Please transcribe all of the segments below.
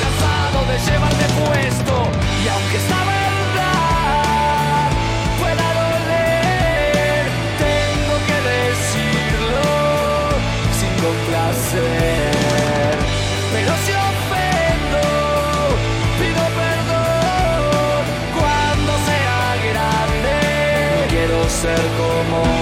cansado de llevarme puesto. Y aunque esta verdad pueda doler, tengo que decirlo sin complacer. Pero si ofendo, pido perdón cuando sea grande. quiero ser como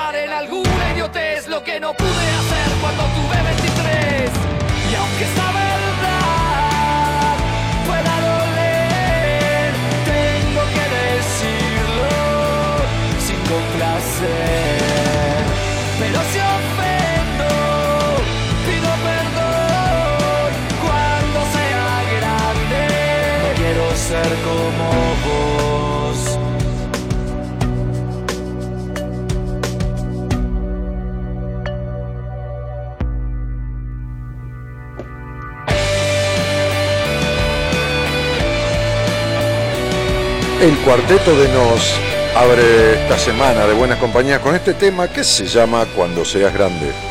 lo que no pude hacer cuando tuve 23 y aunque esta verdad pueda doler, tengo que decirlo sin complacer. Pero si ofendo, pido perdón cuando sea grande. quiero ser como El cuarteto de Nos abre esta semana de Buenas Compañías con este tema que se llama Cuando seas grande.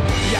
Y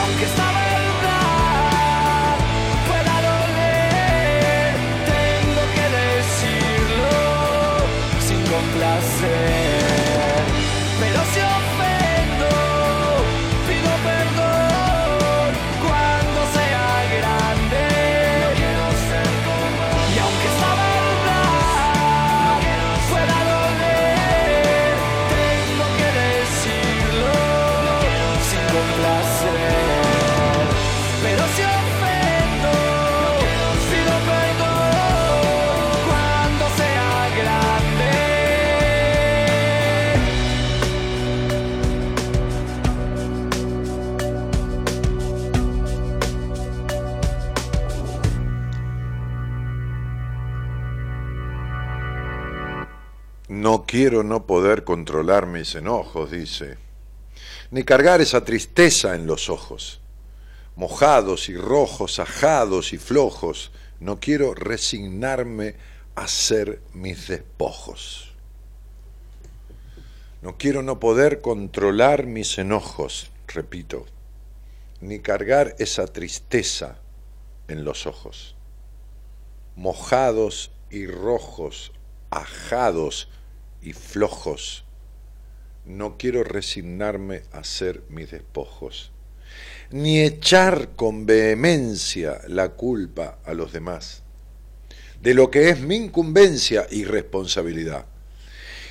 No quiero no poder controlar mis enojos, dice, ni cargar esa tristeza en los ojos, mojados y rojos, ajados y flojos, No quiero resignarme a ser mis despojos. No quiero no poder controlar mis enojos, repito, ni cargar esa tristeza en los ojos, mojados y rojos, ajados y flojos. No quiero resignarme a ser mis despojos, ni echar con vehemencia la culpa a los demás de lo que es mi incumbencia y responsabilidad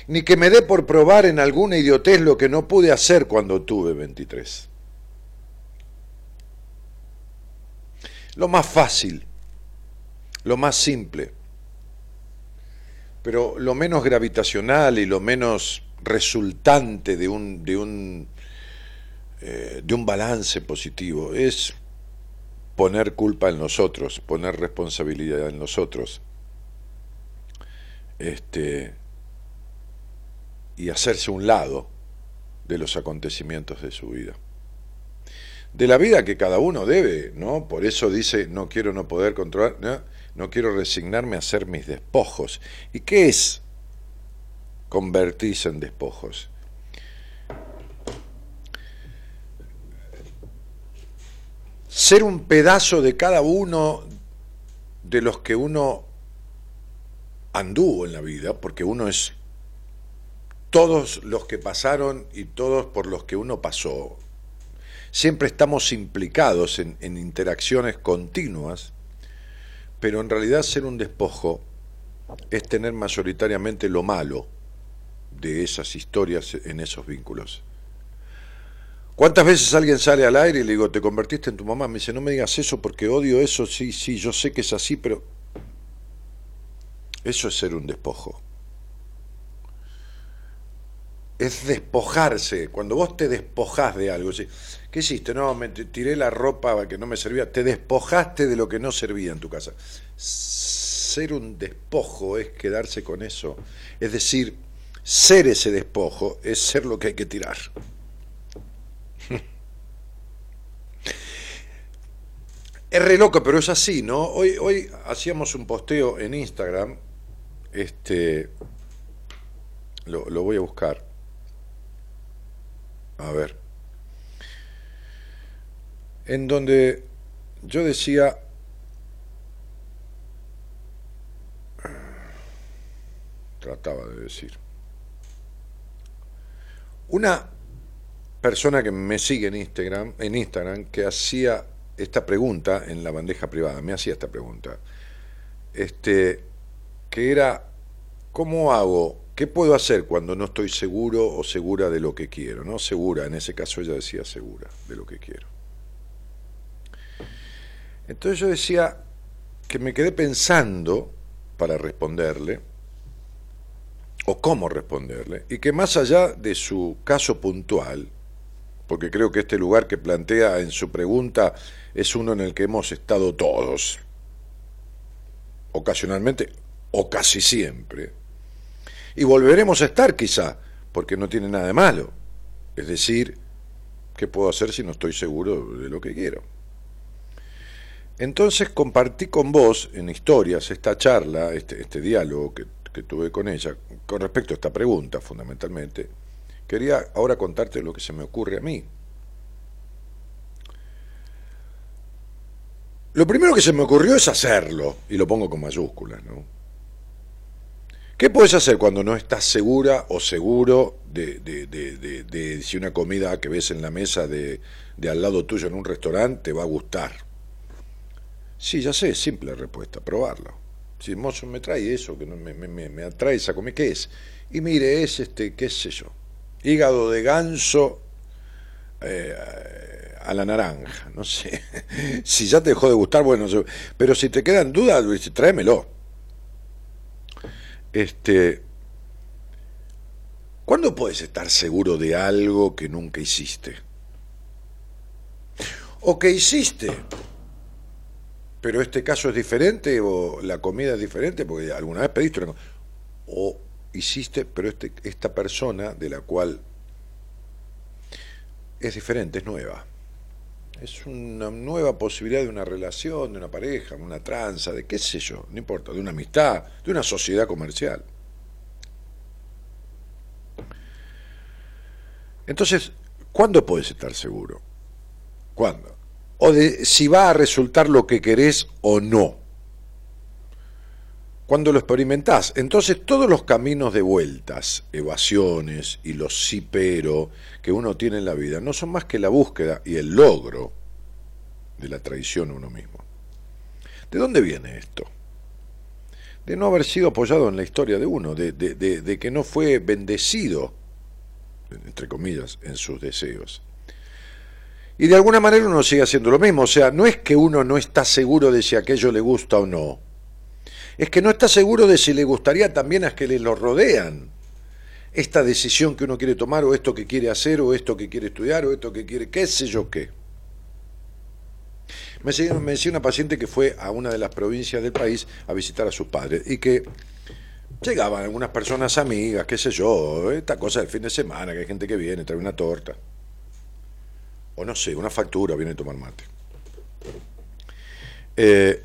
ni que me dé por probar en alguna idiotez lo que no pude hacer cuando tuve 23. Lo más fácil, lo más simple, pero lo menos gravitacional y lo menos resultante de un, de un, eh, de un balance positivo es poner culpa en nosotros, poner responsabilidad en nosotros. Este, y hacerse un lado de los acontecimientos de su vida. De la vida que cada uno debe, ¿no? Por eso dice, no quiero no poder controlar, no, no quiero resignarme a hacer mis despojos. ¿Y qué es convertirse en despojos? Ser un pedazo de cada uno de los que uno anduvo en la vida, porque uno es todos los que pasaron y todos por los que uno pasó. Siempre estamos implicados en, interacciones continuas, pero en realidad ser un despojo es tener mayoritariamente lo malo de esas historias en esos vínculos. ¿Cuántas veces alguien sale al aire y le digo, te convertiste en tu mamá? Me dice, no me digas eso porque odio eso, sí, sí, yo sé que es así, pero eso es ser un despojo es despojarse. Cuando vos te despojás de algo, ¿qué hiciste? No, me tiré la ropa que no me servía. Te despojaste de lo que no servía en tu casa. Ser un despojo es quedarse con eso. Es decir, ser ese despojo es ser lo que hay que tirar. Es re loco, pero es así, ¿no? Hoy, hoy hacíamos un posteo en Instagram, este, lo, lo voy a buscar a ver, en donde yo decía, trataba de decir, una persona que me sigue en Instagram, en Instagram que hacía esta pregunta en la bandeja privada, me hacía esta pregunta, este, que era, ¿cómo hago ¿Qué puedo hacer cuando no estoy seguro o segura de lo que quiero? ¿no? Segura, en ese caso ella decía segura de lo que quiero. Entonces yo decía que me quedé pensando para responderle, o cómo responderle, y que más allá de su caso puntual, porque creo que este lugar que plantea en su pregunta es uno en el que hemos estado todos, ocasionalmente o casi siempre, y volveremos a estar quizá, porque no tiene nada de malo. Es decir, ¿qué puedo hacer si no estoy seguro de lo que quiero? Entonces compartí con vos en historias esta charla, este, este diálogo que, que tuve con ella, con respecto a esta pregunta fundamentalmente. Quería ahora contarte lo que se me ocurre a mí. Lo primero que se me ocurrió es hacerlo, y lo pongo con mayúsculas, ¿no? ¿Qué puedes hacer cuando no estás segura o seguro de, si una comida que ves en la mesa de, al lado tuyo en un restaurante te va a gustar? Sí, ya sé, simple respuesta, probarlo. Si mozo me trae eso, que me, me, atrae esa comida, ¿qué es? Y mire, es este, qué sé yo, hígado de ganso eh, a la naranja, no sé. si ya te dejó de gustar, bueno, pero si te quedan dudas, tráemelo. Este, ¿Cuándo puedes estar seguro de algo que nunca hiciste? O que hiciste, pero este caso es diferente o la comida es diferente porque alguna vez pediste una o hiciste, pero este, esta persona de la cual es diferente, es nueva. es una nueva posibilidad de una relación, de una pareja, una tranza, de qué sé yo, no importa, de una amistad, de una sociedad comercial. Entonces, ¿cuándo puedes estar seguro? ¿Cuándo? O de si va a resultar lo que querés o no. Cuando lo experimentás, entonces todos los caminos de vueltas, evasiones y los sí pero que uno tiene en la vida no son más que la búsqueda y el logro de la traición a uno mismo. ¿De dónde viene esto? De no haber sido apoyado en la historia de uno, de, de que no fue bendecido entre comillas, en sus deseos. Y de alguna manera uno sigue haciendo lo mismo, o sea, no es que uno no está seguro de si aquello le gusta o no, es que no está seguro de si le gustaría también a que le lo rodean esta decisión que uno quiere tomar, o esto que quiere hacer, o esto que quiere estudiar, o esto que quiere, qué sé yo qué. Me decía una paciente que fue a una de las provincias del país a visitar a sus padres y que Llegaban algunas personas amigas, qué sé yo, esta cosa del fin de semana, que hay gente que viene, trae una torta. O no sé, una factura, viene a tomar mate. Eh,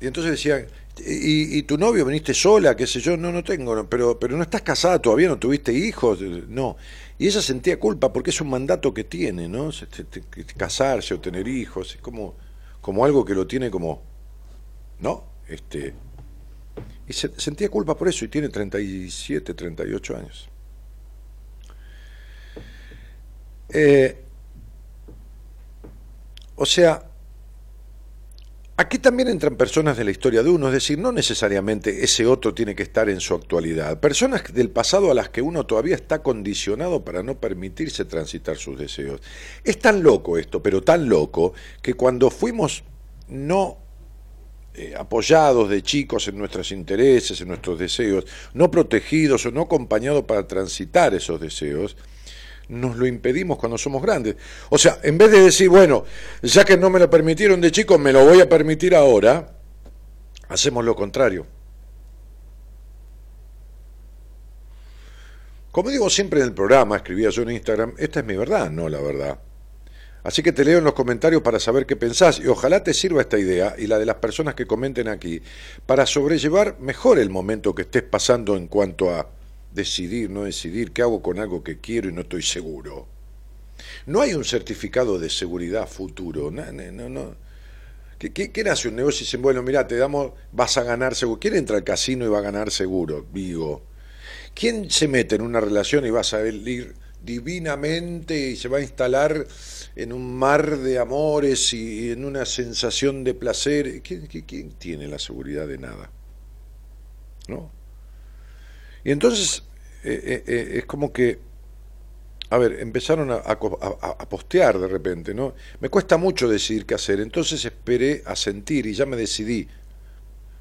y entonces decían, ¿Y, tu novio viniste sola? qué sé yo, no, no tengo, pero, pero no estás casada todavía, no tuviste hijos, no. Y ella sentía culpa porque es un mandato que tiene, ¿no? Casarse o tener hijos, es como, como algo que lo tiene como, ¿no? Este, y sentía culpa por eso y tiene 37, 38 años. Eh, o sea, aquí también entran personas de la historia de uno, es decir, no necesariamente ese otro tiene que estar en su actualidad. Personas del pasado a las que uno todavía está condicionado para no permitirse transitar sus deseos. Es tan loco esto, pero tan loco, que cuando fuimos no eh, apoyados de chicos en nuestros intereses, en nuestros deseos, no protegidos o no acompañados para transitar esos deseos, nos lo impedimos cuando somos grandes. O sea, en vez de decir, bueno, ya que no me lo permitieron de chico, me lo voy a permitir ahora, hacemos lo contrario. Como digo siempre en el programa, escribía yo en Instagram, esta es mi verdad, no la verdad. Así que te leo en los comentarios para saber qué pensás y ojalá te sirva esta idea y la de las personas que comenten aquí para sobrellevar mejor el momento que estés pasando en cuanto a decidir, no decidir, qué hago con algo que quiero y no estoy seguro. No hay un certificado de seguridad futuro. No, no, no. ¿Quién hace un negocio y dice, bueno, mira, te damos, vas a ganar seguro? ¿Quién entra al casino y va a ganar seguro? Digo. ¿Quién se mete en una relación y va a salir divinamente y se va a instalar en un mar de amores y en una sensación de placer. ¿Quién, tiene la seguridad de nada? ¿No? Y entonces eh, eh, eh, es como que, a ver, empezaron a, postear de repente, ¿no? Me cuesta mucho decidir qué hacer, entonces esperé a sentir y ya me decidí.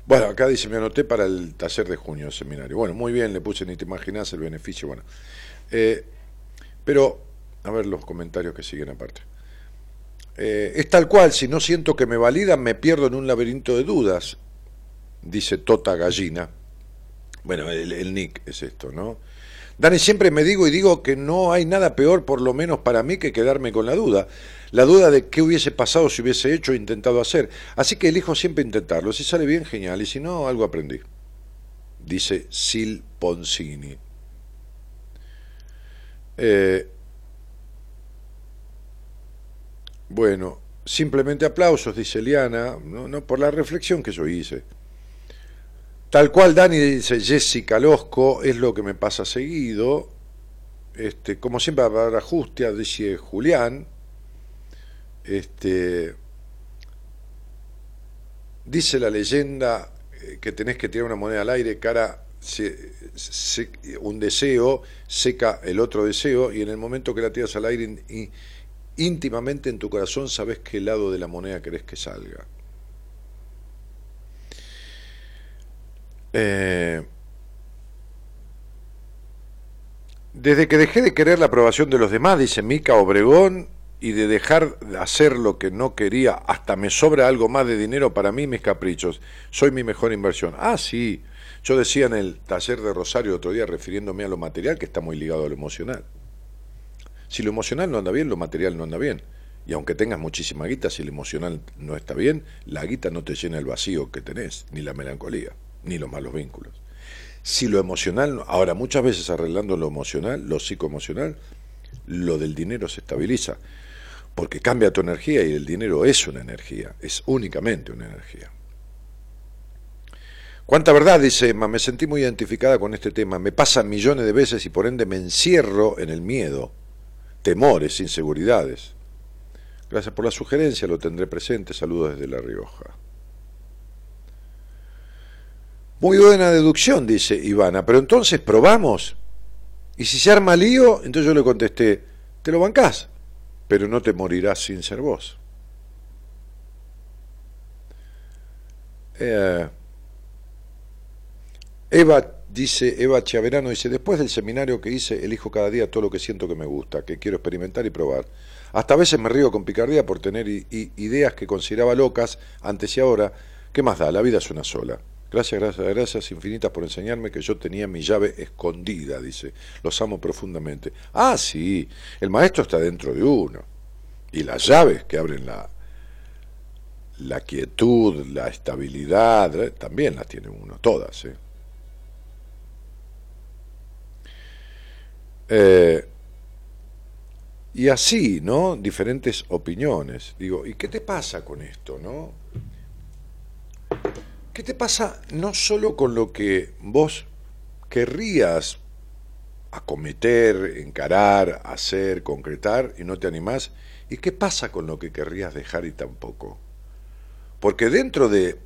Bueno, acá dice, me anoté para el taller de junio, el seminario. Bueno, muy bien, le puse, ni te imaginas el beneficio, bueno. pero a ver los comentarios que siguen aparte. Es tal cual, si no siento que me validan, me pierdo en un laberinto de dudas, dice Tota Gallina. Bueno, el, nick es esto, ¿no? Dani, siempre me digo y digo que no hay nada peor, por lo menos para mí, que quedarme con la duda. La duda de qué hubiese pasado si hubiese hecho o intentado hacer. Así que elijo siempre intentarlo. Si sale bien, genial. Y si no, algo aprendí. Dice Sil Poncini. Eh, Bueno, simplemente aplausos, dice Liana, no, por la reflexión que yo hice. Tal cual Dani dice Jessica Losco, es lo que me pasa seguido. Este, como siempre para Justia, dice Julián. Este, dice la leyenda eh, que tenés que tirar una moneda al aire, cara un deseo seca el otro deseo y en el momento que la tiras al aire íntimamente en tu corazón sabes qué lado de la moneda querés que salga. Eh, desde que dejé de querer la aprobación de los demás, dice Mica Obregón, y de dejar de hacer lo que no quería, hasta me sobra algo más de dinero para mí mis caprichos. Soy mi mejor inversión. Ah, sí. Yo decía en el taller de Rosario otro día, refiriéndome a lo material, que está muy ligado a lo emocional. Si lo emocional no anda bien, lo material no anda bien. Y aunque tengas muchísima guita, si el emocional no está bien, la guita no te llena el vacío que tenés, ni la melancolía, ni los malos vínculos. Si lo emocional, ahora muchas veces arreglando lo emocional, lo psicoemocional, lo del dinero se estabiliza, porque cambia tu energía y el dinero es una energía, es únicamente una energía. Cuánta verdad, dice Emma, me sentí muy identificada con este tema, me pasa millones de veces y por ende me encierro en el miedo, temores, inseguridades. Gracias por la sugerencia, lo tendré presente, saludos desde La Rioja. Muy buena deducción, dice Ivana, pero entonces probamos. Y si se arma lío, entonces yo le contesté, te lo bancás, pero no te morirás sin ser vos. Eh, Eva dice, Eva Chiaverano dice, después del seminario que hice, elijo cada día todo lo que siento que me gusta, que quiero experimentar y probar. Hasta a veces me río con picardía por tener ideas que consideraba locas antes y ahora. ¿Qué más da? La vida es una sola. Gracias, gracias, gracias infinitas por enseñarme que yo tenía mi llave escondida, dice. Los amo profundamente. Ah, sí, el maestro está dentro de uno. Y las llaves que abren la, la quietud, la estabilidad, eh, también las tiene uno, todas. ¿eh? Eh, y así, ¿no? Diferentes opiniones. Digo, ¿y qué te pasa con esto, no? ¿Qué te pasa no solo con lo que vos querrías acometer, encarar, hacer, concretar y no te animás? ¿Y qué pasa con lo que querrías dejar y tampoco? Porque dentro de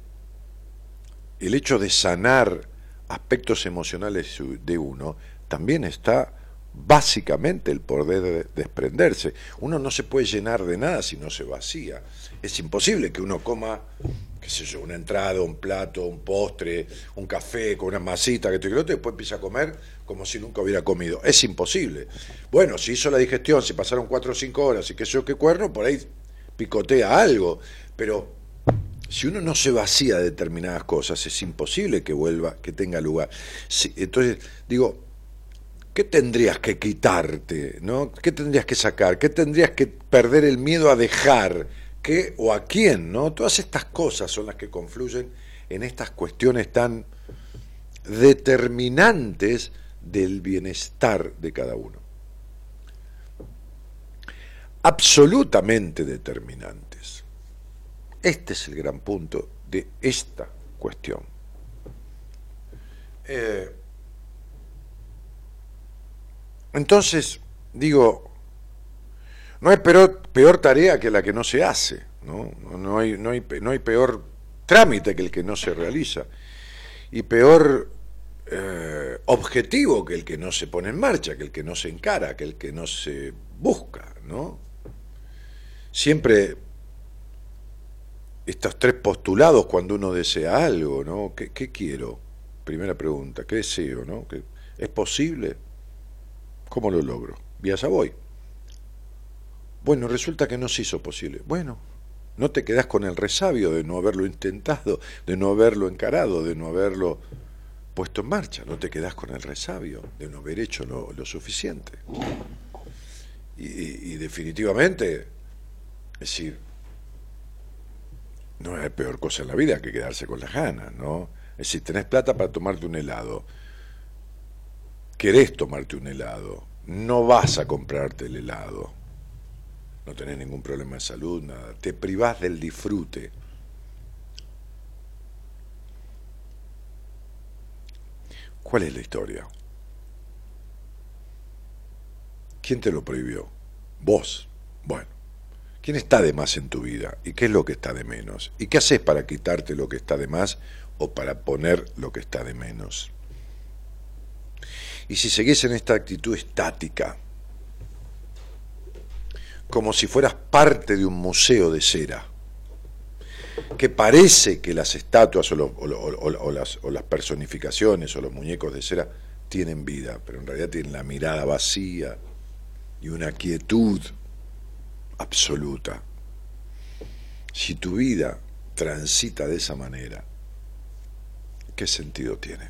el hecho de sanar aspectos emocionales de uno, también está básicamente el poder desprenderse. Uno no se puede llenar de nada si no se vacía. Es imposible que uno coma qué sé yo, una entrada, un plato, un postre, un café con una masita, que te y después empieza a comer como si nunca hubiera comido. Es imposible. Bueno, si hizo la digestión, si pasaron cuatro o cinco horas y qué sé yo qué cuerno, por ahí picotea algo. Pero si uno no se vacía de determinadas cosas, es imposible que vuelva, que tenga lugar. entonces, digo, ¿qué tendrías que quitarte? ¿no? ¿Qué tendrías que sacar? ¿Qué tendrías que perder el miedo a dejar? Qué o a quién, ¿no? Todas estas cosas son las que confluyen en estas cuestiones tan determinantes del bienestar de cada uno. Absolutamente determinantes. Este es el gran punto de esta cuestión. Eh, entonces, digo, no hay peor, peor tarea que la que no se hace, ¿no? No, hay, no, hay, no hay peor trámite que el que no se realiza, y peor eh, objetivo que el que no se pone en marcha, que el que no se encara, que el que no se busca, ¿no? Siempre estos tres postulados cuando uno desea algo, ¿no? ¿Qué, quiero? Primera pregunta, ¿qué deseo, no? ¿Es posible? ¿Cómo lo logro? Y allá. Bueno, resulta que no se hizo posible. Bueno, no te quedas con el resabio de no haberlo intentado, de no haberlo encarado, de no haberlo puesto en marcha. No te quedas con el resabio de no haber hecho lo, suficiente. Y, definitivamente, es decir, no hay peor cosa en la vida que quedarse con las ganas, ¿no? Es decir, tenés plata para tomarte un helado, querés tomarte un helado, no vas a comprarte el helado no tenés ningún problema de salud, nada. Te privás del disfrute. ¿Cuál es la historia? ¿Quién te lo prohibió? Vos. Bueno, ¿quién está de más en tu vida? ¿Y qué es lo que está de menos? ¿Y qué haces para quitarte lo que está de más o para poner lo que está de menos? Y si seguís en esta actitud estática, como si fueras parte de un museo de cera, que parece que las estatuas o, las, personificaciones o los muñecos de cera tienen vida, pero en realidad tienen la mirada vacía y una quietud absoluta. Si tu vida transita de esa manera, ¿qué sentido tiene?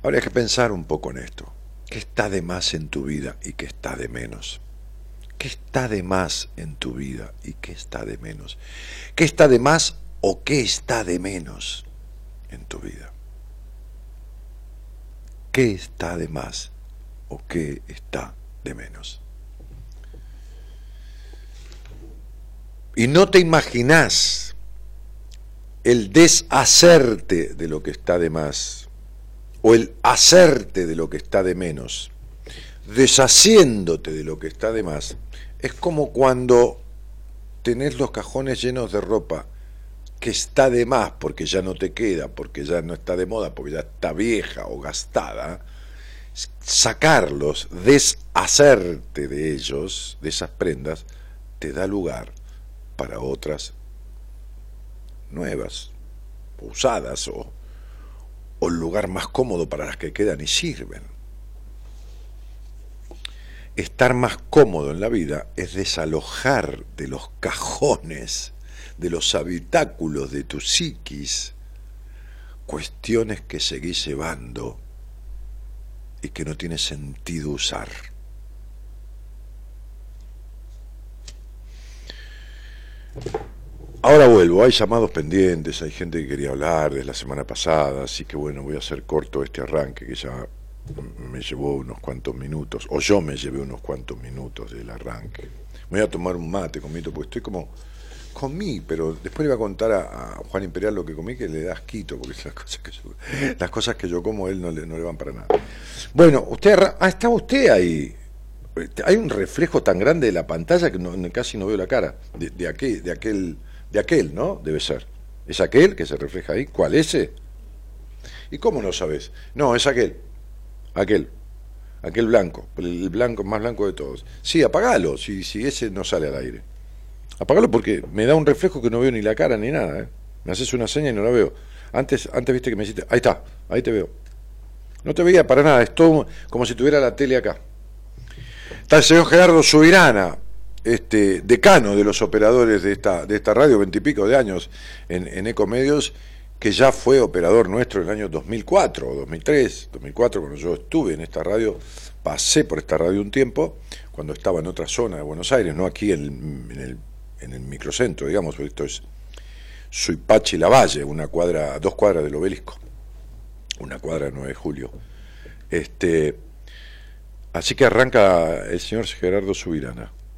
Habría que pensar un poco en esto. ¿Qué está de más en tu vida y qué está de menos? ¿Qué está de más en tu vida y qué está de menos? ¿Qué está de más o qué está de menos en tu vida? ¿Qué está de más o qué está de menos? Y no te imaginás el deshacerte de lo que está de más o el hacerte de lo que está de menos, deshaciéndote de lo que está de más, es como cuando tenés los cajones llenos de ropa que está de más porque ya no te queda, porque ya no está de moda, porque ya está vieja o gastada, sacarlos, deshacerte de ellos, de esas prendas, te da lugar para otras nuevas, usadas o, o el lugar más cómodo para las que quedan y sirven. Estar más cómodo en la vida es desalojar de los cajones, de los habitáculos de tu psiquis, cuestiones que seguís llevando y que no tiene sentido usar. Ahora vuelvo, hay llamados pendientes, hay gente que quería hablar desde la semana pasada, así que bueno, voy a hacer corto este arranque que ya me llevó unos cuantos minutos, o yo me llevé unos cuantos minutos del arranque. Voy a tomar un mate comito, porque estoy como, comí, pero después le voy a contar a, Juan Imperial lo que comí, que le da asquito, porque las cosas que yo, las cosas que yo como él no le, no le van para nada. Bueno, usted, ah, está usted ahí. Hay un reflejo tan grande de la pantalla que casi no veo la cara de, de aquel, de aquel de aquel, ¿no? Debe ser. ¿Es aquel que se refleja ahí? ¿Cuál? ¿Ese? ¿Y cómo no sabes? No, es aquel. Aquel. Aquel blanco. El blanco más blanco de todos. Sí, apagalo, si, si ese no sale al aire. Apagalo porque me da un reflejo que no veo ni la cara ni nada. ¿eh? Me haces una seña y no la veo. Antes, antes viste que me hiciste. Ahí está, ahí te veo. No te veía para nada, es todo como si tuviera la tele acá. Está el señor Gerardo Subirana, este, decano de los operadores de esta, de esta radio, veintipico de años en, en Ecomedios, que ya fue operador nuestro en el año 2004 o 2003, 2004 cuando yo estuve en esta radio, pasé por esta radio un tiempo, cuando estaba en otra zona de Buenos Aires, no aquí en, el, en el microcentro, digamos, esto es Suipachi La Valle, una cuadra, dos cuadras del obelisco, una cuadra de 9 de julio. Este, así que arranca el señor Gerardo Subirana.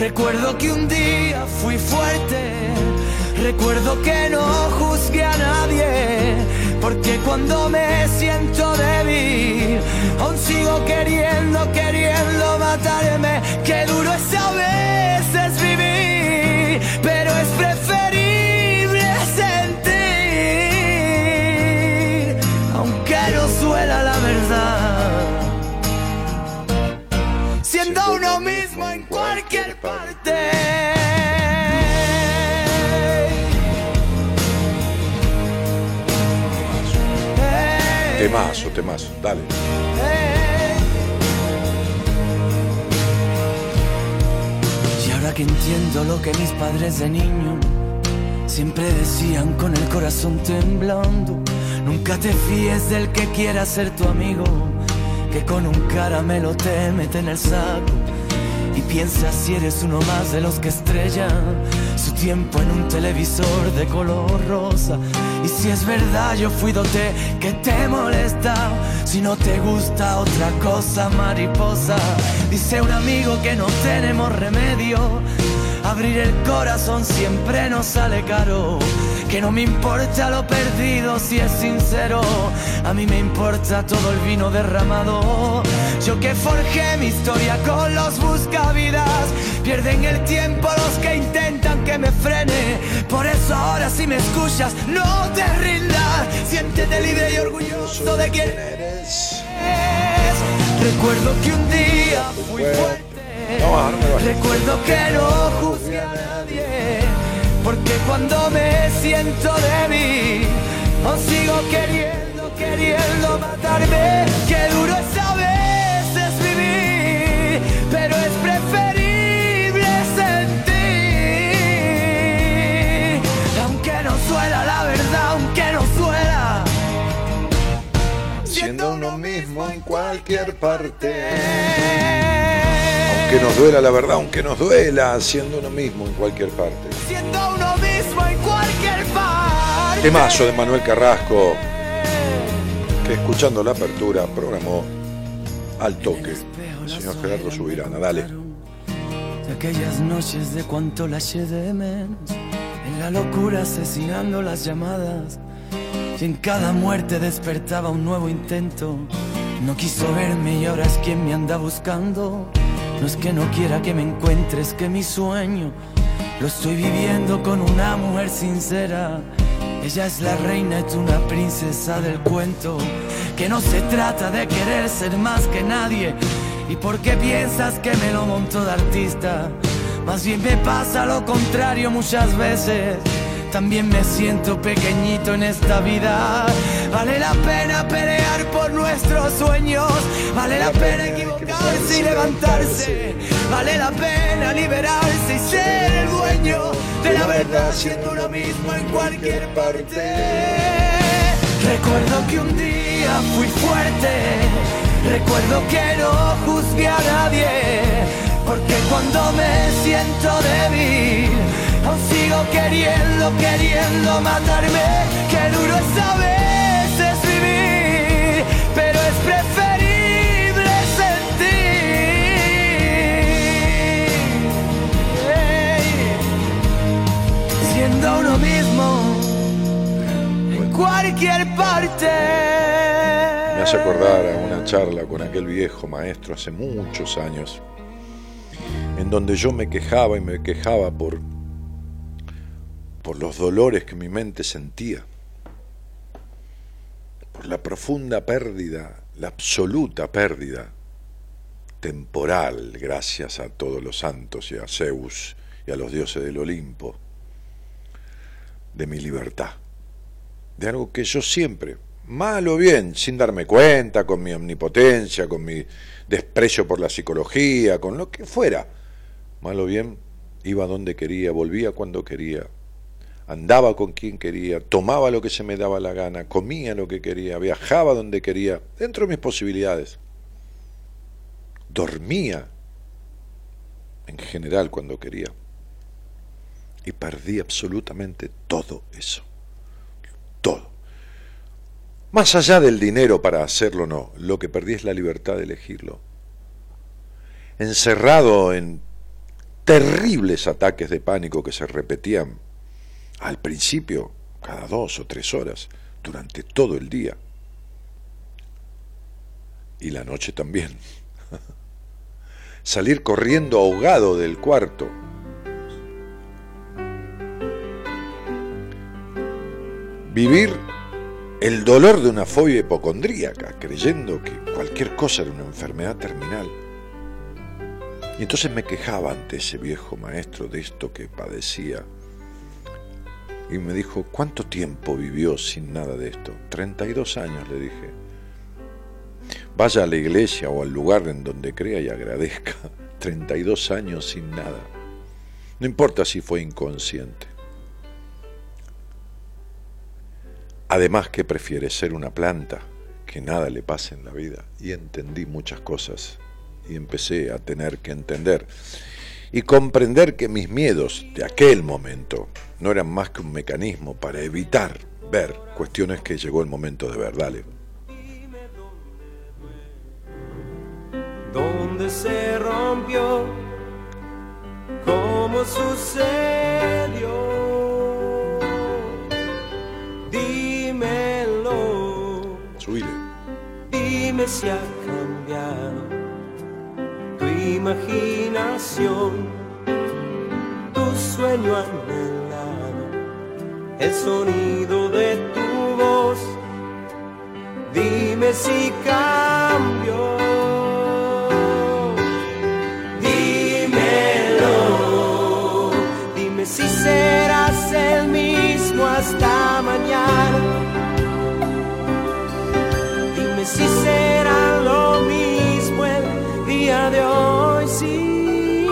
Recuerdo que un día fui fuerte, recuerdo que no juzgué a nadie, porque cuando me siento débil, aún sigo queriendo, queriendo matarme, qué duro es a veces Temazo, temazo, dale. Y ahora que entiendo lo que mis padres de niño siempre decían con el corazón temblando. Nunca te fíes del que quiera ser tu amigo, que con un caramelo te mete en el saco y piensa si eres uno más de los que estrellan su tiempo en un televisor de color rosa. Y si es verdad, yo fui dote que te molesta. Si no te gusta otra cosa, mariposa. Dice un amigo que no tenemos remedio. Abrir el corazón siempre nos sale caro. Que no me importa lo perdido si es sincero. A mí me importa todo el vino derramado. Yo que forjé mi historia con los buscavidas. Pierden el tiempo los que intentan que me frene. Por eso ahora si me escuchas, no te rindas. Siéntete libre y orgulloso de quién eres. Recuerdo que un día fui fuerte. Recuerdo que no juzgué a nadie. Porque cuando me siento débil, os sigo queriendo, queriendo matarme. Qué duro es a veces vivir, pero es preferible sentir. Aunque no suela la verdad, aunque no suela. Siendo uno mismo en cualquier parte. Aunque nos duela la verdad, aunque nos duela, siendo uno mismo en cualquier parte. Siendo uno mismo en cualquier parte. Temazo de Manuel Carrasco, que escuchando la apertura programó al toque. El señor Gerardo Subirana, dale. De aquellas noches de cuánto la de menos, en la locura asesinando las llamadas, y en cada muerte despertaba un nuevo intento. No quiso verme y ahora es quien me anda buscando. No es que no quiera que me encuentres, que mi sueño lo estoy viviendo con una mujer sincera. Ella es la reina, es una princesa del cuento. Que no se trata de querer ser más que nadie. ¿Y por qué piensas que me lo monto de artista? Más bien me pasa lo contrario muchas veces. También me siento pequeñito en esta vida. Vale la pena pelear por nuestros sueños. Vale la pena equivocarse y levantarse. Vale la pena liberarse y ser el dueño de la verdad siendo uno mismo en cualquier parte. Recuerdo que un día fui fuerte. Recuerdo que no juzgué a nadie. Porque cuando me siento débil, aún sigo queriendo, queriendo matarme. Qué duro es a veces vivir, pero es preferible sentir. Ey, Siendo uno mismo en cualquier parte. Me hace acordar a una charla con aquel viejo maestro hace muchos años, en donde yo me quejaba y me quejaba por, por los dolores que mi mente sentía, por la profunda pérdida, la absoluta pérdida temporal, gracias a todos los santos y a Zeus y a los dioses del Olimpo, de mi libertad, de algo que yo siempre, mal o bien, sin darme cuenta, con mi omnipotencia, con mi desprecio por la psicología, con lo que fuera, mal o bien, iba donde quería, volvía cuando quería, andaba con quien quería, tomaba lo que se me daba la gana, comía lo que quería, viajaba donde quería, dentro de mis posibilidades, dormía en general cuando quería y perdí absolutamente todo eso, todo. Más allá del dinero para hacerlo no, lo que perdí es la libertad de elegirlo. Encerrado en terribles ataques de pánico que se repetían al principio cada dos o tres horas durante todo el día. Y la noche también. Salir corriendo ahogado del cuarto. Vivir el dolor de una fobia hipocondríaca, creyendo que cualquier cosa era una enfermedad terminal. Y entonces me quejaba ante ese viejo maestro de esto que padecía. Y me dijo, ¿cuánto tiempo vivió sin nada de esto? 32 años, le dije. Vaya a la iglesia o al lugar en donde crea y agradezca. 32 años sin nada. No importa si fue inconsciente. Además que prefiere ser una planta, que nada le pase en la vida. Y entendí muchas cosas y empecé a tener que entender y comprender que mis miedos de aquel momento no eran más que un mecanismo para evitar ver cuestiones que llegó el momento de ver. Dale. ¿Dónde se rompió? ¿Cómo sucedió? Dímelo. Subile. Dime si ha cambiado imaginación, tu sueño anhelado, el sonido de tu voz. Dime si cambió. Dímelo. Dime si serás día de hoy. Sí.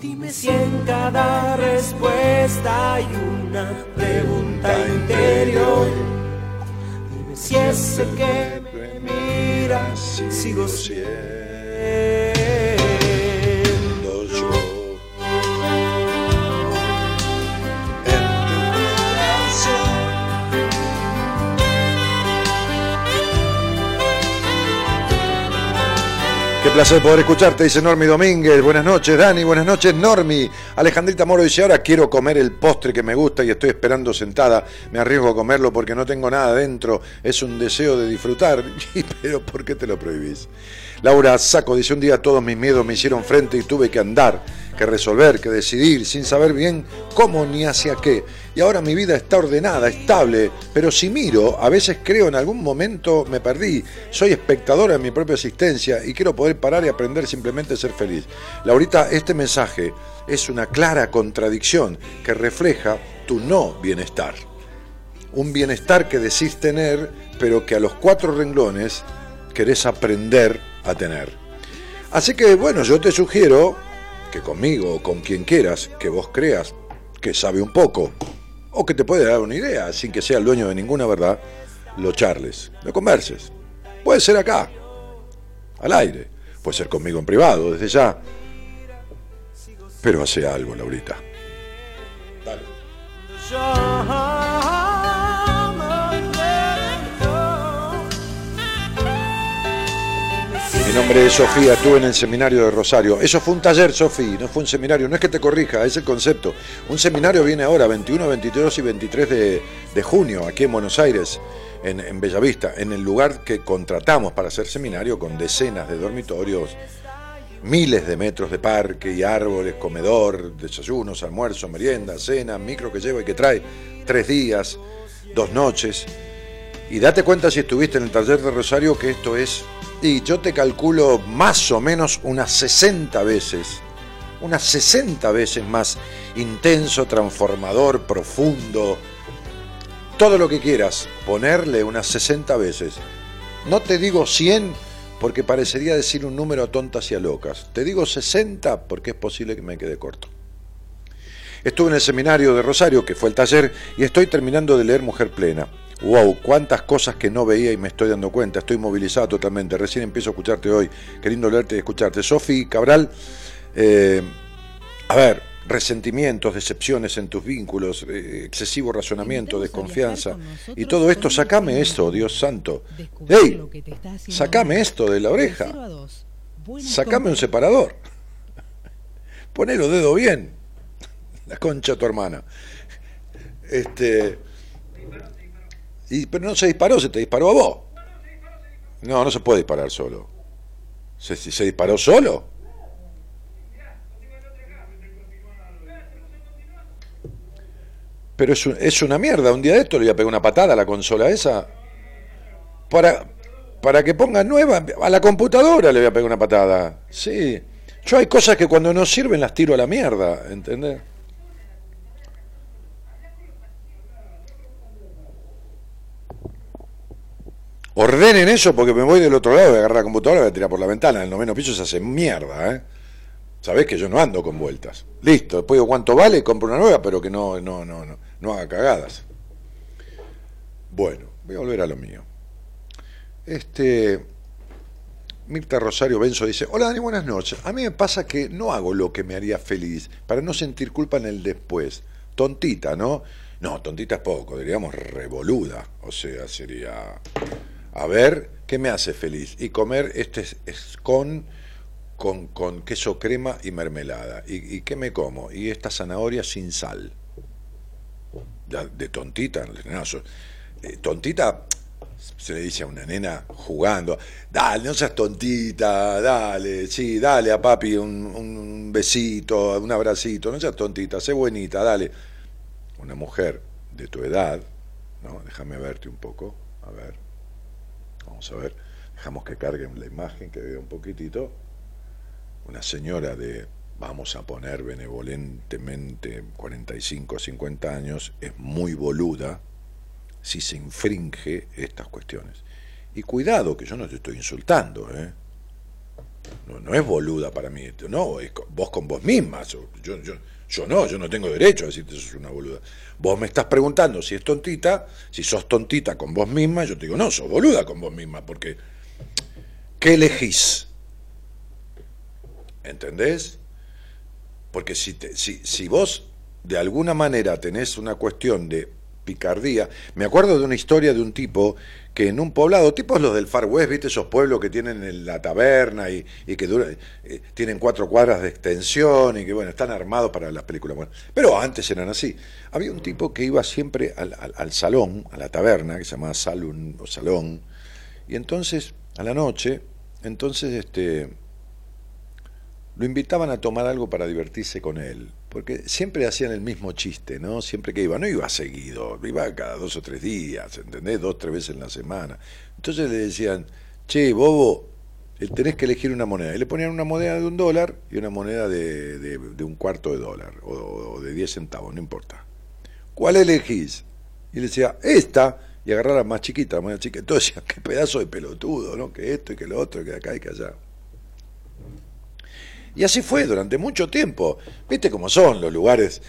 Dime si en cada respuesta hay una pregunta interior. Dime si ese que me mira sigo siendo placer poder escucharte, dice Normi Domínguez. Buenas noches, Dani. Buenas noches, Normi. Alejandrita Moro dice, ahora quiero comer el postre que me gusta y estoy esperando sentada. Me arriesgo a comerlo porque no tengo nada dentro. Es un deseo de disfrutar. Pero ¿por qué te lo prohibís? Laura Saco dice, un día todos mis miedos me hicieron frente y tuve que andar, que resolver, que decidir, sin saber bien cómo ni hacia qué. Y ahora mi vida está ordenada, estable, pero si miro, a veces creo en algún momento me perdí. Soy espectadora de mi propia existencia y quiero poder parar y aprender simplemente a ser feliz. Laurita, este mensaje es una clara contradicción que refleja tu no bienestar. Un bienestar que decís tener, pero que a los cuatro renglones querés aprender a tener. Así que bueno, yo te sugiero que conmigo o con quien quieras que vos creas que sabe un poco o que te puede dar una idea sin que sea el dueño de ninguna verdad, lo charles, lo converses. Puede ser acá, al aire, puede ser conmigo en privado, desde ya. Pero hace algo, Laurita. Dale. Nombre es Sofía, estuve en el seminario de Rosario. Eso fue un taller, Sofía, no fue un seminario. No es que te corrija, es el concepto. Un seminario viene ahora, 21, 22 y 23 de, de junio, aquí en Buenos Aires, en, en Bellavista, en el lugar que contratamos para hacer seminario, con decenas de dormitorios, miles de metros de parque y árboles, comedor, desayunos, almuerzo, merienda, cena, micro que lleva y que trae, tres días, dos noches. Y date cuenta si estuviste en el taller de Rosario que esto es, y yo te calculo más o menos unas 60 veces, unas 60 veces más intenso, transformador, profundo, todo lo que quieras, ponerle unas 60 veces. No te digo 100 porque parecería decir un número a tontas y a locas. Te digo 60 porque es posible que me quede corto. Estuve en el seminario de Rosario, que fue el taller, y estoy terminando de leer Mujer Plena. Wow, cuántas cosas que no veía y me estoy dando cuenta. Estoy movilizado totalmente. Recién empiezo a escucharte hoy. Qué lindo leerte y escucharte. Sofi Cabral, eh, a ver, resentimientos, decepciones en tus vínculos, eh, excesivo razonamiento, desconfianza. Y todo esto, sacame esto, Dios santo. ¡Ey! Sacame esto de la oreja. Sacame un separador. Poné los dedos bien. La concha de tu hermana. Este. Y, pero no se disparó, se te disparó a vos. No, no se puede disparar solo. ¿Se, se disparó solo? Pero es, un- es una mierda. Un día de esto le voy a pegar una patada a la consola esa. Para, para que ponga nueva. A la computadora le voy a pegar una patada. Sí. Yo hay cosas que cuando no sirven las tiro a la mierda. ¿Entendés? Ordenen eso porque me voy del otro lado, voy a agarrar la computadora y voy a tirar por la ventana. El noveno piso se hace mierda, ¿eh? Sabés que yo no ando con vueltas. Listo, después digo cuánto vale, compro una nueva, pero que no, no, no, no, no haga cagadas. Bueno, voy a volver a lo mío. Este. Mirta Rosario Benzo dice, hola Dani, buenas noches. A mí me pasa que no hago lo que me haría feliz, para no sentir culpa en el después. Tontita, ¿no? No, tontita es poco, diríamos revoluda. O sea, sería, a ver, ¿qué me hace feliz? Y comer este es, con, con, queso crema y mermelada. ¿Y, qué me como? Y esta zanahoria sin sal. de tontita, no, eh, tontita se le dice a una nena jugando, dale, no seas tontita, dale, sí, dale a papi un, besito, un abracito, no seas tontita, sé buenita, dale. Una mujer de tu edad, ¿no? Déjame verte un poco, a ver, vamos a ver, dejamos que carguen la imagen, que vea un poquitito. Una señora de, vamos a poner benevolentemente, 45, 50 años, es muy boluda, si se infringe estas cuestiones. Y cuidado, que yo no te estoy insultando, ¿eh? No, no es boluda para mí, no, es vos con vos misma. Yo, yo, yo no, yo no tengo derecho a decirte que sos una boluda. Vos me estás preguntando si es tontita, si sos tontita con vos misma, yo te digo, no, sos boluda con vos misma, porque ¿qué elegís? ¿Entendés? Porque si, te, si, si vos de alguna manera tenés una cuestión de picardía. Me acuerdo de una historia de un tipo que en un poblado, tipos los del Far West, ¿viste? Esos pueblos que tienen la taberna y, que dura, eh, tienen cuatro cuadras de extensión y que, bueno, están armados para las películas. Bueno, pero antes eran así. Había un tipo que iba siempre al, al salón, a la taberna, que se llamaba salón o salón, y entonces, a la noche, entonces, este lo invitaban a tomar algo para divertirse con él, porque siempre hacían el mismo chiste, ¿no? Siempre que iba, no iba seguido, iba cada dos o tres días, ¿entendés? Dos, tres veces en la semana. Entonces le decían, che, bobo, eh, tenés que elegir una moneda. Y le ponían una moneda de un dólar y una moneda de, un cuarto de dólar, o, de diez centavos, no importa. ¿Cuál elegís? Y le decía, esta, y agarrar la más chiquita, la moneda chiquita. Entonces qué pedazo de pelotudo, ¿no? Que esto y que lo otro, que acá y que allá. Y así fue durante mucho tiempo. ¿Viste cómo son los lugares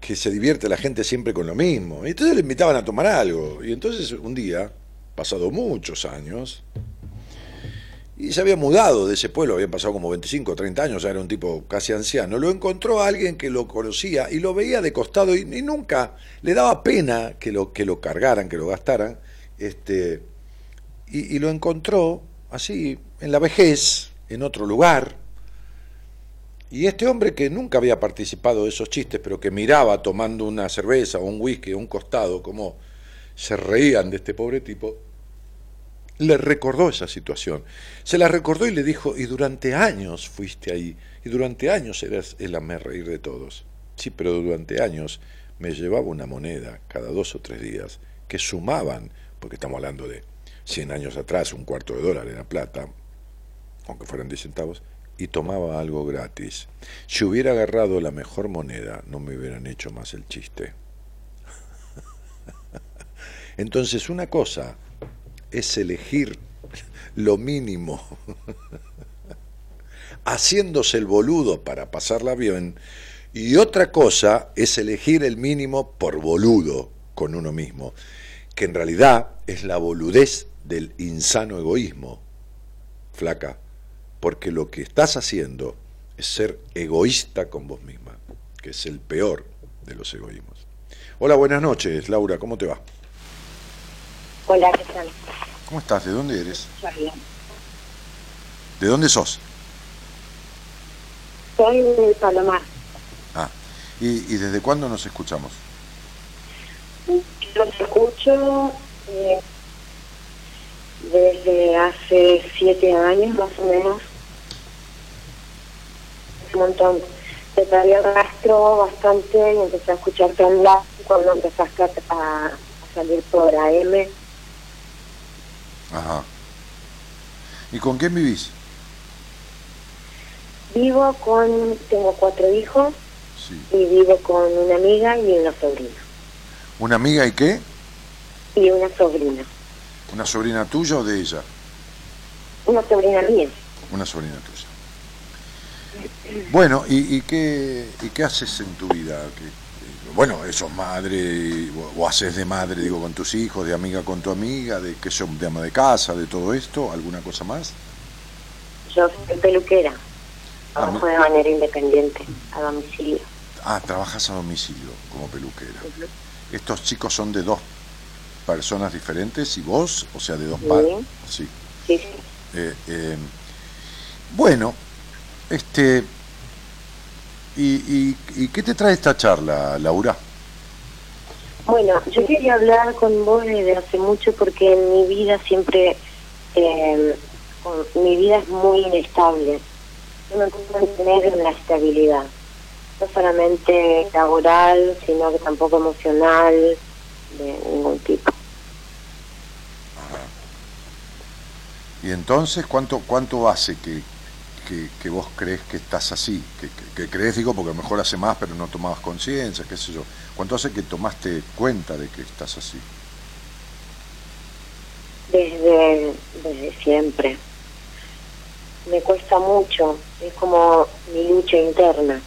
que se divierte la gente siempre con lo mismo? Y entonces le invitaban a tomar algo. Y entonces un día, pasado muchos años, y se había mudado de ese pueblo, habían pasado como 25 o 30 años, ya era un tipo casi anciano, lo encontró a alguien que lo conocía y lo veía de costado y, nunca le daba pena que lo, que lo cargaran, que lo gastaran, este, y lo encontró así, en la vejez, en otro lugar, y este hombre que nunca había participado de esos chistes, pero que miraba tomando una cerveza o un whisky o un costado, como se reían de este pobre tipo, le recordó esa situación. Se la recordó y le dijo, y durante años fuiste ahí, y durante años eras el hamer reír de todos. Sí, pero durante años me llevaba una moneda cada dos o tres días que sumaban, porque estamos hablando de 100 años atrás, un cuarto de dólar era plata, aunque fueran 10 centavos, y tomaba algo gratis. Si hubiera agarrado la mejor moneda, no me hubieran hecho más el chiste. Entonces, una cosa es elegir lo mínimo, haciéndose el boludo para pasarla bien, y otra cosa es elegir el mínimo por boludo con uno mismo, que en realidad es la boludez del insano egoísmo. Flaca, porque lo que estás haciendo es ser egoísta con vos misma, que es el peor de los egoísmos. Hola, buenas noches, Laura, ¿cómo te va? Hola, ¿qué tal? ¿Cómo estás? ¿De dónde eres? Bien. ¿De dónde sos? Soy de Palomar. Ah, ¿y, desde cuándo nos escuchamos? Yo te escucho eh, desde hace siete años más o menos un montón. Te traía rastro bastante y empecé a escucharte hablar cuando empezaste a, a salir por AM. Ajá. ¿Y con quién vivís? Vivo con, tengo cuatro hijos y vivo con una amiga y una sobrina. ¿Una amiga y qué? Y una sobrina. ¿Una sobrina tuya o de ella? Una sobrina mía. Una sobrina tuya. Bueno, ¿y, y qué, y qué haces en tu vida? ¿Qué- bueno, sos madre, o, o haces de madre, digo, con tus hijos, de amiga con tu amiga, de que yo de ama de casa, de todo esto, ¿alguna cosa más? Yo soy peluquera, Ah, trabajo de manera independiente, a domicilio. Ah, trabajas a domicilio como peluquera. ¿Estos chicos son de dos personas diferentes y vos? O sea, de dos padres. Sí. Sí, sí. Eh, eh, bueno, este... ¿y, y, y qué te trae esta charla, Laura? Bueno, yo quería hablar con vos desde hace mucho porque en mi vida siempre, eh, mi vida es muy inestable. Yo me puedo mantener en la estabilidad, no solamente laboral, sino que tampoco emocional, de ningún tipo. Y entonces, ¿cuánto, cuánto hace que, que, que vos crees que estás así? Que, que- que crees, digo, porque a lo mejor hace más, pero no tomabas conciencia, qué sé yo. ¿Cuánto hace que tomaste cuenta de que estás así? Desde, desde siempre. Me cuesta mucho, es como mi lucha interna.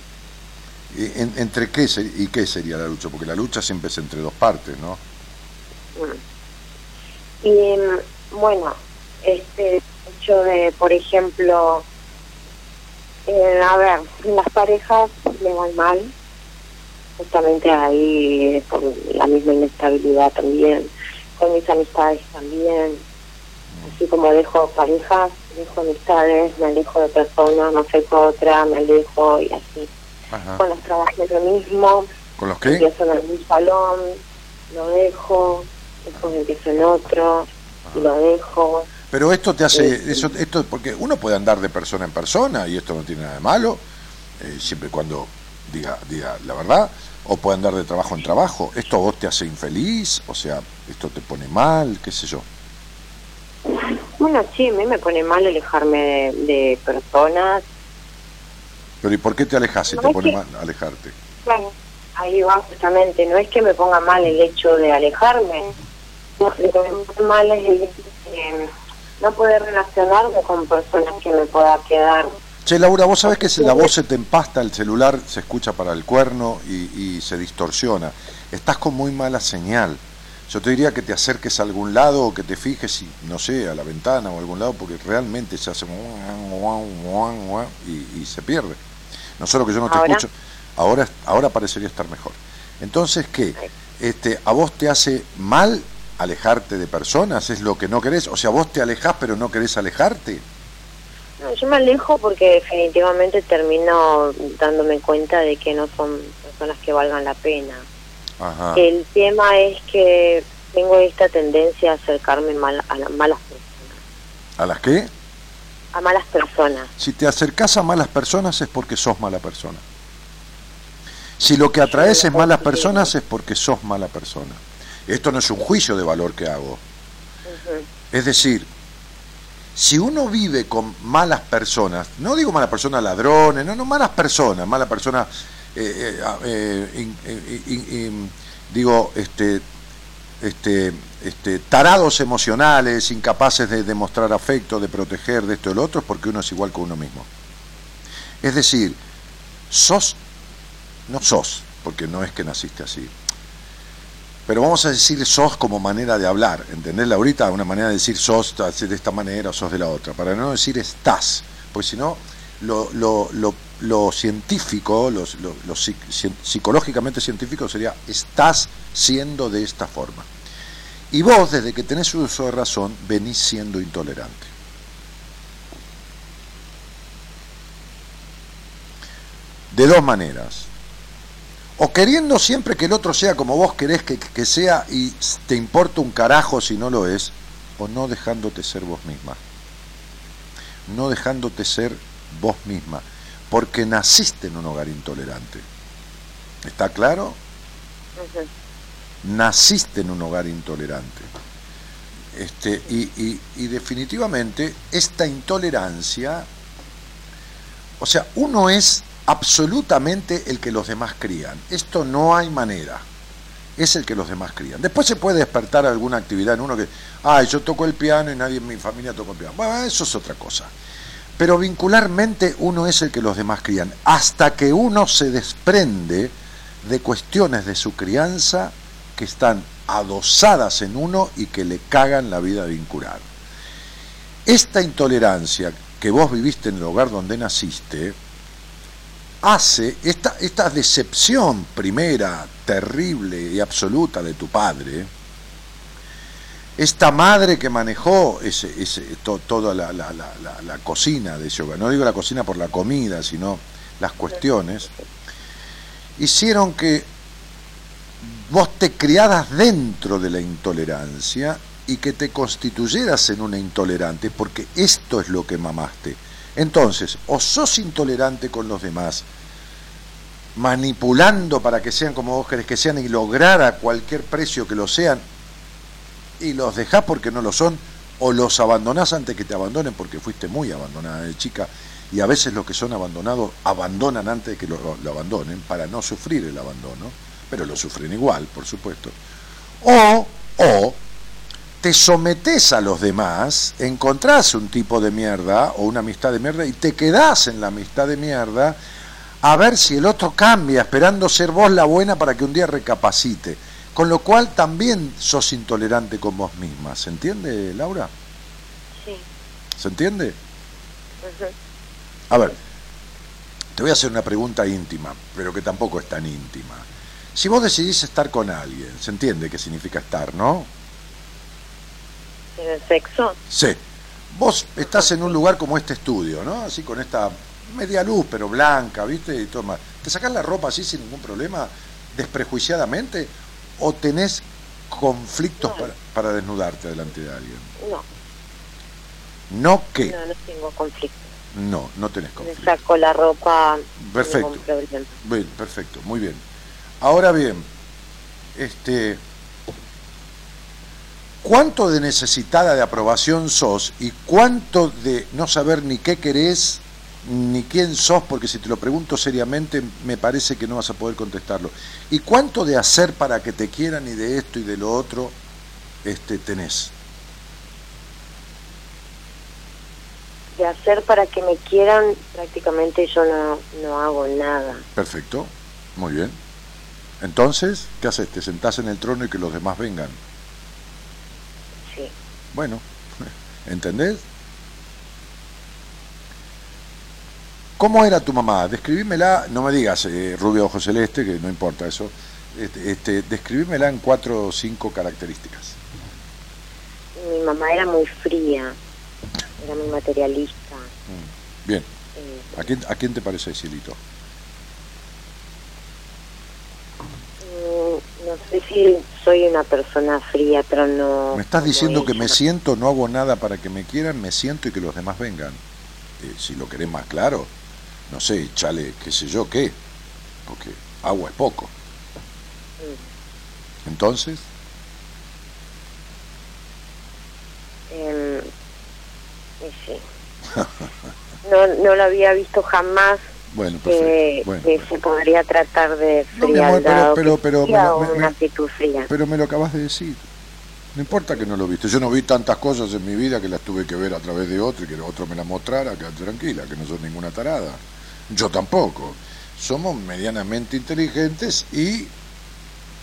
¿Y en- ¿Entre qué y qué sería la lucha? Porque la lucha siempre es entre dos partes, ¿no? Y mm, bueno, este hecho de, por ejemplo, eh, a ver, las parejas me van mal, justamente ahí por la misma inestabilidad también, con mis amistades también, así como dejo parejas, dejo amistades, me alejo de personas, no sé con otra, me alejo y así. Ajá. Con los trabajos lo mismo, ¿Con los qué? empiezo en algún salón, lo dejo, después empiezo en otro, y lo dejo. Pero esto te hace, Sí. eso, esto, porque uno puede andar de persona en persona y esto no tiene nada de malo, eh, siempre y cuando diga, diga la verdad, o puede andar de trabajo en trabajo. ¿Esto vos te hace infeliz? O sea, ¿esto te pone mal? ¿Qué sé yo? Bueno, sí, a mí me pone mal alejarme de, de personas. Pero ¿y por qué te alejas si No, te pone que- mal alejarte? Bueno, ahí va justamente, no es que me ponga mal el hecho de alejarme, no, lo que me pone mal es el hecho de no poder relacionarme con personas que me pueda quedar. Che, Laura, vos sabés que si la voz se te empasta, el celular se escucha para el cuerno y, y se distorsiona. Estás con muy mala señal. Yo te diría que te acerques a algún lado o que te fijes, y, no sé, a la ventana o a algún lado, porque realmente se hace y, y se pierde. No solo que yo no te ¿Ahora? escucho, ahora, ahora parecería estar mejor. Entonces, ¿qué? Este, ¿A vos te hace mal alejarte de personas? ¿Es lo que no querés? O sea, vos te alejás pero no querés alejarte. No, yo me alejo porque definitivamente termino dándome cuenta de que no son personas que valgan la pena. Ajá. El tema es que tengo esta tendencia a acercarme mal, a las malas personas. ¿A las qué? A malas personas. Si te acercás a malas personas es porque sos mala persona. Si lo que atraes es malas personas es porque sos mala persona. Esto no es un juicio de valor que hago. Es decir, si uno vive con malas personas, no digo malas personas ladrones, no, no, malas personas, malas personas, eh, eh, eh, in- in- in- in- digo, este, este, este, tarados emocionales, incapaces de demostrar afecto, de proteger, de esto y lo otro, es porque uno es igual que uno mismo. Es decir, sos, no sos, porque no es que naciste así, pero vamos a decir sos como manera de hablar, ¿entendés, Laurita? Una manera de decir sos de esta manera o sos de la otra, para no decir estás, pues si no, lo, lo, lo, científico, lo, psicológicamente científico sería estás siendo de esta forma. Y vos, desde que tenés uso de razón, venís siendo intolerante. De dos maneras. O queriendo siempre que el otro sea como vos querés que, que sea y te importa un carajo si no lo es, o no dejándote ser vos misma. No dejándote ser vos misma, porque naciste en un hogar intolerante. ¿Está claro? Naciste en un hogar intolerante. Este, y, y- y definitivamente esta intolerancia, o sea, uno es absolutamente el que los demás crían. Esto no hay manera. Es el que los demás crían. Después se puede despertar alguna actividad en uno que, ay, yo toco el piano y nadie en mi familia tocó el piano. Bueno, eso es otra cosa. Pero vincularmente uno es el que los demás crían, hasta que uno se desprende de cuestiones de su crianza que están adosadas en uno y que le cagan la vida vincular. Esta intolerancia que vos viviste en el hogar donde naciste, hace esta, decepción primera, terrible y absoluta de tu padre, esta madre que manejó toda la, la, cocina de hogar, no digo la cocina por la comida, sino las cuestiones, hicieron que vos te criaras dentro de la intolerancia y que te constituyeras en una intolerante, porque esto es lo que mamaste. Entonces, o sos intolerante con los demás, manipulando para que sean como vos querés que sean y lograr a cualquier precio que lo sean, y los dejás porque no lo son, o los abandonás antes que te abandonen porque fuiste muy abandonada de chica, y a veces los que son abandonados abandonan antes de que lo, lo abandonen para no sufrir el abandono, pero lo sufren igual, por supuesto. O, o te sometes a los demás, encontrás un tipo de mierda o una amistad de mierda y te quedás en la amistad de mierda a ver si el otro cambia, esperando ser vos la buena para que un día recapacite. Con lo cual también sos intolerante con vos misma. ¿Se entiende, Laura? Sí. ¿Se entiende? A ver, te voy a hacer una pregunta íntima, pero que tampoco es tan íntima. Si vos decidís estar con alguien, ¿se entiende qué significa estar, no? ¿En el sexo? Sí. Vos estás en un lugar como este estudio, ¿no? Así con esta media luz, pero blanca, ¿viste? Y toma. ¿Te sacás la ropa así sin ningún problema, desprejuiciadamente? ¿O tenés conflictos para, para, desnudarte delante de alguien? No. ¿No qué? No, no tengo conflicto. No, no tenés conflicto. Me saco la ropa. Perfecto. Bien, perfecto, muy bien. Ahora bien, este cuánto de necesitada de aprobación sos y cuánto de no saber ni qué querés ni quién sos, porque si te lo pregunto seriamente me parece que no vas a poder contestarlo. ¿Y cuánto de hacer para que te quieran y de esto y de lo otro este, tenés? De hacer para que me quieran, prácticamente yo no, no hago nada. Perfecto, muy bien. Entonces, ¿qué haces? ¿Te sentás en el trono y que los demás vengan? Bueno, ¿entendés? ¿Cómo era tu mamá? Describímela, no me digas eh, rubio ojo celeste, que no importa eso. Este, este, describímela en cuatro o cinco características. Mi mamá era muy fría, era muy materialista. Mm, bien. Eh, ¿A, quién, ¿A quién te parece, Silito? No sé si soy una persona fría, pero no... Me estás diciendo que me siento, no hago nada para que me quieran, me siento y que los demás vengan. Eh, si lo querés más claro, no sé, chale, qué sé yo qué, porque agua es poco. Mm. Entonces... Eh, sí. no, no lo había visto jamás bueno, que, se podría tratar de frialdad pero, pero, pero, me, una actitud fría. Pero me lo acabas de decir. No importa que no lo viste. Yo no vi tantas cosas en mi vida que las tuve que ver a través de otro y que otro me las mostrara. Quédate tranquila, que no soy ninguna tarada. Yo tampoco. Somos medianamente inteligentes y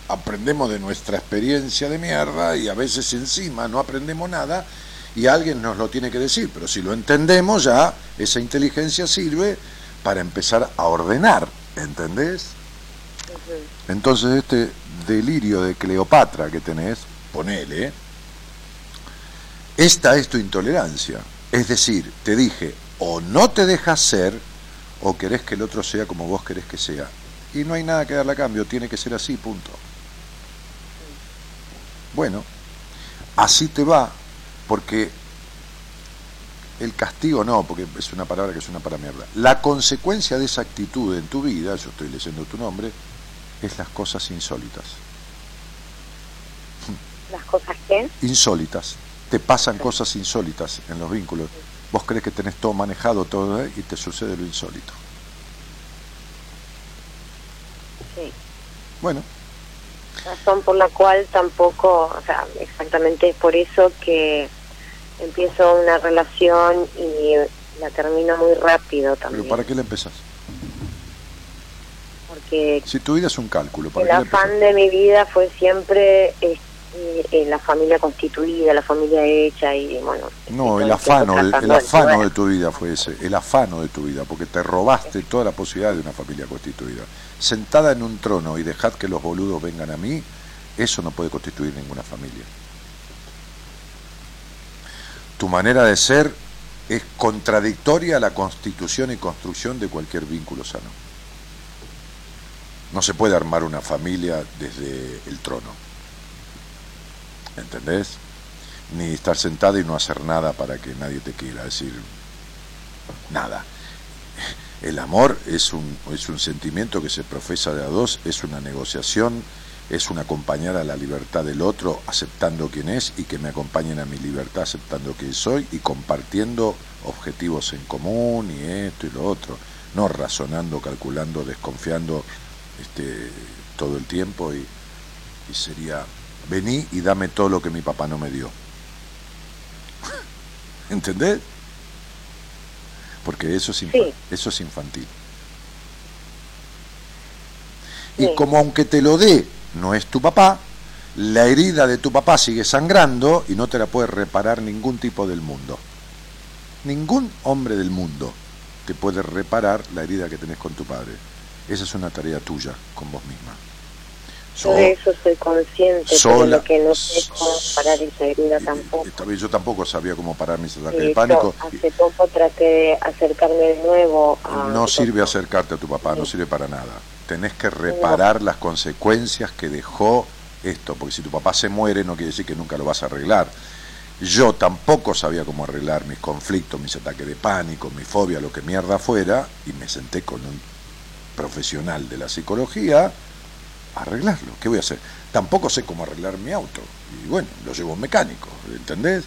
aprendemos de nuestra experiencia de mierda y a veces encima no aprendemos nada y alguien nos lo tiene que decir. Pero si lo entendemos ya, esa inteligencia sirve para empezar a ordenar, ¿entendés? Entonces este delirio de Cleopatra que tenés, ponele, esta es tu intolerancia. Es decir, te dije, o no te dejas ser, o querés que el otro sea como vos querés que sea. Y no hay nada que darle a cambio, tiene que ser así, punto. Bueno, así te va, porque el castigo no, porque es una palabra que suena para mierda. La consecuencia de esa actitud en tu vida, yo estoy leyendo tu nombre, es las cosas insólitas. ¿Las cosas qué? Insólitas. Te pasan cosas insólitas en los vínculos. Vos crees que tenés todo manejado, todo, ¿eh? y te sucede lo insólito. Sí. Bueno. Razón por la cual tampoco, o sea, exactamente es por eso que empiezo una relación y la termino muy rápido también. ¿Pero para qué la empezás? Porque Si tu vida es un cálculo, ¿para el afán de mi vida fue siempre eh, eh, la familia constituida, la familia hecha y bueno. No, el afano, de- el de afano de tu vida fue ese, el afano de tu vida, porque te robaste toda la posibilidad de una familia constituida. Sentada en un trono y dejad que los boludos vengan a mí, eso no puede constituir ninguna familia. Tu manera de ser es contradictoria a la constitución y construcción de cualquier vínculo sano. No se puede armar una familia desde el trono. ¿Entendés? Ni estar sentada y no hacer nada para que nadie te quiera. Decir, nada. El amor es un, es un sentimiento que se profesa de a dos, es una negociación, es un acompañar a la libertad del otro aceptando quién es y que me acompañen a mi libertad aceptando quién soy y compartiendo objetivos en común y esto y lo otro, no razonando, calculando, desconfiando este, todo el tiempo y, y sería, vení y dame todo lo que mi papá no me dio. ¿Entendés? Porque eso es, Sí. eso es infantil. Y como aunque te lo dé, no es tu papá, la herida de tu papá sigue sangrando y no te la puede reparar ningún tipo del mundo. Ningún hombre del mundo te puede reparar la herida que tenés con tu padre. Esa es una tarea tuya con vos misma. Yo de eso soy consciente, pero sola- lo que no sé cómo parar esa herida tampoco. Yo tampoco sabía cómo parar mis ataques De pánico. hace poco traté de acercarme de nuevo a... No sirve acercarte a tu papá, no sirve para nada. Tenés que reparar las consecuencias que dejó esto, porque si tu papá se muere no quiere decir que nunca lo vas a arreglar. Yo tampoco sabía cómo arreglar mis conflictos, mis ataques de pánico, mi fobia, lo que mierda fuera, y me senté con un profesional de la psicología a arreglarlo. ¿Qué voy a hacer? Tampoco sé cómo arreglar mi auto. Y bueno, lo llevo un mecánico, ¿entendés?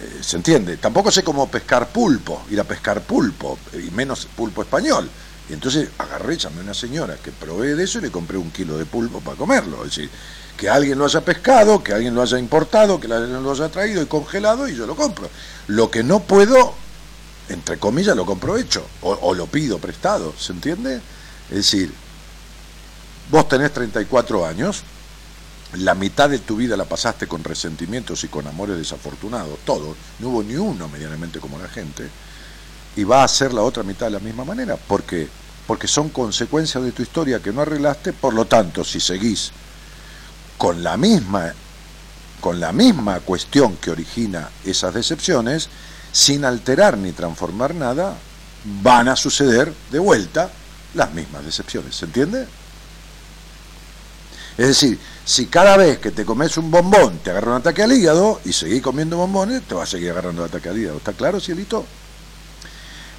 Eh, ¿Se entiende? Tampoco sé cómo pescar pulpo, ir a pescar pulpo, y menos pulpo español. Y entonces agarré, llamé a una señora que provee de eso y le compré un kilo de pulpo para comerlo. Es decir, que alguien lo haya pescado, que alguien lo haya importado, que lo haya traído y congelado y yo lo compro. Lo que no puedo, entre comillas, lo compro hecho o, o lo pido prestado, ¿se entiende? Es decir, vos tenés 34 años, la mitad de tu vida la pasaste con resentimientos y con amores desafortunados, todos, no hubo ni uno medianamente como la gente, y va a ser la otra mitad de la misma manera, porque porque son consecuencias de tu historia que no arreglaste, por lo tanto, si seguís con la misma con la misma cuestión que origina esas decepciones, sin alterar ni transformar nada, van a suceder de vuelta las mismas decepciones, ¿se entiende? Es decir, si cada vez que te comes un bombón te agarra un ataque al hígado y seguís comiendo bombones, te va a seguir agarrando el ataque al hígado. ¿Está claro, cielito?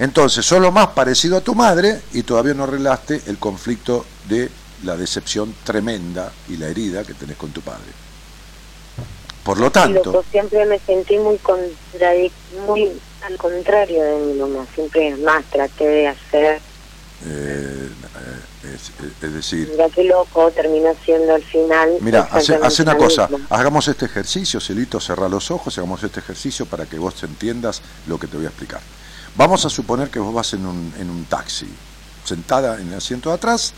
Entonces, sos lo más parecido a tu madre y todavía no arreglaste el conflicto de la decepción tremenda y la herida que tenés con tu padre. Por lo tanto, loco, siempre me sentí muy muy al contrario de mi mamá. Siempre más traté de hacer. eh, eh, es, es decir, Mira qué loco terminó siendo al final. Mira, hace, hace una cosa, mismo. hagamos este ejercicio, Celito, cerra los ojos hagamos este ejercicio para que vos entiendas lo que te voy a explicar. Vamos a suponer que vos vas en un, en un taxi, sentada en el asiento de atrás,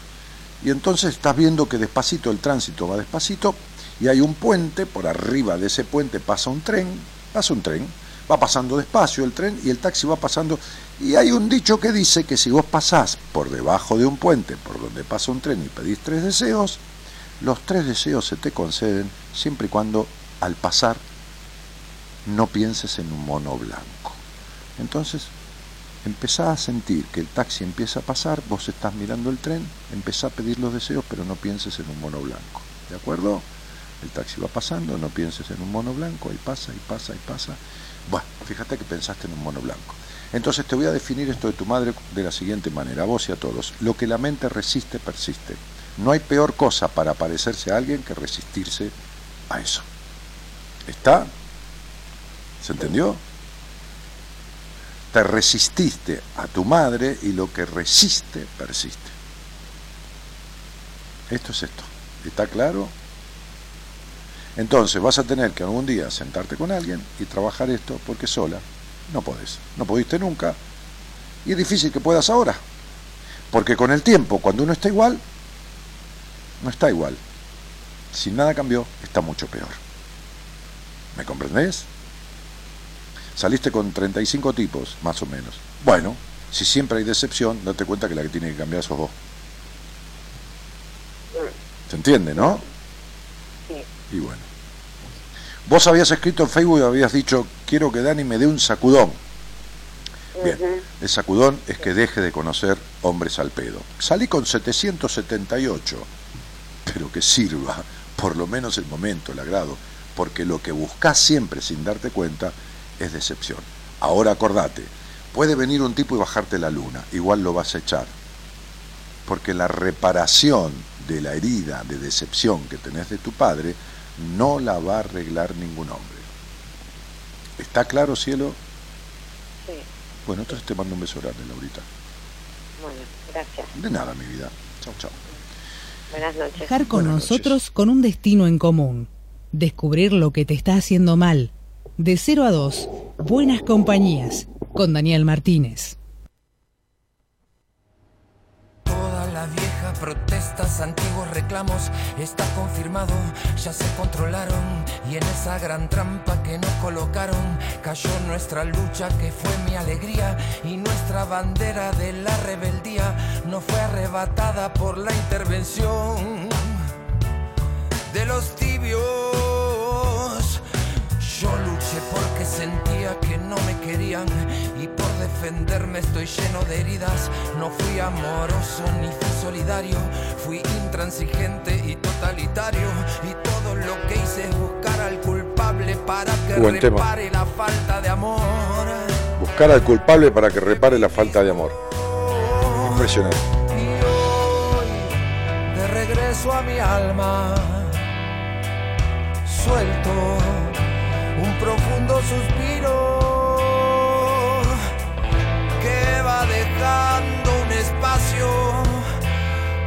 y entonces estás viendo que despacito el tránsito va despacito, y hay un puente, por arriba de ese puente pasa un tren, pasa un tren, va pasando despacio el tren y el taxi va pasando, y hay un dicho que dice que si vos pasás por debajo de un puente por donde pasa un tren y pedís tres deseos, los tres deseos se te conceden siempre y cuando al pasar no pienses en un mono blanco. Entonces, empezá a sentir que el taxi empieza a pasar, vos estás mirando el tren, empezá a pedir los deseos, pero no pienses en un mono blanco. ¿De acuerdo? El taxi va pasando, no pienses en un mono blanco, ahí pasa, y pasa, y pasa. Bueno, fíjate que pensaste en un mono blanco. Entonces te voy a definir esto de tu madre de la siguiente manera, a vos y a todos. Lo que la mente resiste, persiste. No hay peor cosa para parecerse a alguien que resistirse a eso. ¿Está? ¿Se entendió? Te resististe a tu madre y lo que resiste, persiste. Esto es esto. ¿Está claro? Entonces vas a tener que algún día sentarte con alguien y trabajar esto porque sola no podés. No pudiste nunca Y es difícil que puedas ahora. Porque con el tiempo, cuando uno está igual, no está igual. Si nada cambió, está mucho peor. ¿Me comprendés? Saliste con 35 tipos, más o menos. Bueno, si siempre hay decepción, date cuenta que la que tiene que cambiar sos vos. ¿Se entiende, no? Sí. Y bueno. Vos habías escrito en Facebook y habías dicho, quiero que Dani me dé un sacudón. Bien, el sacudón es que deje de conocer hombres al pedo. Salí con 778, pero que sirva por lo menos el momento, el agrado, porque lo que buscas siempre sin darte cuenta es decepción. Ahora acordate, puede venir un tipo y bajarte la luna, igual lo vas a echar, porque la reparación de la herida de decepción que tenés de tu padre no la va a arreglar ningún hombre. ¿Está claro, cielo? Sí. Bueno, entonces te mando un beso grande, Laurita. Bueno, gracias. De nada, mi vida. Chau, chau. Buenas noches. Viajar con Buenas noches. nosotros con un destino en común. Descubrir lo que te está haciendo mal. De 0 a 2, Buenas Compañías, con Daniel Martínez. Todas las viejas protestas, antiguos reclamos, está confirmado, ya se controlaron y en esa gran trampa que nos colocaron cayó nuestra lucha que fue mi alegría y nuestra bandera de la rebeldía no fue arrebatada por la intervención de los tibios. Yo porque sentía que no me querían y por defenderme estoy lleno de heridas. No fui amoroso ni fui solidario, fui intransigente y totalitario. Y todo lo que hice es buscar al culpable para que Buen tema. repare la falta de amor. Buscar al culpable para que repare la falta de amor. Impresionante. Y hoy, de regreso a mi alma, suelto suspiro que va dejando un espacio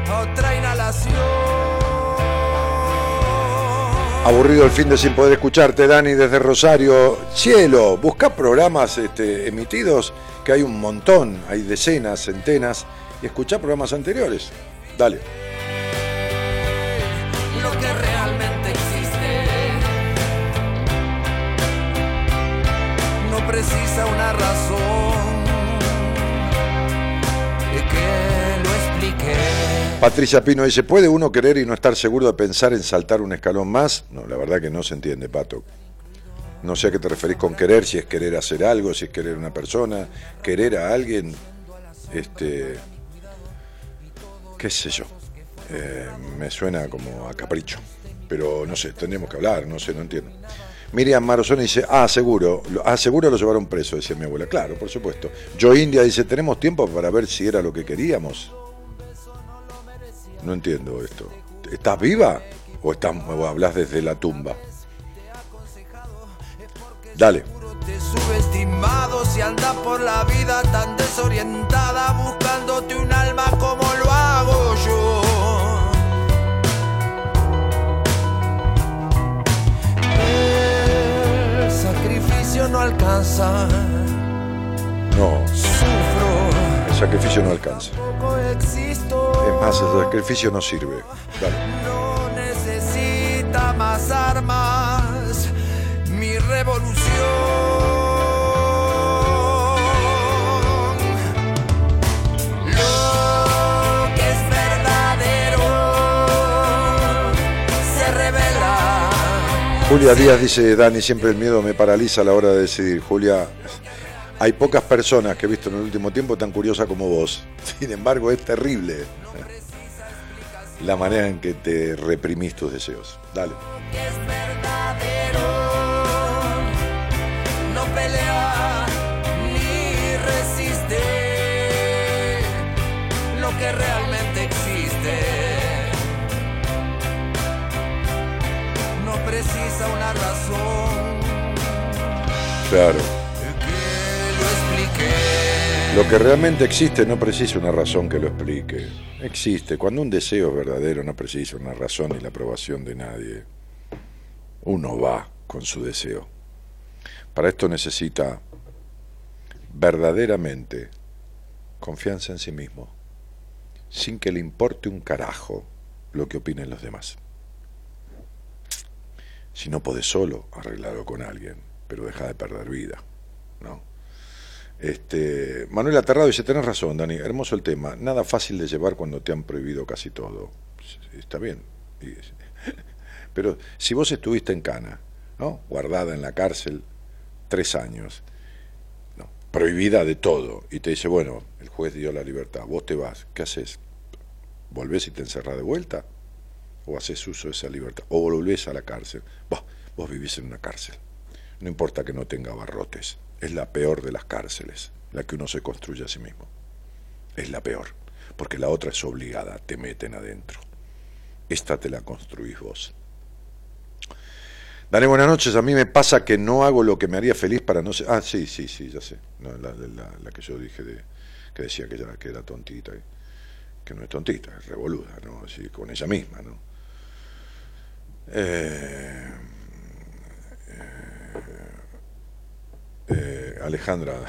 a otra inhalación. Aburrido el fin de sin poder escucharte, Dani, desde Rosario. Cielo, busca programas este, emitidos, que hay un montón, hay decenas, centenas, y escuchá programas anteriores. Dale. lo que Patricia Pino dice, ¿puede uno querer y no estar seguro de pensar en saltar un escalón más? No, la verdad que no se entiende, Pato. No sé a qué te referís con querer, si es querer hacer algo, si es querer una persona, querer a alguien, este, qué sé yo. Eh, me suena como a capricho, pero no sé, tendríamos que hablar, no sé, no entiendo. Miriam Marozón dice, ah, seguro, ah, seguro lo llevaron preso, decía mi abuela. Claro, por supuesto. Yo India dice, ¿tenemos tiempo para ver si era lo que queríamos? No entiendo esto. ¿Estás viva o, estás, o hablas desde la tumba? Dale. Alcanza, No, sufro, el sacrificio no alcanza. existo. Es más, el sacrificio no sirve. Dale. No necesita más armas, mi revolución. Julia Díaz dice, Dani, siempre el miedo me paraliza a la hora de decidir. Julia, hay pocas personas que he visto en el último tiempo tan curiosa como vos. Sin embargo, es terrible la manera en que te reprimís tus deseos. Dale. que es precisa una razón Claro. que lo. Lo que realmente existe no precisa una razón que lo explique. Existe. Cuando un deseo es verdadero no precisa una razón ni la aprobación de nadie. Uno va con su deseo. Para esto necesita verdaderamente confianza en sí mismo, sin que le importe un carajo lo que opinen los demás. Si no podés solo, arreglarlo con alguien, pero deja de perder vida, ¿no? Este, Manuel Aterrado dice, tenés razón, Dani, hermoso el tema, nada fácil de llevar cuando te han prohibido casi todo. Está bien. Pero si vos estuviste en cana, ¿no? guardada en la cárcel tres años, prohibida de todo, y te dice, bueno, el juez dio la libertad, vos te vas, ¿qué haces? ¿Volvés y te encerrás de vuelta? ¿O haces uso de esa libertad? ¿O volvés a la cárcel? Vos, vos vivís en una cárcel. No importa que no tenga barrotes es la peor de las cárceles, la que uno se construye a sí mismo. Es la peor, porque la otra es obligada, te meten adentro. Esta te la construís vos. Dale buenas noches. A mí me pasa que no hago lo que me haría feliz para no ser. Ah, sí, sí, sí, ya sé. la, que yo dije de, que decía que, que era tontita, que no es tontita, es revoluda, ¿no? Así, con ella misma, ¿no? Eh, Eh, Alejandra,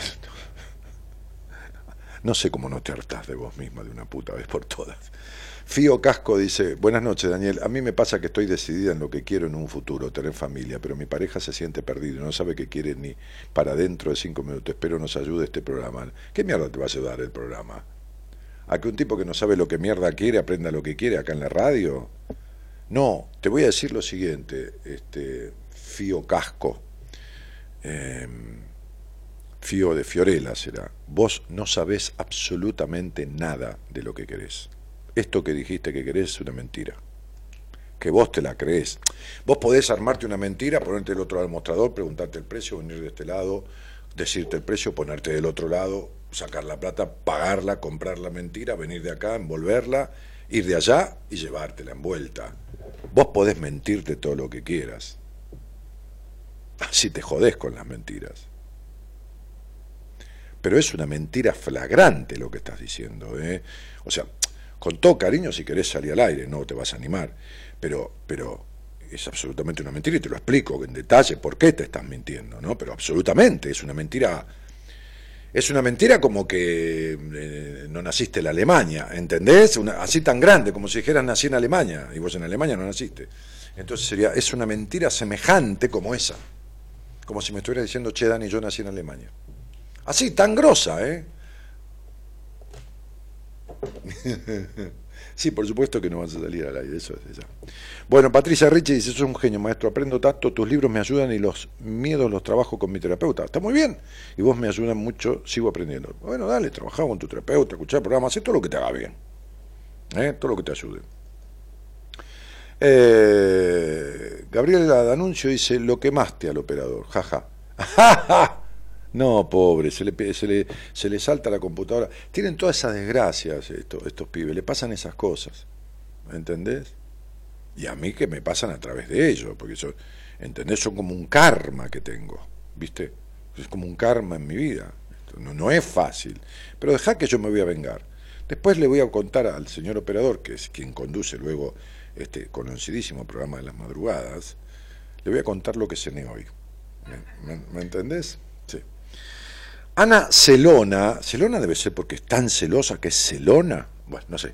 no sé cómo no te hartás de vos misma de una puta vez por todas. Fío Casco dice, buenas noches Daniel, a mí me pasa que estoy decidida en lo que quiero en un futuro, tener familia, pero mi pareja se siente perdido, no sabe qué quiere ni para dentro de cinco minutos, espero nos ayude este programa. ¿Qué mierda te va a ayudar el programa? ¿A que un tipo que no sabe lo que mierda quiere aprenda lo que quiere acá en la radio? No, te voy a decir lo siguiente, este, Fío Casco. Eh, Fío de Fiorella será, vos no sabés absolutamente nada de lo que querés. Esto que dijiste que querés es una mentira. Que vos te la creés. Vos podés armarte una mentira, ponerte del otro del mostrador, preguntarte el precio, venir de este lado, decirte el precio, ponerte del otro lado, sacar la plata, pagarla, comprar la mentira, venir de acá, envolverla, ir de allá y llevártela envuelta. Vos podés mentirte todo lo que quieras. Así te jodés con las mentiras pero es una mentira flagrante lo que estás diciendo. ¿eh? O sea, con todo cariño si querés salir al aire, no te vas a animar, pero, pero es absolutamente una mentira y te lo explico en detalle por qué te estás mintiendo, ¿no? Pero absolutamente, es una mentira... Es una mentira como que eh, no naciste en Alemania, ¿entendés? así tan grande, como si dijeras nací en Alemania y vos en Alemania no naciste. Entonces sería, es una mentira semejante como esa. Como si me estuvieras diciendo, che, Dani, yo nací en Alemania. Así, tan grosa, ¿eh? sí, por supuesto que no vas a salir al aire, eso es ya. Bueno, Patricia Richie dice, sos un genio, maestro, aprendo tanto, tus libros me ayudan y los miedos los trabajo con mi terapeuta. Está muy bien, y vos me ayudan mucho, sigo aprendiendo. Bueno, dale, trabajá con tu terapeuta, escuchar programas, haz todo lo que te haga bien, ¿eh? todo lo que te ayude. Eh, Gabriela D'Anuncio dice, lo que más te al operador, jaja. Ja. No, pobre, se le, se le, se le salta la computadora. Tienen todas esas desgracias estos, estos pibes, le pasan esas cosas. ¿Entendés? Y a mí que me pasan a través de ellos, porque eso, ¿entendés? Son como un karma que tengo, ¿viste? Es como un karma en mi vida. No, no es fácil, pero deja que yo me voy a vengar. Después le voy a contar al señor operador, que es quien conduce luego este conocidísimo programa de las madrugadas, le voy a contar lo que cené hoy. me entendés? Ana Celona, Celona debe ser porque es tan celosa que es celona. Bueno, no sé.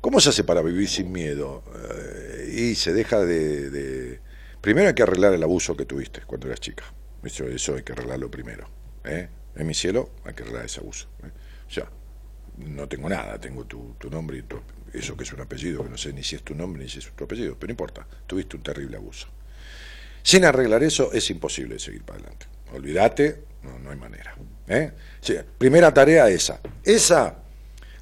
¿Cómo se hace para vivir sin miedo? Eh, y se deja de, Primero hay que arreglar el abuso que tuviste cuando eras chica. Eso, hay que arreglarlo primero. ¿eh? En mi cielo hay que arreglar ese abuso. ¿eh? Sea, no tengo nada, tengo tu, nombre y eso que es un apellido, que no sé ni si es tu nombre ni si es tu apellido, pero no importa, tuviste un terrible abuso. Sin arreglar eso es imposible seguir para adelante. Olvídate, no, no hay manera. ¿eh? primera tarea esa. Esa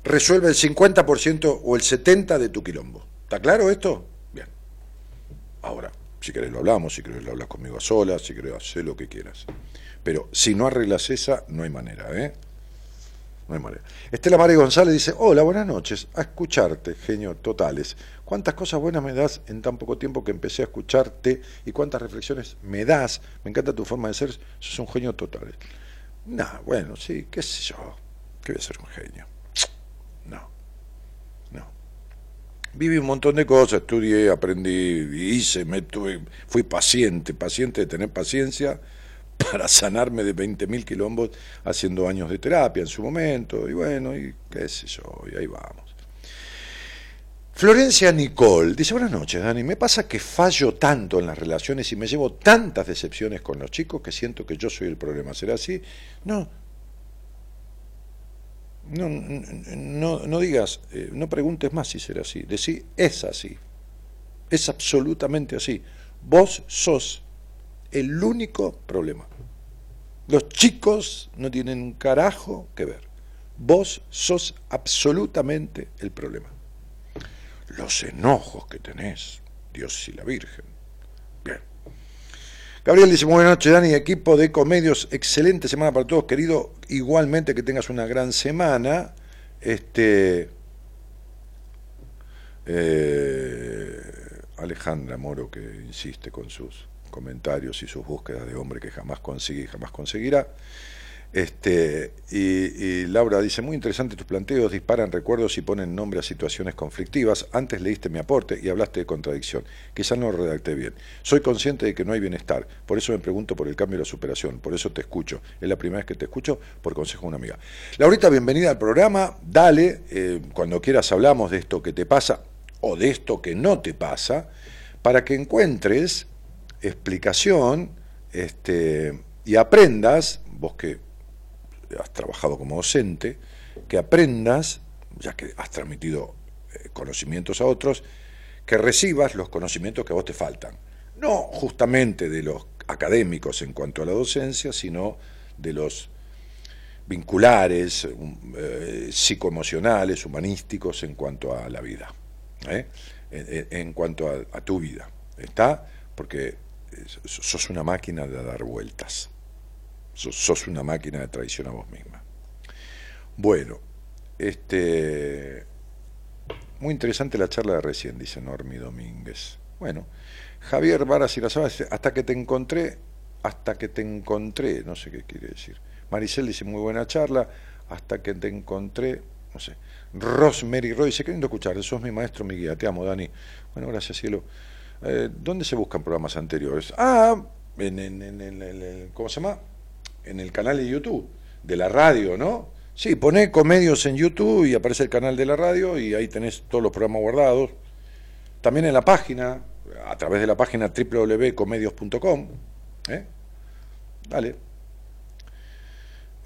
resuelve el 50% o el 70% de tu quilombo. ¿Está claro esto? Bien. Ahora, si querés lo hablamos, si querés lo hablas conmigo a solas, si querés hacer lo que quieras. Pero si no arreglas esa, no hay manera, ¿eh? No hay manera. Estela María González dice, hola, buenas noches, a escucharte, genio totales. ¿Cuántas cosas buenas me das en tan poco tiempo que empecé a escucharte y cuántas reflexiones me das? Me encanta tu forma de ser, sos un genio total. No, bueno, sí, qué sé yo, que voy a ser un genio. No, no. Viví un montón de cosas, estudié, aprendí, hice, me fui paciente, paciente de tener paciencia para sanarme de 20.000 quilombos haciendo años de terapia en su momento, y bueno, y qué sé yo, y ahí vamos. Florencia Nicole dice, buenas noches, Dani, me pasa que fallo tanto en las relaciones y me llevo tantas decepciones con los chicos que siento que yo soy el problema. ¿Será así? No. No, no, no digas, eh, no preguntes más si será así. Decí, es así. Es absolutamente así. Vos sos el único problema. Los chicos no tienen un carajo que ver. Vos sos absolutamente el problema los enojos que tenés, Dios y la Virgen. Bien. Gabriel dice, buenas noches, Dani, equipo de comedios, excelente semana para todos, querido, igualmente que tengas una gran semana. Este eh, Alejandra Moro que insiste con sus comentarios y sus búsquedas de hombre que jamás consigue y jamás conseguirá. Este, y, Laura dice, muy interesante tus planteos, disparan recuerdos y ponen nombre a situaciones conflictivas. Antes leíste mi aporte y hablaste de contradicción. Quizás no lo redacté bien. Soy consciente de que no hay bienestar. Por eso me pregunto por el cambio y la superación. Por eso te escucho. Es la primera vez que te escucho por consejo de una amiga. Laurita, bienvenida al programa. Dale, eh, cuando quieras hablamos de esto que te pasa o de esto que no te pasa, para que encuentres explicación este, y aprendas, vos que has trabajado como docente, que aprendas, ya que has transmitido eh, conocimientos a otros, que recibas los conocimientos que a vos te faltan. No justamente de los académicos en cuanto a la docencia, sino de los vinculares, eh, psicoemocionales, humanísticos en cuanto a la vida, ¿eh? en, cuanto a, a tu vida. ¿Está? Porque sos una máquina de dar vueltas sos una máquina de traición a vos misma. Bueno, este muy interesante la charla de recién, dice Normi Domínguez. Bueno, Javier Varas y la hasta que te encontré, hasta que te encontré, no sé qué quiere decir. Maricel dice, muy buena charla, hasta que te encontré, no sé. Rosemary Roy dice, qué lindo escuchar, sos mi maestro, mi guía, te amo, Dani. Bueno, gracias, cielo. Eh, ¿Dónde se buscan programas anteriores? Ah, en, en, en, en ¿cómo se llama? En el canal de YouTube, de la radio, ¿no? Sí, poné comedios en YouTube y aparece el canal de la radio y ahí tenés todos los programas guardados. También en la página, a través de la página www.comedios.com. ¿eh? Dale.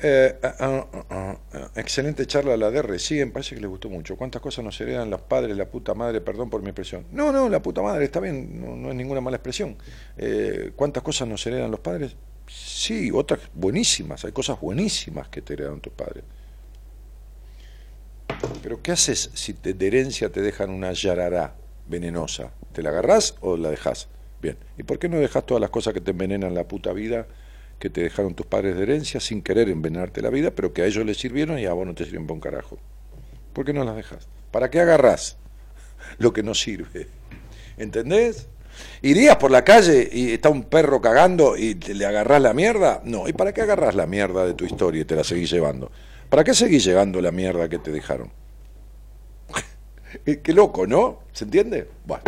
Eh, ah, ah, ah, excelente charla la de recién, parece que le gustó mucho. ¿Cuántas cosas nos heredan los padres, la puta madre? Perdón por mi expresión. No, no, la puta madre está bien, no, es ninguna mala expresión. Eh, ¿Cuántas cosas nos heredan los padres? Sí, otras buenísimas, hay cosas buenísimas que te heredan tus padres. Pero ¿qué haces si de herencia te dejan una yarará venenosa? ¿Te la agarrás o la dejas? Bien, ¿y por qué no dejas todas las cosas que te envenenan la puta vida que te dejaron tus padres de herencia sin querer envenenarte la vida, pero que a ellos les sirvieron y a vos no te sirven por un carajo? ¿Por qué no las dejas? ¿Para qué agarrás lo que no sirve? ¿Entendés? ¿Irías por la calle y está un perro cagando y le agarrás la mierda? No. ¿Y para qué agarrás la mierda de tu historia y te la seguís llevando? ¿Para qué seguís llevando la mierda que te dejaron? qué loco, ¿no? ¿Se entiende? Bueno.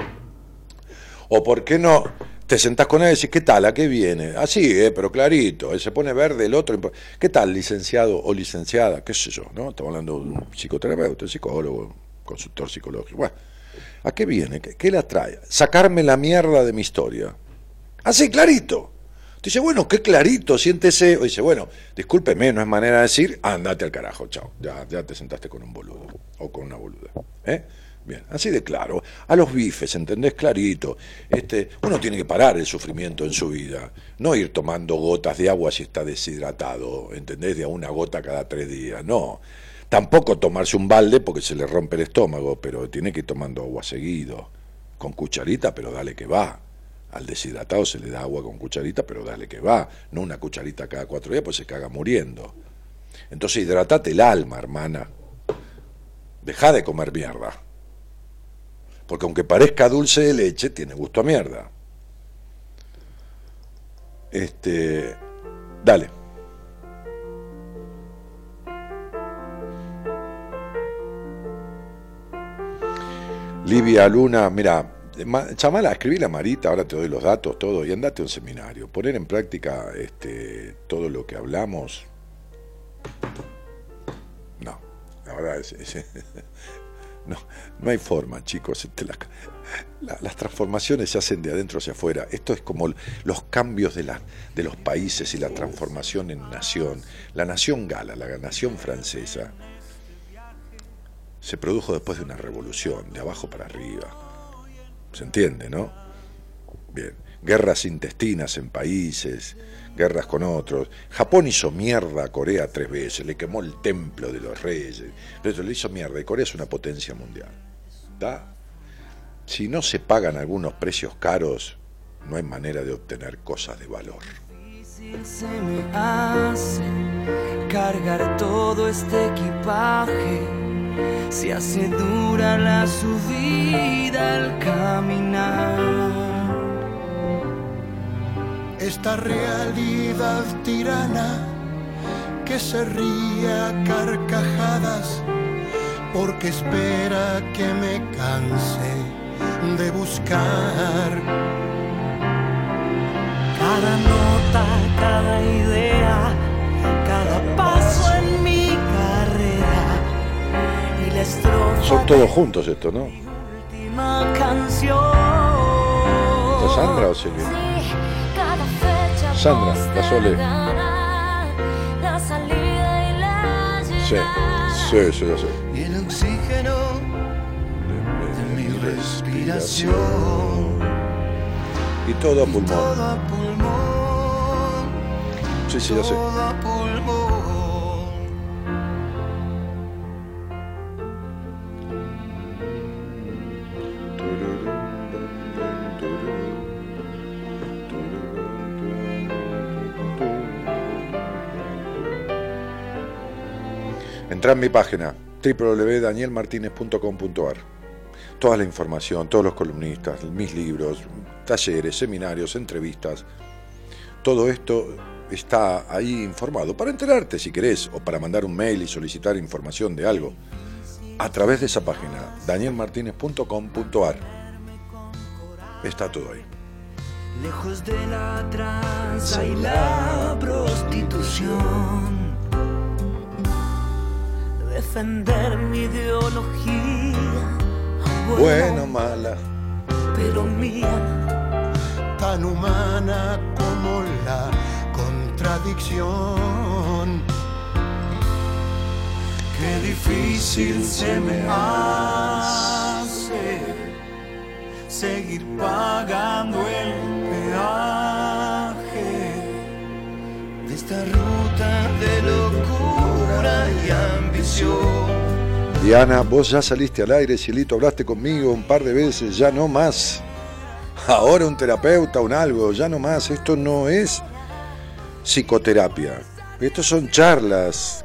¿O por qué no te sentás con él y decís, ¿qué tal? ¿A qué viene? Así, ah, eh, pero clarito. Se pone verde, el otro. ¿Qué tal, licenciado o licenciada? ¿Qué sé yo? ¿no? Estamos hablando de un psicoterapeuta, un psicólogo, consultor psicológico. Bueno. ¿A qué viene? ¿Qué, la trae? Sacarme la mierda de mi historia. Así, clarito. Dice, bueno, qué clarito, siéntese. O dice, bueno, discúlpeme, no es manera de decir, andate al carajo, chao. Ya, ya te sentaste con un boludo o con una boluda. ¿eh? Bien, así de claro. A los bifes, ¿entendés? Clarito. Este, uno tiene que parar el sufrimiento en su vida. No ir tomando gotas de agua si está deshidratado, ¿entendés? De una gota cada tres días. No. Tampoco tomarse un balde porque se le rompe el estómago, pero tiene que ir tomando agua seguido, con cucharita, pero dale que va. Al deshidratado se le da agua con cucharita, pero dale que va. No una cucharita cada cuatro días, pues se caga muriendo. Entonces hidratate el alma, hermana. Deja de comer mierda. Porque aunque parezca dulce de leche, tiene gusto a mierda. Este. Dale. Livia Luna, mira, Chamala, escribí la Marita, ahora te doy los datos, todo, y andate a un seminario. Poner en práctica este, todo lo que hablamos. No, la verdad es, no, no hay forma, chicos. Este, las transformaciones se hacen de adentro hacia afuera. Esto es como los cambios de los países y la transformación en nación. La nación gala, la nación francesa, se produjo después de una revolución, de abajo para arriba. ¿Se entiende, no? Bien. Guerras intestinas en países, guerras con otros. Japón hizo mierda a Corea tres veces, le quemó el templo de los reyes. Pero le hizo mierda y Corea es una potencia mundial. ¿Está? Si no se pagan algunos precios caros, no hay manera de obtener cosas de valor. Se me hace cargar todo este equipaje, se hace dura la subida al caminar. Esta realidad tirana que se ríe a carcajadas porque espera que me canse de buscar. Cada nota, cada idea, cada paso Son todos juntos esto, ¿no? ¿Está Sandra o Silvia? Sandra, la Sole. Sí, sí, sí, ya sé. Y el oxígeno respiración. Y todo a pulmón. Sí, sí, ya sé. Todo a pulmón. Entra en mi página www.danielmartinez.com.ar toda la información, todos los columnistas, mis libros, talleres, seminarios, entrevistas, todo esto está ahí informado para enterarte si querés o para mandar un mail y solicitar información de algo a través de esa página danielmartinez.com.ar está todo ahí. Lejos de la tranza y la prostitución, defender mi ideología, bueno mala pero mía. tan humana como la contradicción. Qué difícil se me hace seguir pagando el peaje de esta ruta de locura y Diana, vos ya saliste al aire, Cielito, hablaste conmigo un par de veces, ya no más. Ahora un terapeuta, un algo, ya no más. Esto no es psicoterapia. Esto son charlas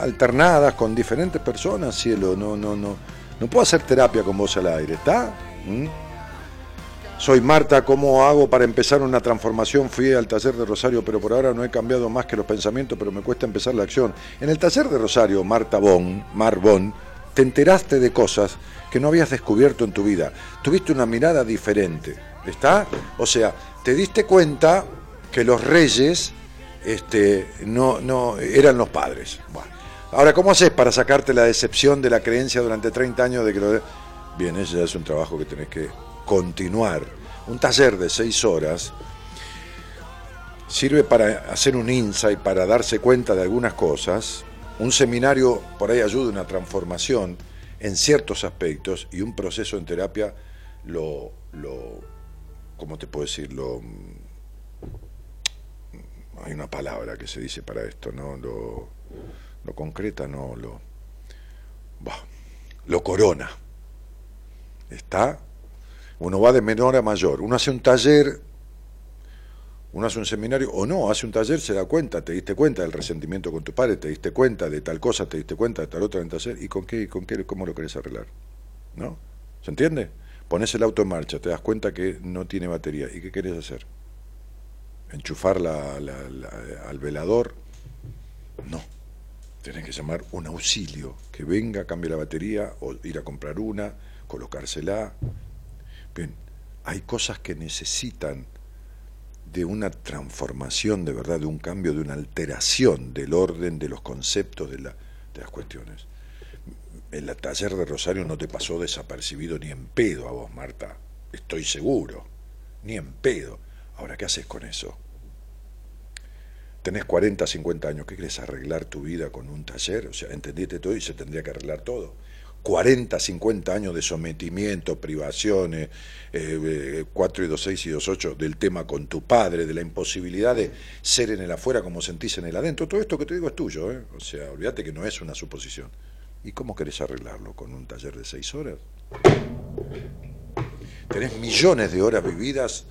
alternadas con diferentes personas, cielo. No, no, no. No puedo hacer terapia con vos al aire, ¿está? ¿Mm? Soy Marta, ¿cómo hago para empezar una transformación? Fui al taller de Rosario, pero por ahora no he cambiado más que los pensamientos, pero me cuesta empezar la acción. En el taller de Rosario, Marta Bon, Mar Bon, te enteraste de cosas que no habías descubierto en tu vida. Tuviste una mirada diferente, ¿está? O sea, te diste cuenta que los reyes este, no, no eran los padres. Bueno. Ahora, ¿cómo haces para sacarte la decepción de la creencia durante 30 años de que lo... Bien, ese ya es un trabajo que tenés que continuar. Un taller de seis horas sirve para hacer un insight, para darse cuenta de algunas cosas. Un seminario por ahí ayuda a una transformación en ciertos aspectos y un proceso en terapia lo, lo ¿cómo te puedo decir? Lo, hay una palabra que se dice para esto, ¿no? Lo, lo concreta, no, lo, lo corona. ¿Está? Uno va de menor a mayor. Uno hace un taller, uno hace un seminario, o no, hace un taller, se da cuenta, te diste cuenta del resentimiento con tu padre, te diste cuenta de tal cosa, te diste cuenta de tal otra en taller, ¿y con qué, con qué, cómo lo querés arreglar? ¿No? ¿Se entiende? Pones el auto en marcha, te das cuenta que no tiene batería, ¿y qué querés hacer? ¿Enchufar la, al velador? No. Tenés que llamar un auxilio, que venga, cambie la batería, o ir a comprar una, colocársela. Bien, hay cosas que necesitan de una transformación de verdad, de un cambio, de una alteración del orden, de los conceptos, de, la, de las cuestiones. El taller de Rosario no te pasó desapercibido ni en pedo a vos, Marta, estoy seguro, ni en pedo. Ahora, ¿qué haces con eso? Tenés 40, 50 años, ¿qué querés arreglar tu vida con un taller? O sea, entendiste todo y se tendría que arreglar todo. 40, 50 años de sometimiento, privaciones, eh, 4 y 2, 6 y 2, 8, del tema con tu padre, de la imposibilidad de ser en el afuera como sentís en el adentro. Todo esto que te digo es tuyo, ¿eh? o sea, olvídate que no es una suposición. ¿Y cómo querés arreglarlo? ¿Con un taller de 6 horas? Tenés millones de horas vividas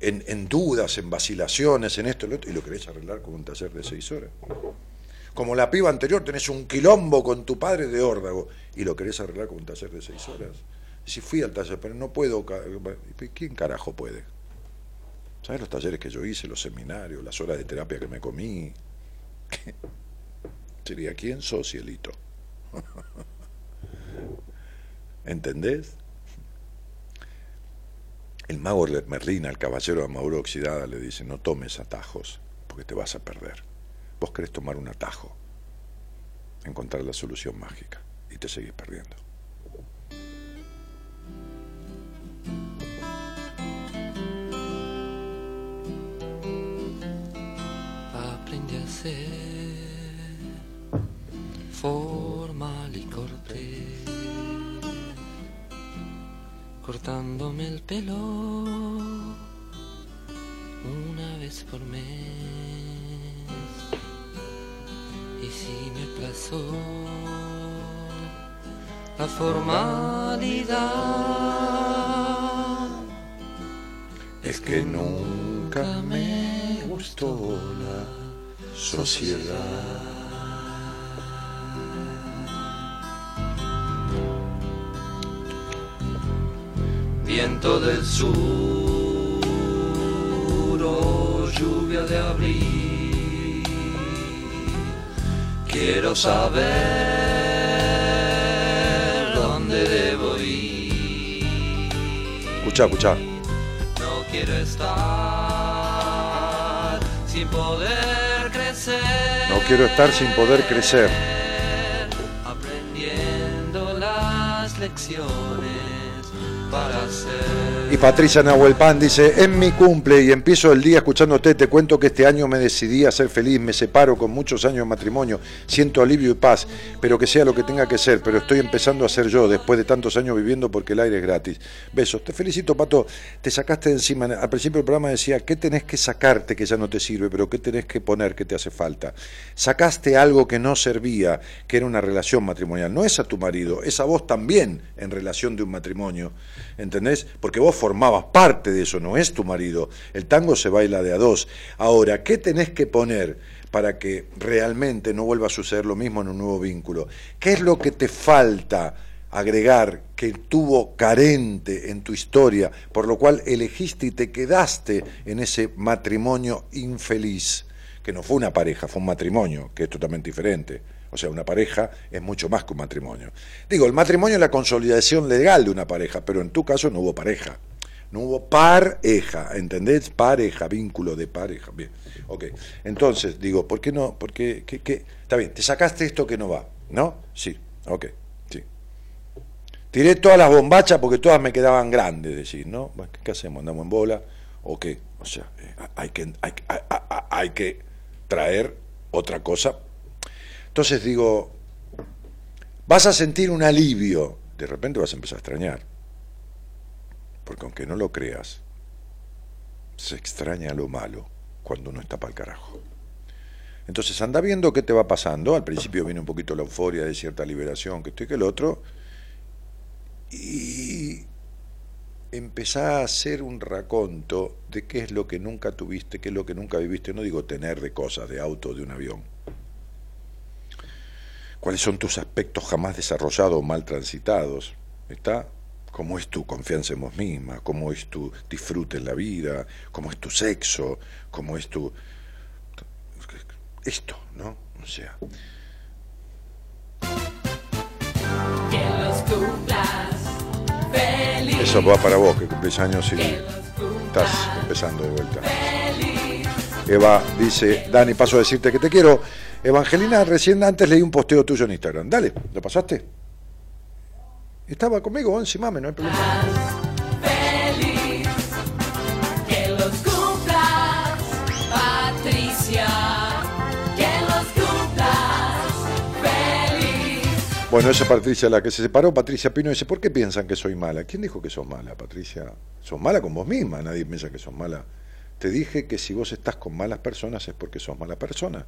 en, en dudas, en vacilaciones, en esto y lo otro, y lo querés arreglar con un taller de 6 horas como la piba anterior, tenés un quilombo con tu padre de órdago y lo querés arreglar con un taller de seis horas. Si fui al taller, pero no puedo. ¿Quién carajo puede? ¿Sabes los talleres que yo hice, los seminarios, las horas de terapia que me comí? Sería quién sos, cielito. ¿Entendés? El mago Merlina, el caballero de Mauro Oxidada, le dice, no tomes atajos, porque te vas a perder. Vos querés tomar un atajo, encontrar la solución mágica y te seguís perdiendo. Aprendí a ser formal y cortés, cortándome el pelo una vez por mes si me plazó la formalidad. Es que nunca me gustó la sociedad. Viento del sur o lluvia de abril Quiero saber dónde debo ir. Escucha, escucha. No quiero estar sin poder crecer. No quiero estar sin poder crecer. Aprendiendo las lecciones para ser. Y Patricia Nahuelpan dice, en mi cumple y empiezo el día escuchándote, te cuento que este año me decidí a ser feliz, me separo con muchos años de matrimonio, siento alivio y paz, pero que sea lo que tenga que ser, pero estoy empezando a ser yo después de tantos años viviendo porque el aire es gratis. Besos, te felicito Pato, te sacaste de encima, al principio del programa decía, ¿qué tenés que sacarte que ya no te sirve, pero qué tenés que poner que te hace falta? Sacaste algo que no servía, que era una relación matrimonial, no es a tu marido, es a vos también en relación de un matrimonio, ¿entendés? Porque vos formabas parte de eso, no es tu marido. El tango se baila de a dos. Ahora, ¿qué tenés que poner para que realmente no vuelva a suceder lo mismo en un nuevo vínculo? ¿Qué es lo que te falta? agregar que tuvo carente en tu historia, por lo cual elegiste y te quedaste en ese matrimonio infeliz, que no fue una pareja, fue un matrimonio, que es totalmente diferente. O sea, una pareja es mucho más que un matrimonio. Digo, el matrimonio es la consolidación legal de una pareja, pero en tu caso no hubo pareja. No hubo pareja, ¿entendés? Pareja, vínculo de pareja. Bien, ok. Entonces, digo, ¿por qué no? Porque, qué, qué? Está bien, te sacaste esto que no va, ¿no? Sí, ok, sí. Tiré todas las bombachas porque todas me quedaban grandes, decir, ¿no? ¿Qué hacemos? ¿Andamos en bola? ¿O qué? O sea, eh, hay que, hay, hay que traer otra cosa. Entonces digo, vas a sentir un alivio, de repente vas a empezar a extrañar porque aunque no lo creas, se extraña lo malo cuando uno está para el carajo. Entonces anda viendo qué te va pasando, al principio viene un poquito la euforia de cierta liberación, que estoy que el otro, y empezá a hacer un raconto de qué es lo que nunca tuviste, qué es lo que nunca viviste, no digo tener de cosas, de auto, de un avión. ¿Cuáles son tus aspectos jamás desarrollados o mal transitados? ¿Está? Cómo es tu confianza en vos misma, cómo es tu disfrute en la vida, cómo es tu sexo, cómo es tu... Esto, ¿no? O sea... Eso va para vos, que cumplís años y estás empezando de vuelta. Eva dice, Dani, paso a decirte que te quiero. Evangelina, recién antes leí un posteo tuyo en Instagram. Dale, ¿lo pasaste? Estaba conmigo, encima, no hay problema. Que los cumplas, feliz. Bueno, esa Patricia, la que se separó, Patricia Pino, dice, ¿por qué piensan que soy mala? ¿Quién dijo que sos mala, Patricia? Sos mala con vos misma, nadie piensa que sos mala. Te dije que si vos estás con malas personas es porque sos mala persona.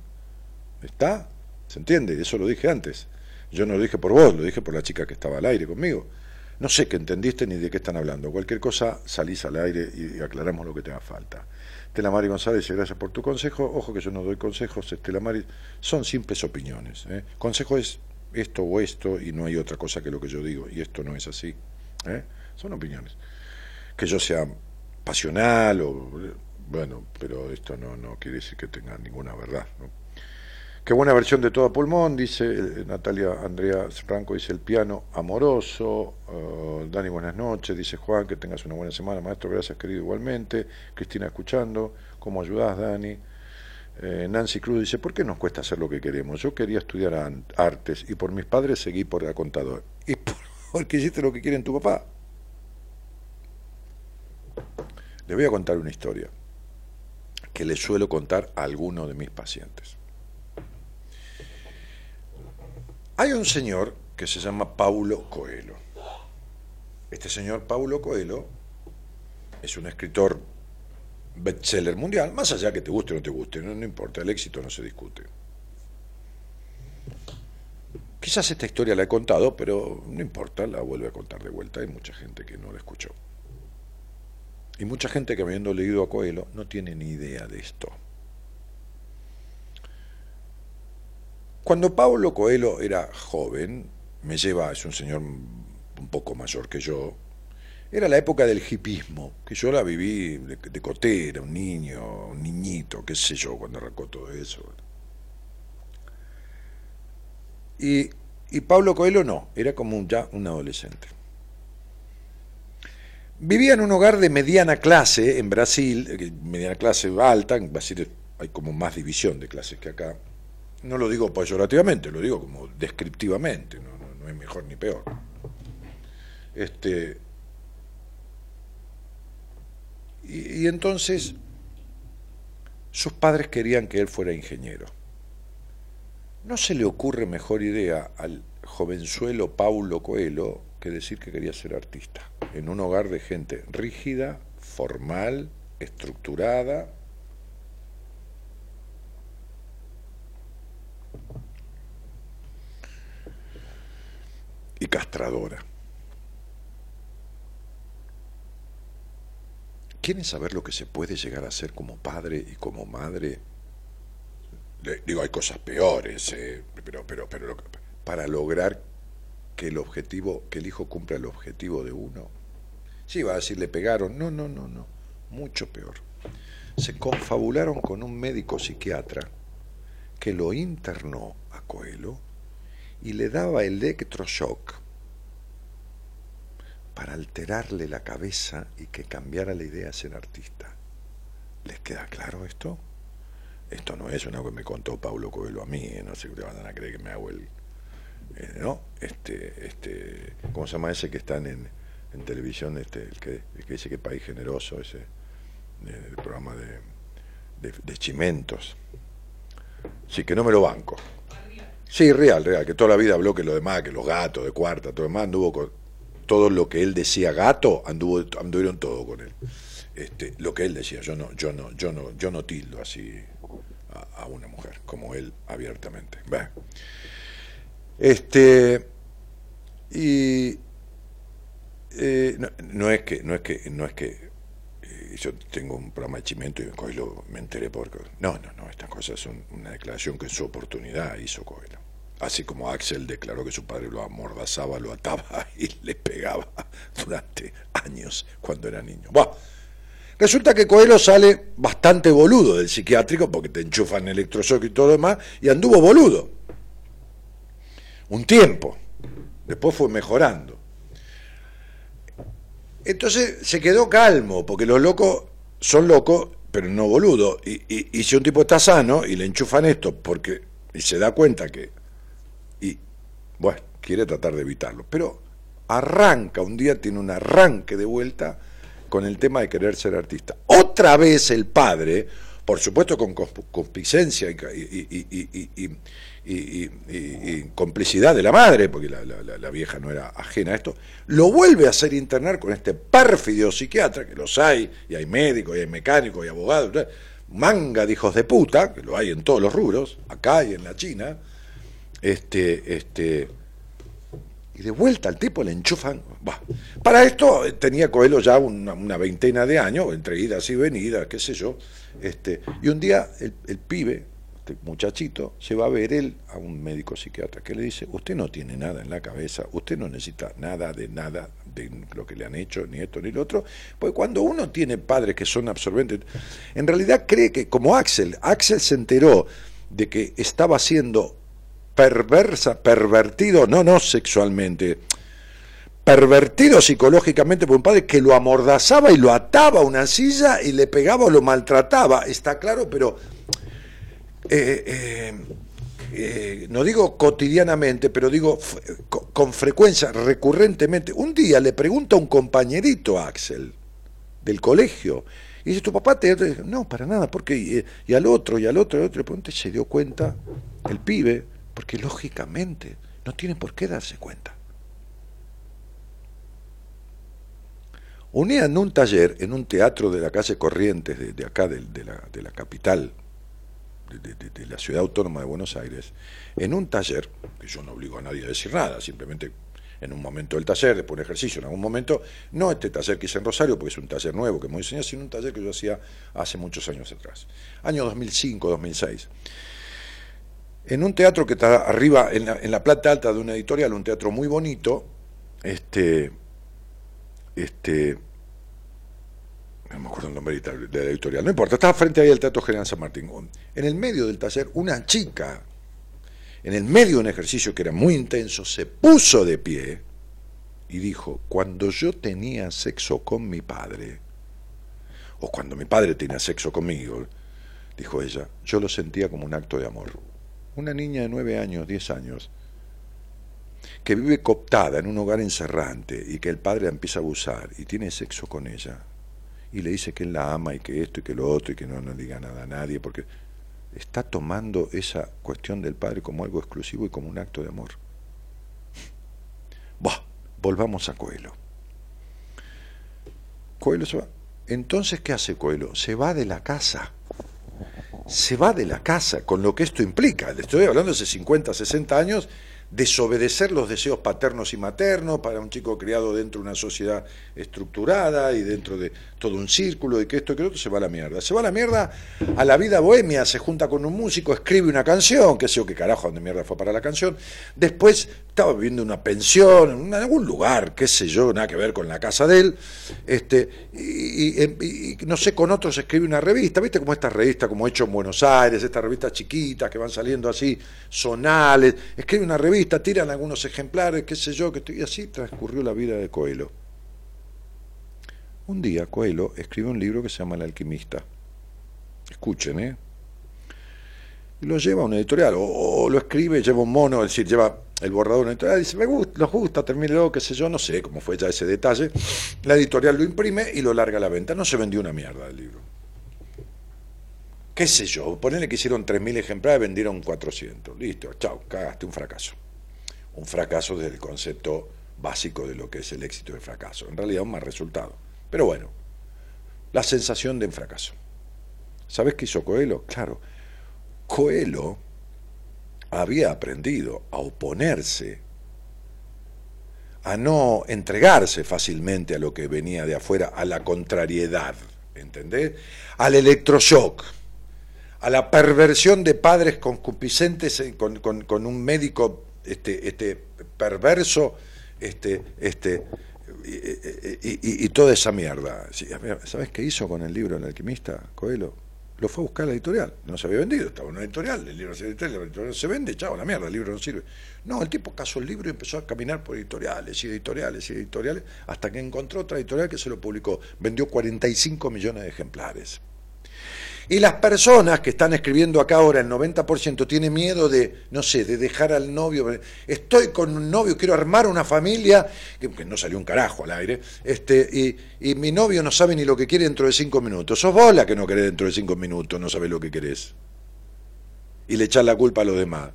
¿Está? ¿Se entiende? Eso lo dije antes. Yo no lo dije por vos, lo dije por la chica que estaba al aire conmigo. No sé qué entendiste ni de qué están hablando. Cualquier cosa, salís al aire y aclaramos lo que te haga falta. Estela Mari González, gracias por tu consejo. Ojo que yo no doy consejos, Estela Mari, son simples opiniones. ¿eh? Consejo es esto o esto y no hay otra cosa que lo que yo digo. Y esto no es así. ¿eh? Son opiniones. Que yo sea pasional o... Bueno, pero esto no, no quiere decir que tenga ninguna verdad. ¿no? Qué buena versión de todo pulmón, dice eh, Natalia Andrea Franco, dice el piano amoroso. Uh, Dani, buenas noches, dice Juan, que tengas una buena semana, maestro, gracias querido igualmente. Cristina escuchando, ¿cómo ayudás, Dani? Eh, Nancy Cruz dice, ¿por qué nos cuesta hacer lo que queremos? Yo quería estudiar artes y por mis padres seguí por el contador. Y porque hiciste lo que quieren tu papá. Le voy a contar una historia que le suelo contar a alguno de mis pacientes. Hay un señor que se llama Paulo Coelho. Este señor Paulo Coelho es un escritor bestseller mundial, más allá que te guste o no te guste, no, importa, el éxito no se discute. Quizás esta historia la he contado, pero no importa, la vuelvo a contar de vuelta. Hay mucha gente que no la escuchó. Y mucha gente que habiendo leído a Coelho no tiene ni idea de esto. Cuando Pablo Coelho era joven, me lleva, es un señor un poco mayor que yo, era la época del hipismo, que yo la viví de, de cotera, un niño, un niñito, qué sé yo, cuando arrancó todo eso. Y, y Pablo Coelho no, era como ya un adolescente. Vivía en un hogar de mediana clase en Brasil, eh, mediana clase alta, en Brasil hay como más división de clases que acá no lo digo peyorativamente, lo digo como descriptivamente, no, no, no es mejor ni peor. Este, y, y entonces sus padres querían que él fuera ingeniero. No se le ocurre mejor idea al jovenzuelo Paulo Coelho que decir que quería ser artista, en un hogar de gente rígida, formal, estructurada, y castradora. ¿Quieren saber lo que se puede llegar a hacer como padre y como madre? Digo, hay cosas peores, eh, pero, pero, pero para lograr que el objetivo, que el hijo cumpla el objetivo de uno. Sí, va a decir, le pegaron. No, no, no, no. Mucho peor. Se confabularon con un médico psiquiatra que lo internó a Coelho y le daba electroshock para alterarle la cabeza y que cambiara la idea de ser artista. ¿Les queda claro esto? Esto no es una que me contó Pablo Coelho a mí, ¿eh? no sé te van a creer que me hago el... Eh, ¿No? Este, este, ¿Cómo se llama ese que están en, en televisión? Este, el, que, el que dice que país generoso, ese, eh, programa de, de Chimentos. Sí, que no me lo banco. Sí, real, real, que toda la vida habló que lo demás, que los gatos de cuarta, todo lo demás, anduvo con todo lo que él decía gato, anduvo, anduvieron todo con él. Este, lo que él decía, yo no, yo no, yo no, yo no tildo así a, una mujer, como él abiertamente. Bueno. Este y eh, no, no, es que, no es que, no es que yo tengo un programa de chimento y Coelho me enteré por no, no, no, estas cosas son una declaración que en su oportunidad hizo Coelho así como Axel declaró que su padre lo amordazaba, lo ataba y le pegaba durante años cuando era niño. Bueno, resulta que Coelho sale bastante boludo del psiquiátrico porque te enchufan electroshock y todo lo demás y anduvo boludo. Un tiempo. Después fue mejorando. Entonces se quedó calmo, porque los locos son locos, pero no boludos. Y, y- y si un tipo está sano y le enchufan esto porque y se da cuenta que. Y bueno, quiere tratar de evitarlo. Pero arranca, un día tiene un arranque de vuelta con el tema de querer ser artista. Otra vez el padre, por supuesto con complicencia y, complicidad de la madre, porque la, la, vieja no era ajena a esto, lo vuelve a hacer internar con este pérfido psiquiatra, que los hay, y hay médicos, y hay mecánicos, y abogados, manga de hijos de puta, que lo hay en todos los rubros, acá y en la China, este, este, y de vuelta al tipo le enchufan. Bah. Para esto tenía Coelho ya una veintena de años, entre idas y venidas, qué sé yo. Este, y un día el, pibe, este muchachito, se va a ver él a un médico psiquiatra que le dice, usted no tiene nada en la cabeza, usted no necesita nada de nada de lo que le han hecho, ni esto ni lo otro, porque cuando uno tiene padres que son absorbentes, en realidad cree que, como Axel, Axel se enteró de que estaba siendo perversa, pervertido, no, no sexualmente, pervertido psicológicamente por un padre que lo amordazaba y lo ataba a una silla y le pegaba o lo maltrataba, está claro, pero eh, eh, eh, no digo cotidianamente, pero digo con frecuencia, recurrentemente. Un día le pregunta a un compañerito Axel del colegio, y dice, ¿tu papá te...? No, para nada, porque y, y al otro, y al otro, y al otro, pronto se dio cuenta el pibe, porque lógicamente no tiene por qué darse cuenta. Unía en un taller, en un teatro de la calle Corrientes, de, acá, de, la, capital, de, la ciudad autónoma de Buenos Aires, en un taller, que yo no obligo a nadie a decir nada, simplemente en un momento del taller, después un ejercicio, en algún momento, no este taller que hice en Rosario, porque es un taller nuevo que me enseñé, sino un taller que yo hacía hace muchos años atrás, año 2005, 2006. En un teatro que está arriba, en la, en la planta alta de una editorial, un teatro muy bonito, este, este, no me acuerdo el nombre de la editorial, no importa, estaba frente ahí al Teatro General San Martín. En el medio del taller, una chica, en el medio de un ejercicio que era muy intenso, se puso de pie y dijo, cuando yo tenía sexo con mi padre, o cuando mi padre tenía sexo conmigo, dijo ella, yo lo sentía como un acto de amor. Una niña de nueve años, diez años, que vive cooptada en un hogar encerrante y que el padre la empieza a abusar y tiene sexo con ella y le dice que él la ama y que esto y que lo otro y que no, no diga nada a nadie porque está tomando esa cuestión del padre como algo exclusivo y como un acto de amor. Bah, volvamos a Coelho. Coelho se va. Entonces, ¿qué hace Coelho? Se va de la casa. Se va de la casa, con lo que esto implica. Le estoy hablando hace 50, 60 años, desobedecer los deseos paternos y maternos para un chico criado dentro de una sociedad estructurada y dentro de todo un círculo y que esto y que lo otro se va a la mierda. Se va a la mierda a la vida bohemia, se junta con un músico, escribe una canción, que sé yo qué carajo, dónde mierda fue para la canción. Después estaba viviendo en una pensión, en algún lugar, qué sé yo, nada que ver con la casa de él. Este, y, y- y no sé, con otros escribe una revista, ¿viste? Como estas revistas, como Hecho en Buenos Aires, estas revistas chiquitas que van saliendo así, sonales. Escribe una revista, tiran algunos ejemplares, qué sé yo, que y así transcurrió la vida de Coelho. Un día Coelho escribe un libro que se llama El alquimista. Escuchen, ¿eh? Y lo lleva a una editorial, o, o lo escribe, lleva un mono, es decir, lleva el borrador editorial, dice, me gusta, nos gusta, termínelo, qué sé yo, no sé cómo fue ya ese detalle. La editorial lo imprime y lo larga a la venta. No se vendió una mierda el libro. ¿Qué sé yo? Ponele que hicieron 3.000 ejemplares, vendieron 400. Listo, chao, cagaste, un fracaso. Un fracaso desde el concepto básico de lo que es el éxito y fracaso. En realidad un mal resultado. Pero bueno, la sensación de un fracaso. ¿Sabes qué hizo Coelho? Claro, Coelho había aprendido a oponerse, a no entregarse fácilmente a lo que venía de afuera, a la contrariedad, ¿entendés? Al electroshock, a la perversión de padres concupiscentes con, un médico este, este, perverso, este, este, y, y- toda esa mierda. ¿Sabes qué hizo con el libro El alquimista, Coelho? Lo fue a buscar a la editorial, no se había vendido, estaba en una editorial, el libro se editorial, la editorial se vende, chao, la mierda, el libro no sirve. No, el tipo casó el libro y empezó a caminar por editoriales y editoriales y editoriales, hasta que encontró otra editorial que se lo publicó. Vendió 45 millones de ejemplares. Y las personas que están escribiendo acá ahora, el 90% tiene miedo de, no sé, de dejar al novio. Estoy con un novio, quiero armar una familia, que, no salió un carajo al aire, este, y, y mi novio no sabe ni lo que quiere dentro de cinco minutos. Sos vos la que no querés dentro de cinco minutos, no sabés lo que querés. Y le echás la culpa a los demás.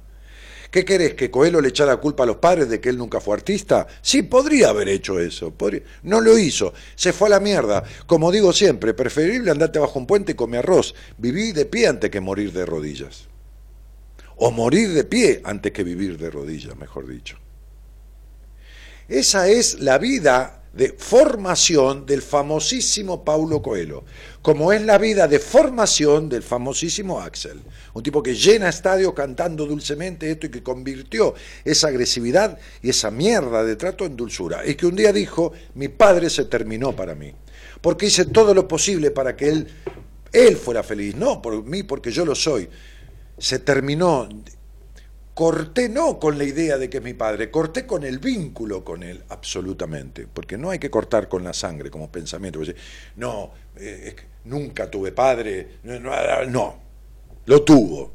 ¿Qué querés? ¿Que Coelho le echara la culpa a los padres de que él nunca fue artista? Sí, podría haber hecho eso. No lo hizo. Se fue a la mierda. Como digo siempre, preferible andarte bajo un puente y comer arroz. Viví de pie antes que morir de rodillas. O morir de pie antes que vivir de rodillas, mejor dicho. Esa es la vida de formación del famosísimo Paulo Coelho, como es la vida de formación del famosísimo Axel, un tipo que llena estadios cantando dulcemente esto y que convirtió esa agresividad y esa mierda de trato en dulzura. Y que un día dijo, mi padre se terminó para mí, porque hice todo lo posible para que él, él fuera feliz, no por mí, porque yo lo soy. Se terminó, corté no con la idea de que es mi padre, corté con el vínculo con él, absolutamente, porque no hay que cortar con la sangre como pensamiento, no, eh, nunca tuve padre, no, no, no, lo tuvo.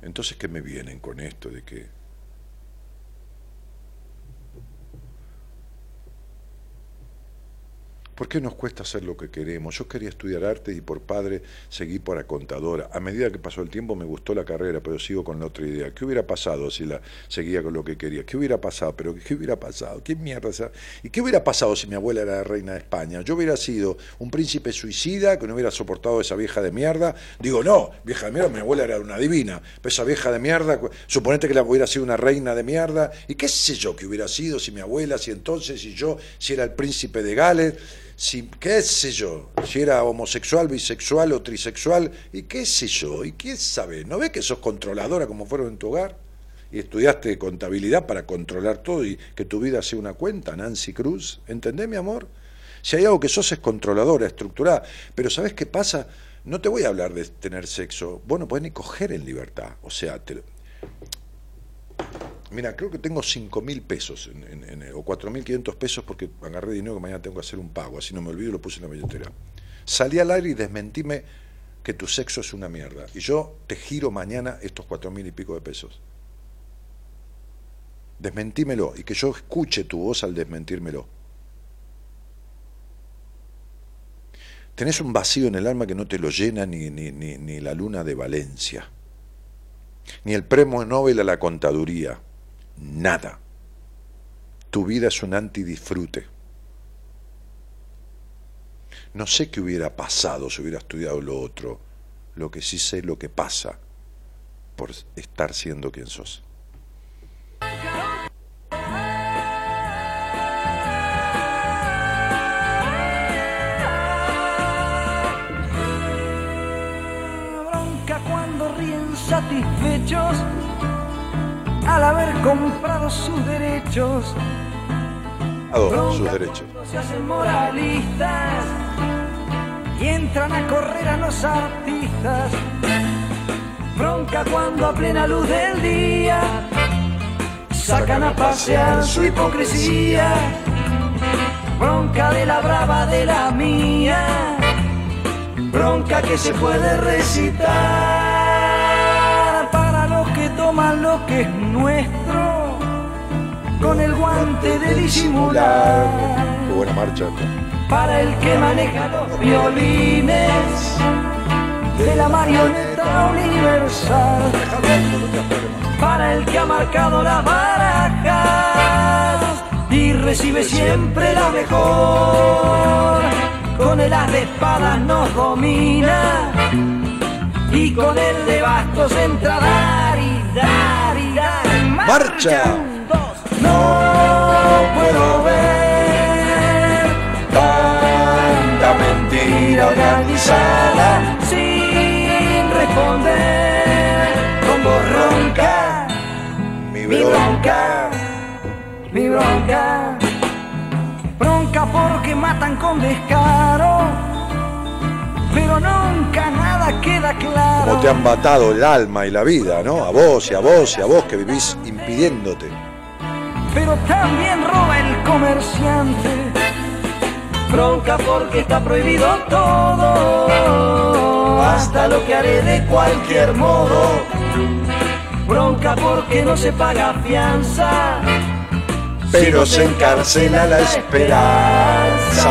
Entonces, ¿qué me vienen con esto de que ¿Por qué nos cuesta hacer lo que queremos? Yo quería estudiar arte y por padre seguí para contadora. A medida que pasó el tiempo me gustó la carrera, pero sigo con la otra idea. ¿Qué hubiera pasado si la seguía con lo que quería? ¿Qué hubiera pasado? ¿Pero qué hubiera pasado? ¿Qué mierda? sea? ¿Y qué hubiera pasado si mi abuela era la reina de España? Yo hubiera sido un príncipe suicida que no hubiera soportado esa vieja de mierda. Digo, no, vieja de mierda, mi abuela era una divina. Pero esa vieja de mierda, suponete que la hubiera sido una reina de mierda. ¿Y qué sé yo que hubiera sido si mi abuela, si entonces, si yo, si era el príncipe de Gales? Si, qué sé yo, si era homosexual, bisexual o trisexual, y qué sé yo, y quién sabe, ¿no ves que sos controladora como fueron en tu hogar? Y estudiaste contabilidad para controlar todo y que tu vida sea una cuenta, Nancy Cruz, ¿entendés mi amor? Si hay algo que sos es controladora, estructurada, pero ¿sabés qué pasa? No te voy a hablar de tener sexo, vos no ni coger en libertad, o sea, te- Mira, creo que tengo 5 mil pesos en- en- en- o 4.500 pesos porque agarré dinero que mañana tengo que hacer un pago, así no me olvido y lo puse en la billetera. Salí al aire y desmentíme que tu sexo es una mierda. Y yo te giro mañana estos cuatro mil y pico de pesos. Desmentímelo y que yo escuche tu voz al desmentírmelo. Tenés un vacío en el alma que no te lo llena ni, ni, ni, ni la luna de Valencia, ni el premio Nobel a la contaduría nada. Tu vida es un antidisfrute. No sé qué hubiera pasado si hubiera estudiado lo otro. Lo que sí sé lo que pasa por estar siendo quien sos. bronca cuando ríen satisfechos al haber comprado sus derechos. Adoro sus derechos. Se hacen moralistas y entran a correr a los artistas. Bronca cuando a plena luz del día sacan a pasear su hipocresía. Bronca de la brava de la mía. Bronca que se puede recitar toman lo que es nuestro con el guante de disimular. Qué buena marcha. Para el que maneja los violines de la marioneta universal. Para el que ha marcado las barajas y recibe siempre la mejor. Con el as de espadas nos domina y con el de bastos entra ¡Marcha! No puedo ver tanta mentira organizada sin responder con voz ronca Mi bronca. mi bronca bronca por matan con descaro, pero nunca nada queda claro. Como te han matado el alma y la vida, ¿no? A vos y a vos y a vos que vivís impidiéndote. pero también roba el comerciante. Bronca porque está prohibido todo, hasta lo que haré de cualquier modo. Bronca porque no se paga fianza, Pero se encarcela la esperanza.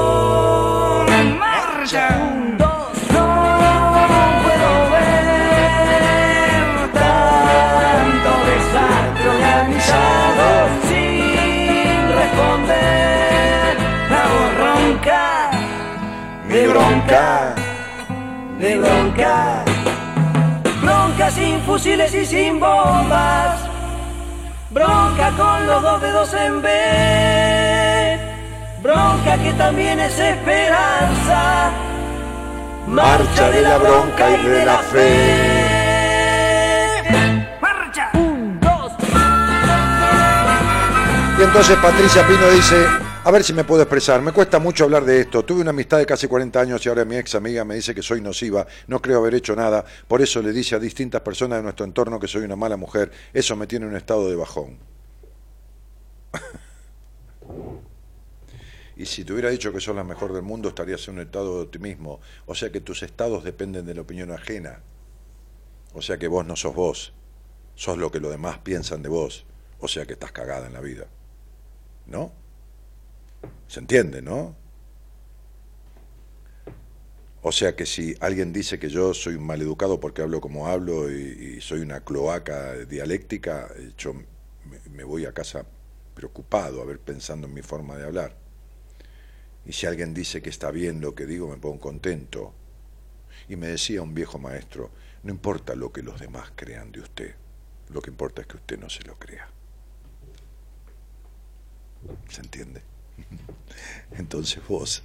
Mi bronca. de bronca. Bronca sin fusiles y sin bombas. Bronca con los dos dedos en B. Bronca que también es esperanza. Marcha de la bronca y de la fe. Marcha. Un, dos. Y entonces Patricia Pino dice, a ver si me puedo expresar, me cuesta mucho hablar de esto, tuve una amistad de casi 40 años y ahora mi ex amiga me dice que soy nociva, no creo haber hecho nada, por eso le dice a distintas personas de nuestro entorno que soy una mala mujer, eso me tiene en un estado de bajón. Y si te hubiera dicho que sos la mejor del mundo, estarías en un estado de optimismo. O sea que tus estados dependen de la opinión ajena. O sea que vos no sos vos. Sos lo que los demás piensan de vos. O sea que estás cagada en la vida. ¿No? ¿Se entiende, no? O sea que si alguien dice que yo soy un maleducado porque hablo como hablo y, soy una cloaca dialéctica, eh, yo me, me voy a casa preocupado, a ver, pensando en mi forma de hablar. Y si alguien dice que está bien lo que digo, me pongo contento. Y me decía un viejo maestro, no importa lo que los demás crean de usted, lo que importa es que usted no se lo crea. ¿Se entiende? Entonces vos,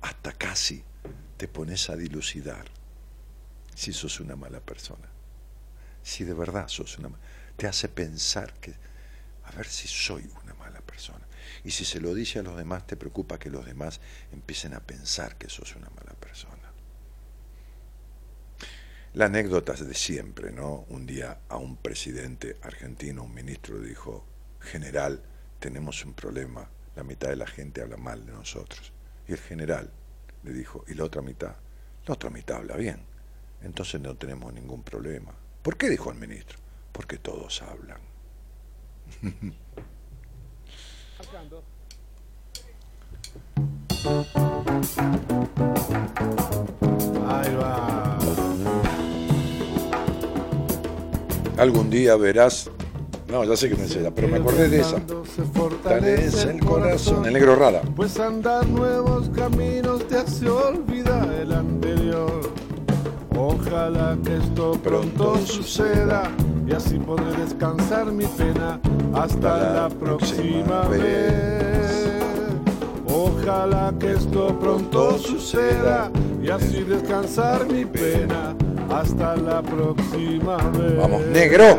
hasta casi te pones a dilucidar si sos una mala persona. Si de verdad sos una mala te hace pensar que, a ver si soy una mala persona. Y si se lo dice a los demás, te preocupa que los demás empiecen a pensar que sos una mala persona. La anécdota es de siempre, ¿no? Un día a un presidente argentino, un ministro, dijo, general, tenemos un problema, la mitad de la gente habla mal de nosotros. Y el general le dijo, ¿y la otra mitad? La otra mitad habla bien, entonces no tenemos ningún problema. ¿Por qué dijo el ministro? Porque todos hablan. Ahí va. Algún día verás. No, ya sé que no es pero me acordé de esa. Fortalece el corazón. El negro rada. Pues andar nuevos caminos te hace olvidar el anterior. Ojalá que esto pronto suceda y así podré descansar mi pena hasta la próxima vez. Ojalá que esto pronto suceda y así descansar mi pena hasta la próxima vez. Vamos, negro.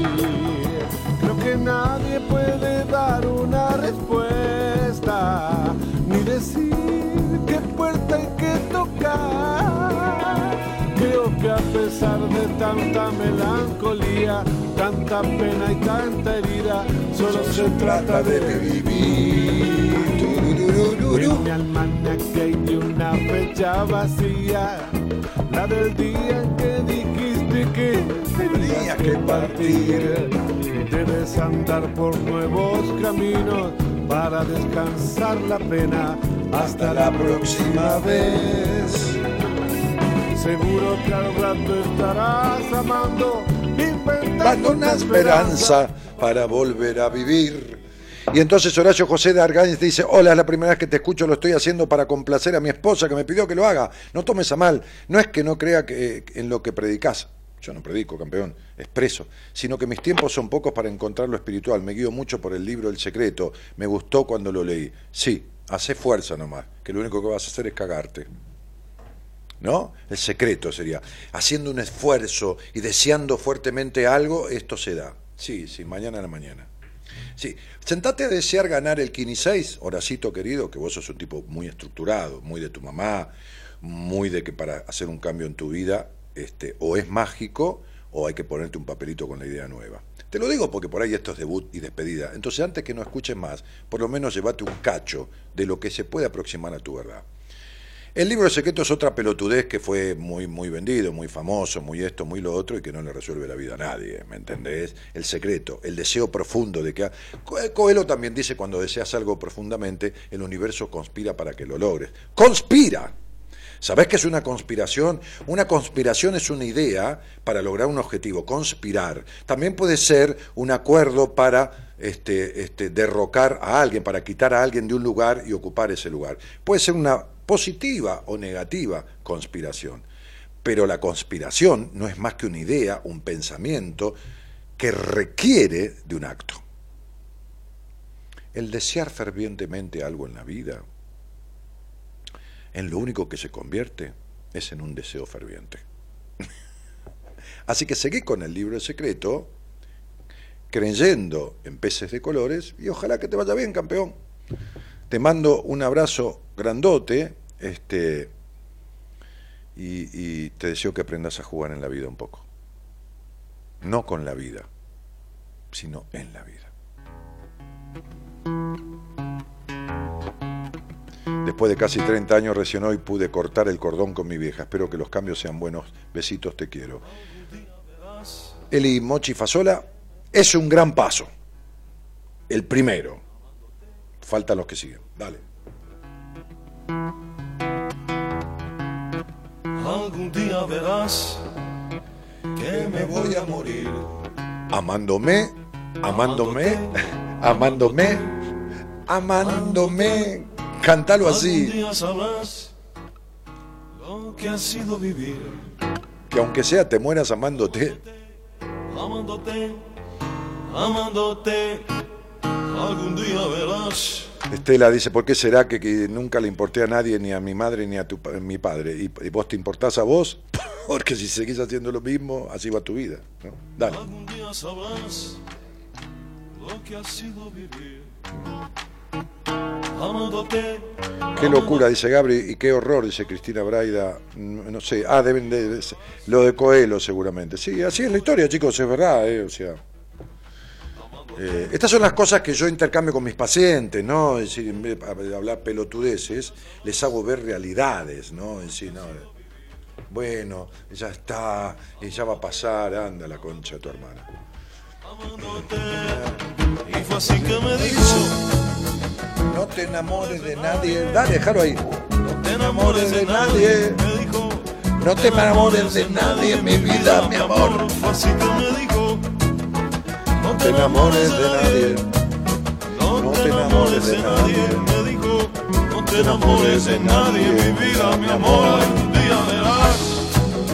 Que nadie puede dar una respuesta, ni decir qué puerta hay que tocar. Creo que a melancolía, tanta pena y tanta herida, solo se trata de vivir. En mi almanaque hay una fecha vacía, la del día en que que tenías que partir. Debes andar por nuevos caminos para descansar la pena. Hasta la próxima vez. Seguro que al rato estarás amando, inventando una esperanza para volver a vivir. Y entonces Horacio José de Argáñez dice, hola, es la primera vez que te escucho, lo estoy haciendo para complacer a mi esposa que me pidió que lo haga. No tomes a mal, no es que no crea que, en lo que predicas, yo no predico, campeón, expreso, sino que mis tiempos son pocos para encontrar lo espiritual. Me guío mucho por el libro El Secreto, me gustó cuando lo leí. Sí, hace fuerza nomás, que lo único que vas a hacer es cagarte. ¿No? El secreto sería, haciendo un esfuerzo y deseando fuertemente algo, esto se da. Sí, sí, mañana a la mañana. Sí, sentate a desear ganar el 6, Horacito querido, que vos sos un tipo muy estructurado, muy de tu mamá, muy de que para hacer un cambio en tu vida, este, o es mágico o hay que ponerte un papelito con la idea nueva. Te lo digo porque por ahí esto es debut y despedida. Entonces, antes que no escuches más, por lo menos llévate un cacho de lo que se puede aproximar a tu verdad. El libro de secretos es otra pelotudez que fue muy, muy vendido, muy famoso, muy esto, muy lo otro y que no le resuelve la vida a nadie, ¿me entendés? El secreto, el deseo profundo de que... Co- Coelho también dice cuando deseas algo profundamente, el universo conspira para que lo logres. ¡Conspira! ¿Sabés qué es una conspiración? Una conspiración es una idea para lograr un objetivo, conspirar. También puede ser un acuerdo para este, este, derrocar a alguien, para quitar a alguien de un lugar y ocupar ese lugar. Puede ser una positiva o negativa conspiración. Pero la conspiración no es más que una idea, un pensamiento que requiere de un acto. El desear fervientemente algo en la vida en lo único que se convierte es en un deseo ferviente. Así que seguí con el libro secreto, creyendo en peces de colores, y ojalá que te vaya bien, campeón. Te mando un abrazo grandote, este, y, y te deseo que aprendas a jugar en la vida un poco. No con la vida, sino en la vida. Después de casi 30 años recién hoy pude cortar el cordón con mi vieja. Espero que los cambios sean buenos. Besitos, te quiero. Eli Mochi Fasola es un gran paso. El primero. Faltan los que siguen. Dale. Algún día verás que me voy a morir. Amándome, amándome, amándome, amándome. Cántalo Algún así. día sabrás lo que ha sido vivir. Que aunque sea te mueras amándote, Amándote, amándote. Algún día verás. Estela dice, ¿por qué será que, que nunca le importé a nadie, ni a mi madre, ni a tu, mi padre? ¿Y, y vos te importás a vos? Porque si seguís haciendo lo mismo, así va tu vida. ¿no? Dale. Algún día sabrás lo que ha sido vivir. Qué locura, dice Gabri, y qué horror, dice Cristina Braida. No sé, ah, deben de... lo de Coelho seguramente. Sí, así es la historia, chicos, es verdad, eh, o sea... eh, estas son las cosas que yo intercambio con mis pacientes, ¿no? Es decir, en vez de hablar pelotudeces, les hago ver realidades, ¿no? Es decir, no, bueno, ya está, y ya va a pasar, anda la concha de tu hermana. y fue así que me dijo: No te enamores de nadie. Dale, déjalo ahí. No te enamores de nadie. Me dijo: No te enamores de nadie, mi vida, mi amor. Así que me dijo: No te enamores de nadie. No te enamores de nadie. Me dijo: No te enamores de nadie, mi vida, mi amor. Algún día verás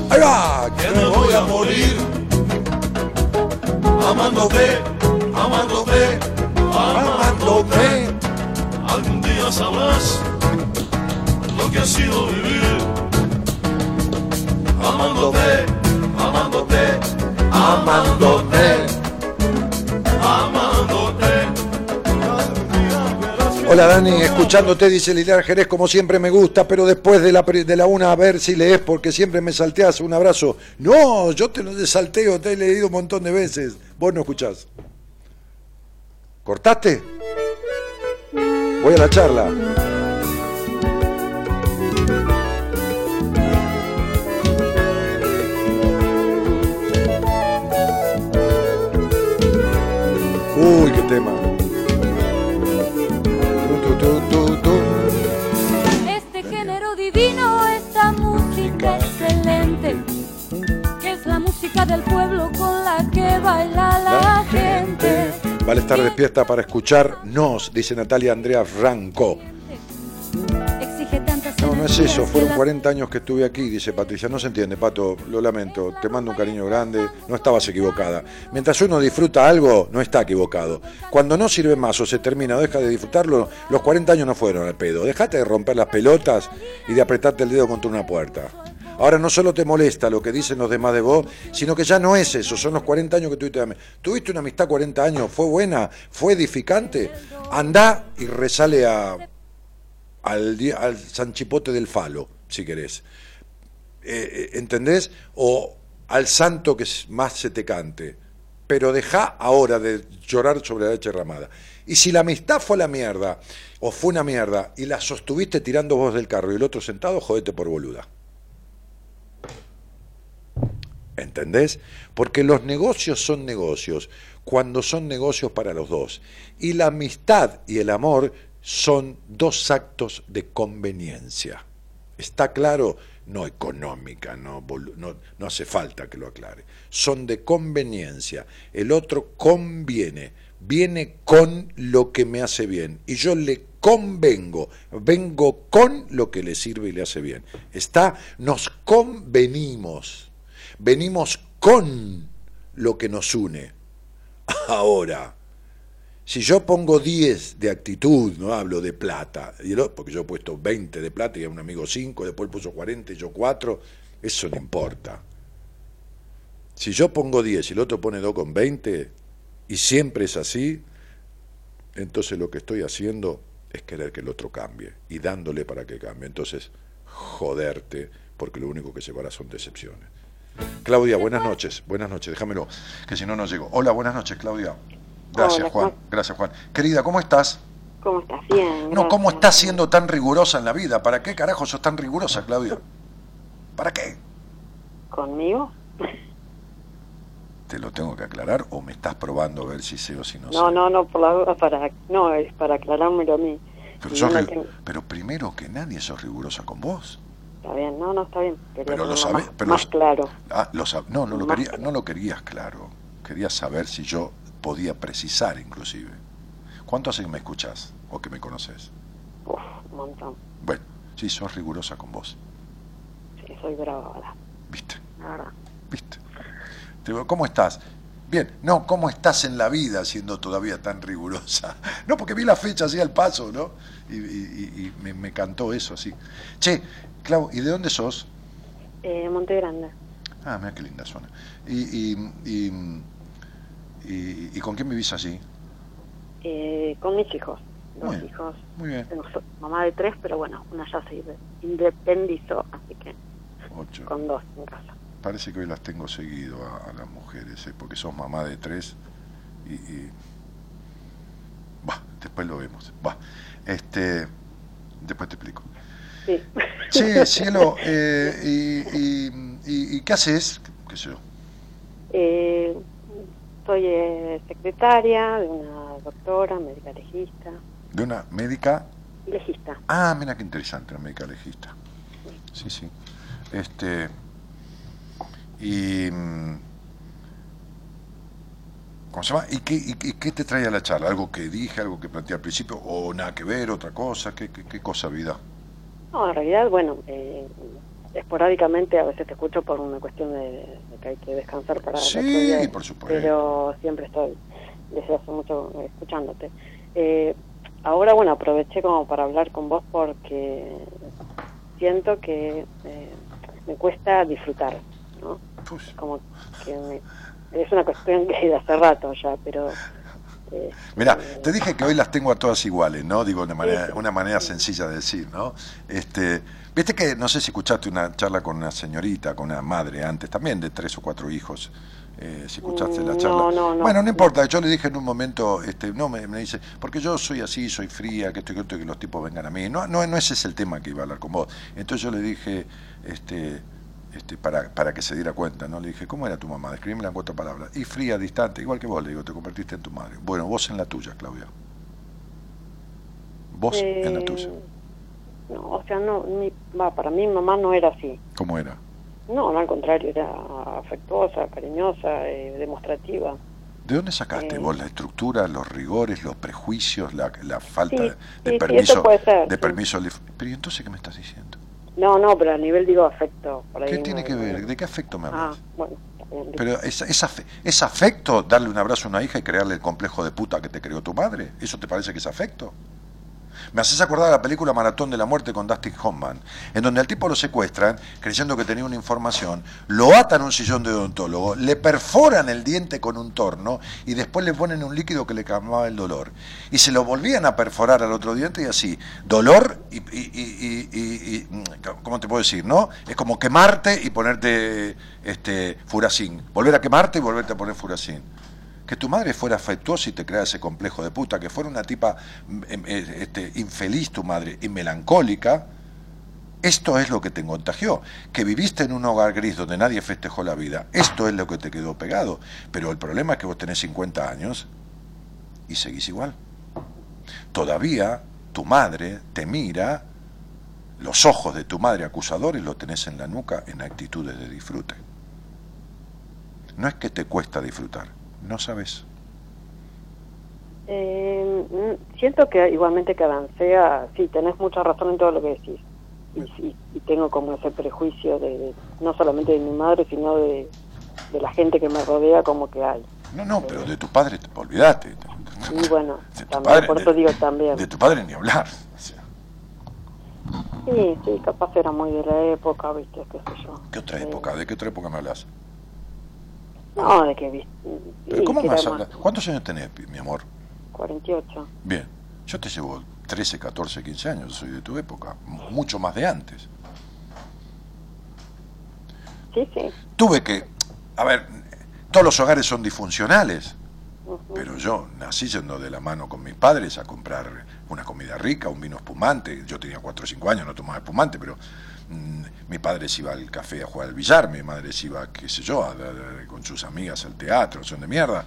Ahí va. que me voy a morir. Amándote, amándote, amándote. Algún día sabrás lo que ha sido vivir. Amándote, amándote, amándote, amándote. Hola Dani, escuchándote, dice Liliana Jerez, como siempre me gusta, pero después de la, de la una a ver si lees, porque siempre me salteas. Un abrazo. No, yo te lo desalteo, te he leído un montón de veces. Vos no escuchás. ¿Cortaste? Voy a la charla. Uy, qué tema. Este género divino, esta música excelente, que es la música del pueblo con la que baila la gente. Vale estar despierta para escucharnos, dice Natalia Andrea Franco. No, no es eso, fueron que la- 40 años que estuve aquí, dice Patricia. No se entiende, Pato, lo lamento. Te mando un cariño grande, no estabas equivocada. Mientras uno disfruta algo, no está equivocado. Cuando no sirve más o se termina o deja de disfrutarlo, los 40 años no fueron al pedo. Dejate de romper las pelotas y de apretarte el dedo contra una puerta. Ahora no solo te molesta lo que dicen los demás de vos, sino que ya no es eso, son los 40 años que tuviste. Tuviste una amistad 40 años, fue buena, fue edificante. Andá y resale a, al, al sanchipote del falo, si querés. Eh, eh, ¿Entendés? O al santo que más se te cante. Pero deja ahora de llorar sobre la leche derramada. Y si la amistad fue la mierda, o fue una mierda, y la sostuviste tirando vos del carro y el otro sentado, jodete por boluda. ¿Entendés? Porque los negocios son negocios cuando son negocios para los dos. Y la amistad y el amor son dos actos de conveniencia. ¿Está claro? No económica, no, no, no hace falta que lo aclare. Son de conveniencia. El otro conviene, viene con lo que me hace bien. Y yo le convengo, vengo con lo que le sirve y le hace bien. Está, nos convenimos, venimos con lo que nos une. Ahora, si yo pongo 10 de actitud, no hablo de plata, porque yo he puesto 20 de plata y a un amigo 5, después puso 40 y yo 4, eso no importa. Si yo pongo 10 y el otro pone 2 con 20, y siempre es así, entonces lo que estoy haciendo es querer que el otro cambie y dándole para que cambie. Entonces, joderte, porque lo único que llevará son decepciones. Claudia, buenas noches. Buenas noches, déjamelo, que si no, no llego. Hola, buenas noches, Claudia. Gracias, Hola, Juan. Gracias, Juan. Querida, ¿cómo estás? ¿Cómo estás? Bien. No, ¿cómo estás siendo tan rigurosa en la vida? ¿Para qué carajo sos tan rigurosa, Claudia? ¿Para qué? ¿Conmigo? ¿Te lo tengo que aclarar o me estás probando a ver si sé o si no, No, sé? no, no, por la duda, para, no, es para aclarármelo a mí. Pero, sos no tengo- pero primero que nadie sos rigurosa con vos. Está bien, no, no, está bien. Quería Pero lo más, pero más lo- claro. Ah, lo sab- no, no lo, quería, no lo querías claro. Quería saber si yo podía precisar inclusive. ¿Cuánto hace que me escuchás o que me conoces? Uf, un montón. Bueno, sí, sos rigurosa con vos. Sí, soy brava ahora, ¿Viste? la verdad. ¿Viste? Te digo, ¿cómo estás? Bien, no, ¿cómo estás en la vida siendo todavía tan rigurosa? No, porque vi la fecha así al paso, ¿no? Y, y- y- y me, me cantó eso así. Che, Clau, ¿y de dónde sos? Eh, Monte Grande. Ah, mira qué linda zona. ¿Y, y, y, y- y con quién vivís allí? Eh, con mis hijos. Dos Muy bien. hijos. Muy bien. Tengo mamá de tres, pero bueno, una ya se inde- independizó, así que Ocho. con dos en casa. Parece que hoy las tengo seguido a, a las mujeres, ¿eh? porque sos mamá de tres y... y... Bah, después lo vemos. Bah, este... Después te explico. Sí. Che, cielo, eh, y, y- y- y qué haces? ¿Qué sé yo? Eh, soy eh, secretaria de una doctora, médica legista. De una médica... Legista. Ah, mira qué interesante, una médica legista. Sí, sí. Este... Y... mm, ¿Cómo se llama? ¿Y qué, y qué- qué te trae a la charla? ¿Algo que dije, algo que planteé al principio? ¿O nada que ver, otra cosa? ¿Qué, qué, qué cosa, vida? No, en realidad, bueno, eh, esporádicamente a veces te escucho por una cuestión de, de que hay que descansar para Sí, día, por supuesto. Pero siempre estoy desde hace mucho eh, escuchándote. Eh, ahora, bueno, aproveché como para hablar con vos porque siento que eh, me cuesta disfrutar, ¿no? Como que me- es una cuestión que de hace rato ya, pero Eh, Mira, te dije que hoy las tengo a todas iguales, ¿no? Digo, de manera, una manera sencilla de decir, ¿no? Este, Viste que, no sé si escuchaste una charla con una señorita, con una madre antes, también de tres o cuatro hijos. Eh, si escuchaste la Mm, charla. no, no, no. bueno, no importa, yo le dije en un momento, este, no, me, me dice, porque yo soy así, soy fría, que esto y que, esto, que los tipos vengan a mí. No, no, no ese es el tema que iba a hablar con vos. Entonces yo le dije, este, este, para, para que se diera cuenta, ¿no? Le dila ¿cómo era tu mamá? Describímela en cuatro palabras. Y fría, distante, igual que vos, le digo, te convertiste en tu madre. Bueno, vos en la tuya, Claudia. Vos en la Eh, tuya. No, o sea, no, mi, va, para mí mamá no era así. ¿Cómo era? No, no, al contrario, era afectuosa, cariñosa, eh, demostrativa. ¿De dónde sacaste Eh. vos la estructura, los rigores, los prejuicios, la, la falta Sí, de, de sí, sí, permiso? ser, de permiso Pero ¿y entonces qué me estás diciendo? No, no, pero a nivel, digo, afecto. por ahí ¿Qué tiene que ver? ¿De qué afecto me Ah, hablas? bueno. está bien, Pero ¿es, es, afe- ¿es afecto darle un abrazo a una hija y crearle el complejo de puta que te creó tu madre? ¿Eso te parece que es afecto? Me haces acordar de la película Maratón de la Muerte con Dustin Hoffman, en donde al tipo lo secuestran, creyendo que tenía una información, lo atan a un sillón de odontólogo, le perforan el diente con un torno y después le ponen un líquido que le calmaba el dolor. Y se lo volvían a perforar al otro diente y así, dolor y, y- ¿cómo te puedo decir? no Es como quemarte y ponerte este, furacín, volver a quemarte y volverte a poner furacín que tu madre fuera afectuosa y te crea ese complejo de puta, que fuera una tipa em, eh, este, infeliz tu madre y melancólica, esto es lo que te contagió, que viviste en un hogar gris donde nadie festejó la vida, esto es lo que te quedó pegado, pero el problema es que vos tenés 50 años y seguís igual. Todavía tu madre te mira, los ojos de tu madre acusadores los tenés en la nuca en actitudes de disfrute. No es que te cuesta disfrutar, no sabes. Eh, mm, siento que igualmente que avancé a... Sí, tenés mucha razón en todo lo que decís. Y, sí, y tengo como ese prejuicio de, de- no solamente de mi madre, sino de, de la gente que me rodea como que hay. No, no, pero de tu padre, te- olvídate. Y bueno, De tu también, padre, por eso digo también. De tu padre ni hablar. O sea, Sí, sí, capaz era muy de la época, viste, qué sé yo. ¿Qué otra Eh, época? ¿De qué otra época me hablas? No, de que viste... ¿Pero cómo hablar? ¿Cuántos años tenés, mi amor? 48. Bien, yo te llevo 13, 14, 15 años, soy de tu época, mu- mucho más de antes. Sí, sí. Tuve que, a ver, todos los hogares son disfuncionales, pero yo nací yendo de la mano con mis padres a comprar una comida rica, un vino espumante. Yo tenía 4 o 5 años, no tomaba espumante, pero mi padre se iba al café a jugar al billar, mi madre se iba, qué sé yo, a- a- con sus amigas al teatro, son de mierda.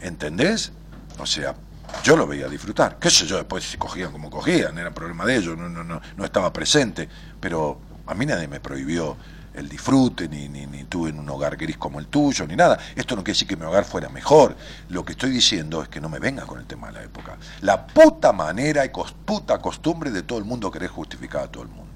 ¿Entendés? O sea, yo lo veía disfrutar. Qué sé yo, después si cogían como cogían, era problema de ellos, no, estaba presente. Pero a mí nadie me prohibió el disfrute, ni, ni, tuve en un hogar gris como el tuyo, ni nada. Esto no quiere decir que mi hogar fuera mejor. Lo que estoy diciendo es que no me vengas con el tema de la época. La puta manera y puta costumbre de todo el mundo querer justificar a todo el mundo.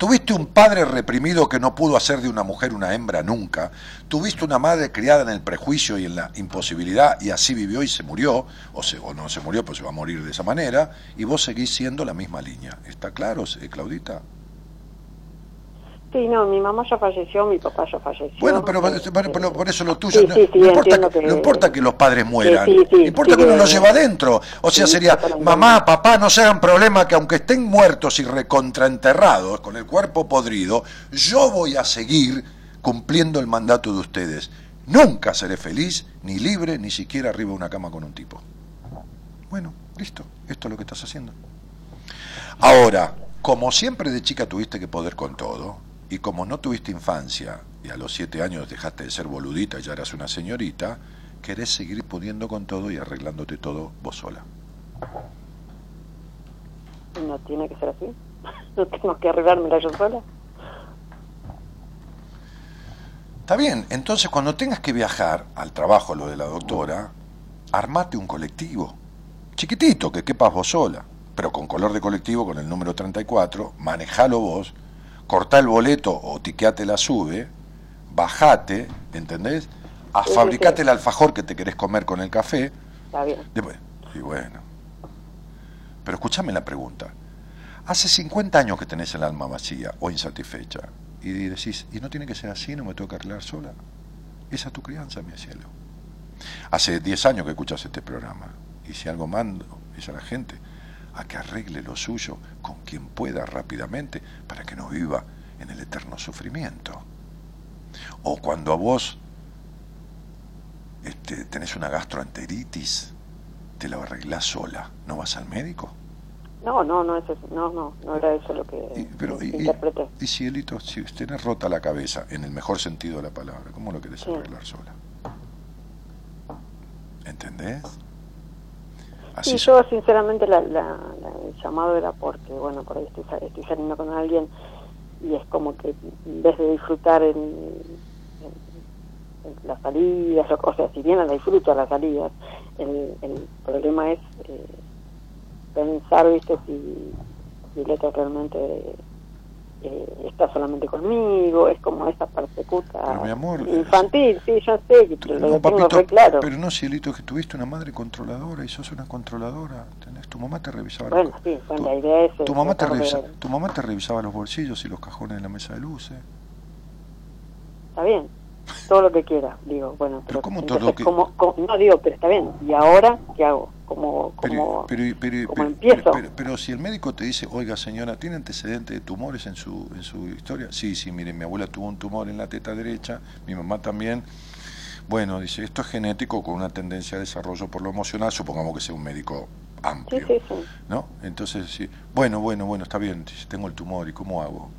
Tuviste un padre reprimido que no pudo hacer de una mujer una hembra nunca. Tuviste una madre criada en el prejuicio y en la imposibilidad y así vivió y se murió, o, se, o no se murió, pues se va a morir de esa manera, y vos seguís siendo la misma línea. ¿Está claro, eh, Claudita? Sí, no, mi mamá ya falleció, mi papá ya falleció. Bueno, pero, eh, por eso lo tuyo, Sí, no, sí, sí, no importa, que, no importa que los padres mueran, importa que uno que- lo lleva adentro. O sea, sería, mamá, papá, no se hagan problema que aunque estén muertos y recontraenterrados, con el cuerpo podrido, yo voy a seguir cumpliendo el mandato de ustedes. Nunca seré feliz, ni libre, ni siquiera arriba de una cama con un tipo. Bueno, listo, esto es lo que estás haciendo. Ahora, como siempre de chica tuviste que poder con todo, y como no tuviste infancia, y a los siete años dejaste de ser boludita y ya eras una señorita, querés seguir pudiendo con todo y arreglándote todo vos sola. No tiene que ser así. No tengo que arreglármela yo sola. Está bien, entonces cuando tengas que viajar al trabajo, lo de la doctora, armate un colectivo. Chiquitito, que quepas vos sola, pero con color de colectivo, con el número 34, manejalo vos, cortá el boleto o tiqueate la sube, bajate, ¿entendés? A Sí, sí, fabricate sí. el alfajor que te querés comer con el café. Está bien. Después, y bueno. Pero escúchame la pregunta. Hace 50 años que tenés el alma vacía o insatisfecha y decís, y no tiene que ser así, no me tengo que arreglar sola. Esa es tu crianza, mi cielo. Hace 10 años que escuchas este programa. Y si algo mando es a la gente a que arregle lo suyo con quien pueda rápidamente para que no viva en el eterno sufrimiento. O cuando a vos este, tenés una gastroenteritis, te la arreglás sola, ¿no vas al médico? No, no, no, eso, no, no, no era eso lo que Y, pero, y, y- interpreté. y cielito, si tenés rota la cabeza, en el mejor sentido de la palabra, ¿cómo lo querés Sí. arreglar sola? ¿Entendés? Sí, Así yo sinceramente la, la- la- el llamado era porque, bueno, por ahí estoy, estoy saliendo con alguien y es como que en vez de disfrutar en, en- en las salidas, o, o sea, si bien la disfruto a las salidas, el, el problema es eh, pensar, viste, si, si el otro realmente eh, está solamente conmigo, es como esa persecuta Pero, mi amor, infantil, sí, yo sé, que lo, No, lo tengo papito, re claro. pero no, cielito, que tuviste una madre controladora y sos una controladora. ¿entendés? Tu mamá te revisaba los Bueno, ca- sí, bueno, tu, la idea es... tu eh, mamá te revisa- tu mamá te revisaba los bolsillos y los cajones de la mesa de luces. Está bien, todo lo que quiera, digo, bueno, pero, ¿cómo todo lo que- ¿cómo- cómo- no digo, pero está bien, ¿y ahora qué hago? ¿Cómo, Pero, cómo, pero, pero, pero- empiezo? pero- si el médico te dice, oiga señora, ¿tiene antecedentes de tumores en su, en su historia? Sí, sí, mire, mi abuela tuvo un tumor en la teta derecha, mi mamá también. Bueno, dice, esto es genético con una tendencia a desarrollo por lo emocional, supongamos que sea un médico sí, amplio. sí, sí. ¿no? Entonces, sí, bueno, bueno, bueno, está bien, dice, tengo el tumor, ¿y cómo hago?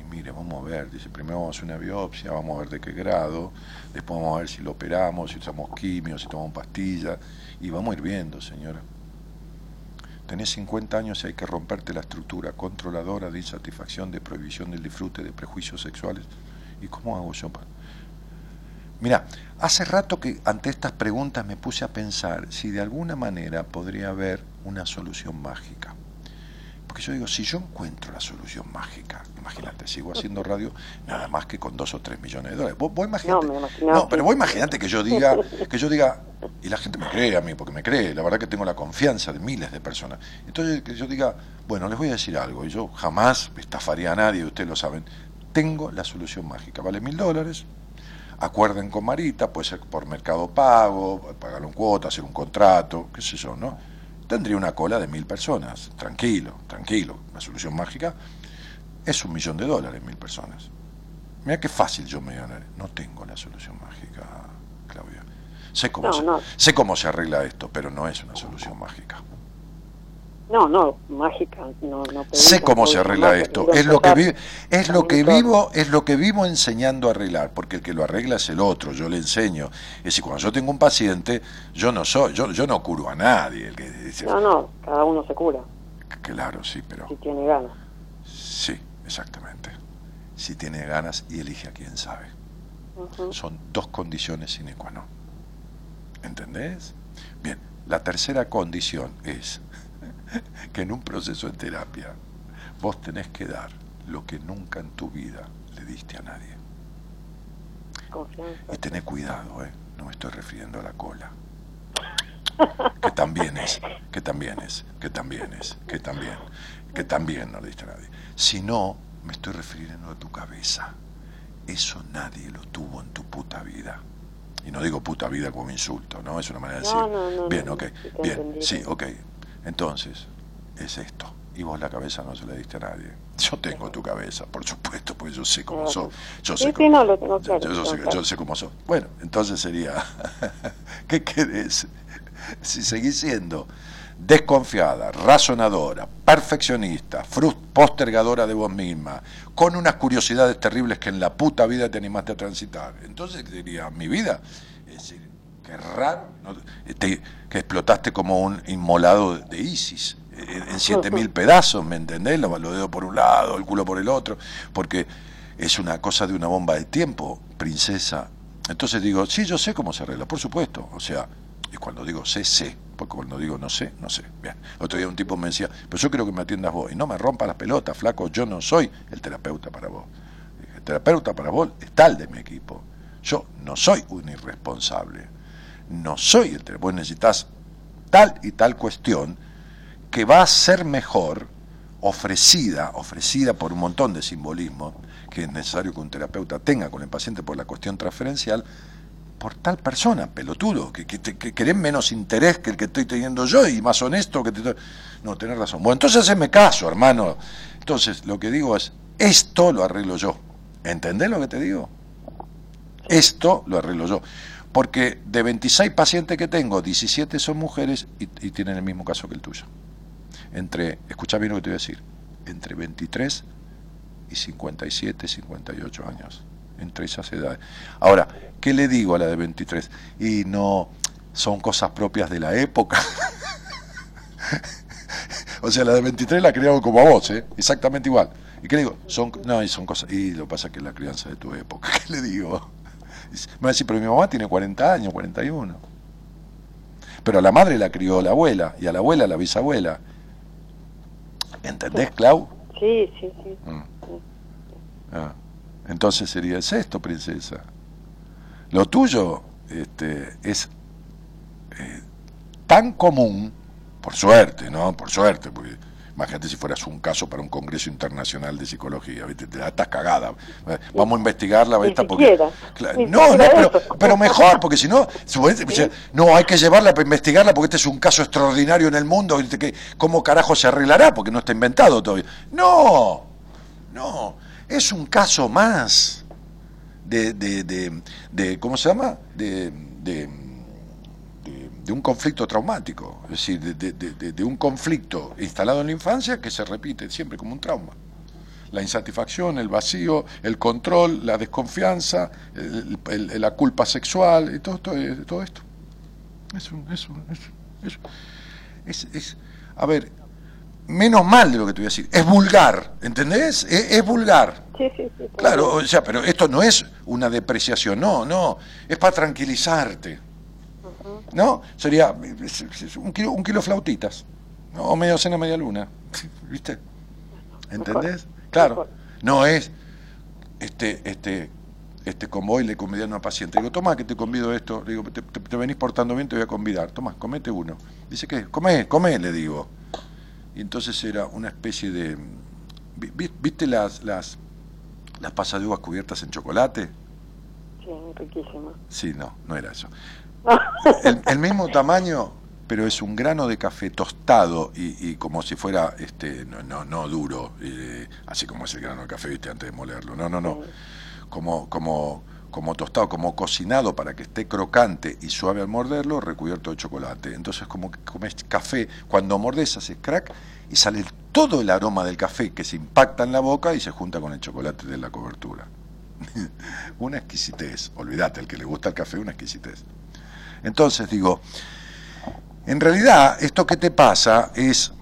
Y mire, vamos a ver, dice, primero vamos a hacer una biopsia, vamos a ver de qué grado, después vamos a ver si lo operamos, si usamos quimio, si tomamos pastillas, y vamos a ir viendo, señora. Tenés 50 años y hay que romperte la estructura controladora de insatisfacción, de prohibición del disfrute, de prejuicios sexuales. ¿Y cómo hago yo? Mira, hace rato que ante estas preguntas me puse a pensar si de alguna manera podría haber una solución mágica. Porque yo digo, si yo encuentro la solución mágica, imagínate, sigo haciendo radio nada más que con dos o tres millones de dólares. Vos, vos imaginate, No, pero vos imaginate que yo diga, que yo diga, y la gente me cree a mí, porque me cree, la verdad que tengo la confianza de miles de personas. Entonces que yo diga, bueno, les voy a decir algo, y yo jamás estafaría a nadie, ustedes lo saben, tengo la solución mágica, vale mil dólares, acuerden con Marita, puede ser por mercado pago, pagarlo en cuota, hacer un contrato, qué sé yo, ¿no? Tendría una cola de mil personas, tranquilo, tranquilo. La solución mágica es un millón de dólares, mil personas. Mira qué fácil yo me ganar. No tengo la solución mágica. Sé cómo, No, se, no. sé cómo se arregla esto, pero no es una solución mágica. No, no, mágica, no, no Sé cómo se arregla esto. Es lo que vi- es lo que vivo, es lo que vivo enseñando a arreglar, porque el que lo arregla es el otro, yo le enseño. Es decir, cuando yo tengo un paciente, yo no soy, yo, yo no curo a nadie. El que dice, No, no, cada uno se cura, claro, sí, pero si tiene ganas. sí, exactamente. Si tiene ganas y elige a quien sabe. Son dos condiciones sine qua non. ¿Entendés? Bien, la tercera condición es que en un proceso de terapia vos tenés que dar lo que nunca en tu vida le diste a nadie. Confianza. Y tené cuidado, ¿eh? No me estoy refiriendo a la cola. Que también es, que también es, que también es, que también, que también no le diste a nadie. Sino, me estoy refiriendo a tu cabeza. Eso nadie lo tuvo en tu puta vida. Y no digo puta vida como insulto, ¿no? Es una manera de decir. No, no, no, bien, ok, bien, entendí. sí, ok. Entonces, es esto. Y vos la cabeza no se la diste a nadie. Yo tengo tu cabeza, por supuesto, porque yo sé cómo sos. Yo sé cómo- yo sé cómo sos. Bueno, entonces sería, ¿qué querés? Si seguís siendo desconfiada, razonadora, perfeccionista, postergadora de vos misma, con unas curiosidades terribles que en la puta vida te animaste a transitar. Entonces diría, mi vida, es decir, qué raro, ¿no? Te- que explotaste como un inmolado de, de ISIS, eh, en siete mil pedazos, ¿me entendés? Lo, lo dedo por un lado, el culo por el otro, porque es una cosa de una bomba de tiempo, princesa. Entonces digo, sí, yo sé cómo se arregla, por supuesto. O sea, y cuando digo sé, sé. Porque cuando digo no sé, no sé. Bien. Otro día un tipo me decía, pero yo quiero que me atiendas vos. Y no me rompas las pelotas, flaco, yo no soy el terapeuta para vos. El terapeuta para vos está el de mi equipo. Yo no soy un irresponsable. No soy el terapeuta. Vos necesitas tal y tal cuestión que va a ser mejor ofrecida, ofrecida por un montón de simbolismo que es necesario que un terapeuta tenga con el paciente por la cuestión transferencial, por tal persona, pelotudo, que, que, que querés menos interés que el que estoy teniendo yo y más honesto que te. No, tenés razón. Bueno, entonces haceme caso, hermano. Entonces, lo que digo es, esto lo arreglo yo. ¿Entendés lo que te digo? Esto lo arreglo yo. Porque de 26 pacientes que tengo, 17 son mujeres y, y tienen el mismo caso que el tuyo. Entre, escucha bien lo que te voy a decir, entre 23 y 57, 58 años, entre esas edades. Ahora, ¿qué le digo a la de 23? Y no, son cosas propias de la época. o sea, la de 23 la criaron como a vos, ¿eh? exactamente igual. ¿Y qué le digo? Son, no, y son cosas, y lo que pasa que es la crianza de tu época. ¿Qué le digo? Me va a decir, pero mi mamá tiene 40 años, 41. Pero a la madre la crió la abuela, y a la abuela la bisabuela. ¿Entendés, Clau? Sí, sí, sí. Ah, entonces sería el sexto, princesa. Lo tuyo este, es eh, tan común, por suerte, ¿no? Por suerte, porque imagínate si fueras un caso para un congreso internacional de psicología, ¿viste? Te da estás cagada. Eh, Vamos a investigarla, Ni esta porque. Claro, no, no, pero, pero mejor, porque si no, no, hay que llevarla para investigarla porque este es un caso extraordinario en el mundo, ¿viste? ¿cómo carajo se arreglará? Porque no está inventado todavía. No, no, es un caso más de, de, de, ¿cómo se llama? De, un conflicto traumático, es decir, de, un conflicto instalado en la infancia que se repite siempre como un trauma. La insatisfacción, el vacío, el control, la desconfianza, la culpa sexual y todo, todo, todo esto. Es un- es un- es- es- es- a ver, menos mal de lo que te voy a decir, es vulgar, ¿entendés? Es, es vulgar. Sí, sí, sí. Claro, o sea, pero esto no es una depreciación, no, no, es para tranquilizarte. ¿No? Sería un kilo, un kilo de flautitas, ¿no? o media cena, media luna, ¿viste? ¿Entendés? Claro, no es este, este, este convoy le convidé a una paciente. Digo, toma que te convido esto, le digo, te, te- te venís portando bien, te voy a convidar, toma, comete uno. Dice, ¿qué? Come, come, le digo. Y entonces era una especie de... vi- vi- ¿Viste las, las, las pasas de uvas cubiertas en chocolate? Sí, riquísimo. Sí, no, no era eso. El, el mismo tamaño, pero es un grano de café tostado y, y como si fuera, este, no, no, no duro, eh, así como es el grano de café, viste, antes de molerlo. No, no, no. Como, como, como tostado, como cocinado para que esté crocante y suave al morderlo, recubierto de chocolate. Entonces, como que comes café, cuando mordes haces crack y sale todo el aroma del café que se impacta en la boca y se junta con el chocolate de la cobertura. una exquisitez, olvídate, el que le gusta el café, una exquisitez. Entonces digo, en realidad esto que te pasa es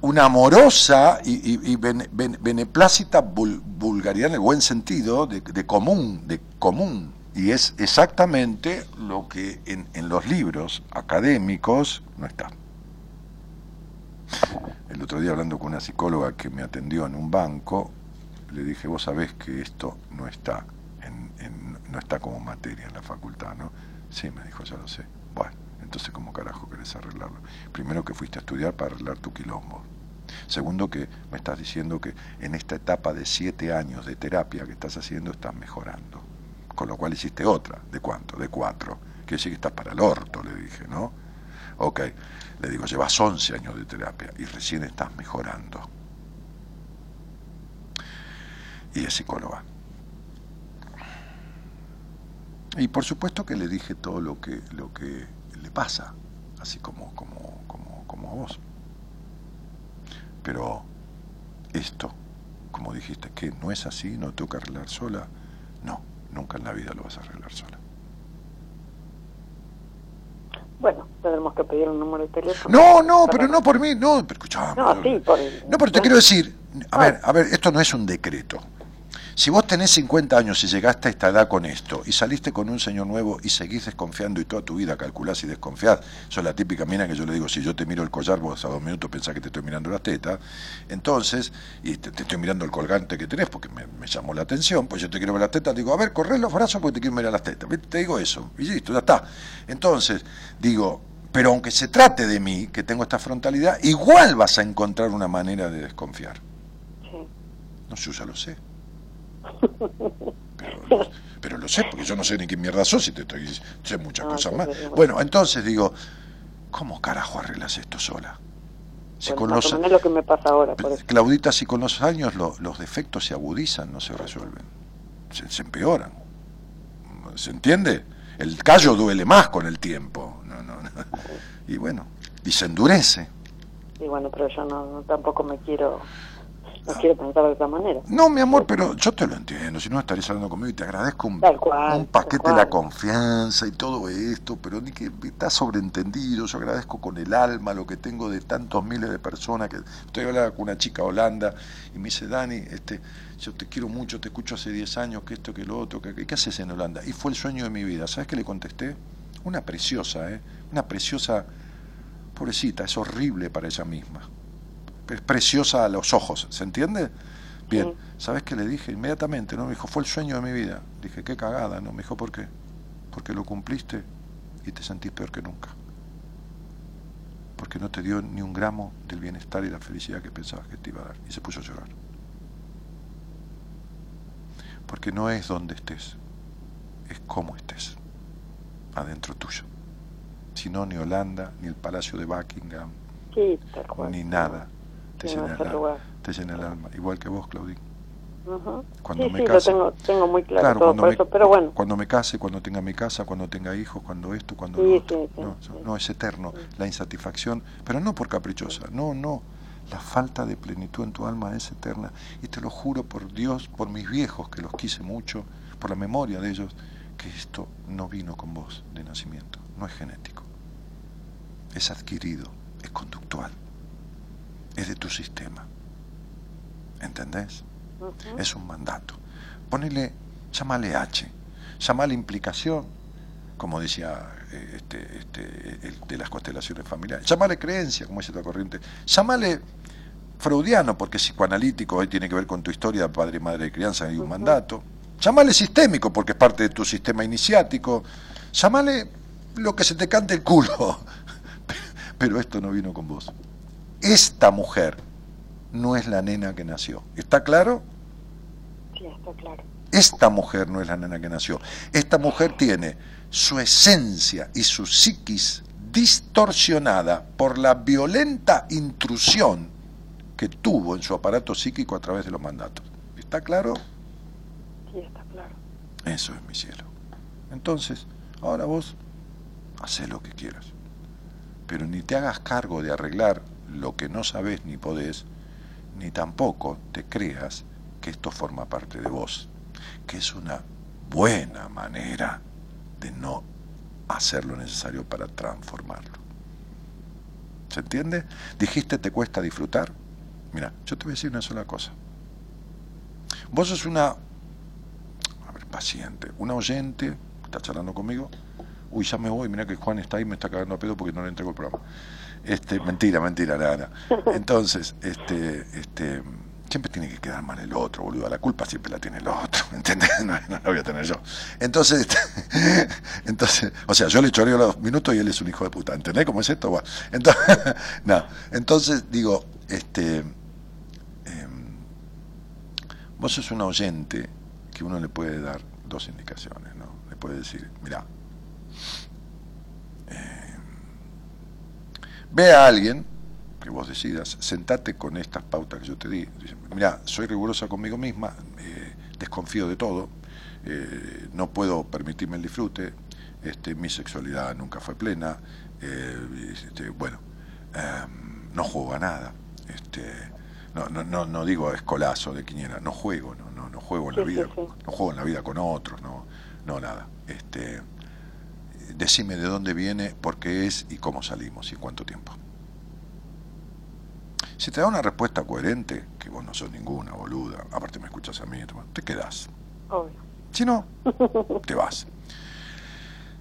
una amorosa y, y- y bene- bene- beneplácita vul- vulgaridad en el buen sentido, de, de común, de común. Y es exactamente lo que en, en los libros académicos no está. El otro día hablando con una psicóloga que me atendió en un banco, le dije, vos sabés que esto no está, en, en- no está como materia en la facultad, ¿no? Sí, me dijo, ya lo sé. Bueno, entonces ¿cómo carajo querés arreglarlo? Primero que fuiste a estudiar para arreglar tu quilombo. Segundo que me estás diciendo que en esta etapa de siete años de terapia que estás haciendo estás mejorando. Con lo cual hiciste otra. ¿De cuánto? De cuatro. Quiere decir que estás para el orto, le dije, ¿no? Ok. Le digo, llevas 11 años de terapia y recién estás mejorando. Y es psicóloga. Y por supuesto que le dije todo lo que, lo que pasa, así como, como, como, como a vos. Pero esto, como dijiste, que no es así, no tengo que arreglar sola. No, nunca en la vida lo vas a arreglar sola. Bueno, tendremos que pedir un número de teléfono. No, no, pero no por mí, no, pero No, sí, por el... No, pero te quiero decir, a ver, a ver, esto no es un decreto. Si vos tenés 50 años y llegaste a esta edad con esto y saliste con un señor nuevo y seguís desconfiando y toda tu vida calculás y desconfiás, sos la típica mina que yo le digo, si yo te miro el collar, vos a dos minutos pensás que te estoy mirando las tetas, entonces, y te, te estoy mirando el colgante que tenés porque me, me llamó la atención, pues yo te quiero ver las tetas, digo, a ver, corre los brazos porque te quiero mirar las tetas, te digo eso, y listo, ya está. Entonces, digo, pero aunque se trate de mí, que tengo esta frontalidad, igual vas a encontrar una manera de desconfiar. Sí. No, yo ya lo sé. Pero, pero lo sé, porque yo no sé ni qué mierda sos si te estoy sé muchas Ah, cosas más. bueno. Entonces digo, ¿cómo carajo arreglas esto sola? Si Bueno, con los, lo que me pasa ahora, por eso. Claudita, si con los años lo- los defectos se agudizan, no se resuelven, se, se empeoran. ¿Se entiende? El callo duele más con el tiempo. No, no, no. Y bueno, y se endurece. Y bueno, pero yo no, no- tampoco me quiero, no quiero pensar de esa manera. No, mi amor, pero yo te lo entiendo. Si no estarías hablando conmigo y te agradezco un, cual, un paquete de la confianza y todo esto, pero ni que está sobreentendido. Yo agradezco con el alma lo que tengo de tantos miles de personas. que Estoy hablando con una chica holanda y me dice, Dani, este, yo te quiero mucho, te escucho hace 10 años, que esto, que lo otro, que, ¿qué haces en Holanda? Y fue el sueño de mi vida. ¿Sabes qué le contesté? Una preciosa, ¿eh? Una preciosa, pobrecita, es horrible para ella misma. Es preciosa a los ojos, ¿se entiende? Bien, ¿sabes qué le dije? Inmediatamente, ¿no? Me dijo, fue el sueño de mi vida. Dije, qué cagada, ¿no? Me dijo, ¿por qué? Porque lo cumpliste y te sentís peor que nunca. Porque no te dio ni un gramo del bienestar y la felicidad que pensabas que te iba a dar. Y se puso a llorar. Porque no es donde estés, es cómo estés, adentro tuyo. Si no, ni Holanda, ni el Palacio de Buckingham, Sí, ni nada te llena, el alma, te llena el alma. Igual que vos, Claudín. Cuando sí, me sí, case. lo tengo, tengo muy claro, Claro, todo cuando por me, eso, pero bueno. cuando me case, cuando tenga mi casa, cuando tenga hijos, cuando esto, cuando Sí, lo otro. no, no, es eterno. La insatisfacción, pero no por caprichosa, no, no. La falta de plenitud en tu alma es eterna. Y te lo juro por Dios, por mis viejos, que los quise mucho, por la memoria de ellos, que esto no vino con vos de nacimiento, no es genético. Es adquirido, es conductual, es de tu sistema. ¿Entendés? Es un mandato. Ponele, llámale H, llámale implicación, como decía eh, este, este, el de las constelaciones familiares, llámale creencia, como dice la corriente, llámale freudiano, porque es psicoanalítico, hoy tiene que ver con tu historia, padre y madre de crianza, hay un mandato, llámale sistémico, porque es parte de tu sistema iniciático, llámale lo que se te cante el culo, pero esto no vino con vos. Esta mujer no es la nena que nació. ¿Está claro? Sí, está claro. Esta mujer no es la nena que nació. Esta mujer tiene su esencia y su psiquis distorsionada por la violenta intrusión que tuvo en su aparato psíquico a través de los mandatos. ¿Está claro? Sí, está claro. Eso es mi cielo. Entonces, ahora vos, hacé lo que quieras. Pero ni te hagas cargo de arreglar lo que no sabes ni podés, ni tampoco te creas que esto forma parte de vos, que es una buena manera de no hacer lo necesario para transformarlo. ¿Se entiende? Dijiste te cuesta disfrutar. Mira, yo te voy a decir una sola cosa. Vos sos una paciente, una oyente, está charlando conmigo, uy, ya me voy, mira que Juan está ahí, me está cagando a pedo porque no le entrego el programa. Este, mentira, mentira, nada. Entonces, este, este, siempre tiene que quedar mal el otro, boludo, la culpa siempre la tiene el otro, ¿entendés? No, no la voy a tener yo. Entonces, este, entonces, o sea, yo le choreo los minutos y él es un hijo de puta, ¿entendés cómo es esto? Bueno, entonces, no, entonces digo, este, em, vos sos un oyente que uno le puede dar dos indicaciones, ¿no? Le puede decir, mira, ve a alguien que vos decidas, sentate con estas pautas que yo te di. Mira, soy rigurosa conmigo misma, eh, desconfío de todo, eh, no puedo permitirme el disfrute, este, mi sexualidad nunca fue plena, eh, este, bueno, em, no juego a nada, este, no, no, no, no digo escolazo de quiniela, no juego, no, no, no juego en la vida, no juego en la vida con otros, no, no nada. Este, decime de dónde viene, por qué es y cómo salimos y cuánto tiempo. Si te da una respuesta coherente, que vos no sos ninguna boluda, aparte me escuchas a mí, te quedás. Obvio. Si no, te vas.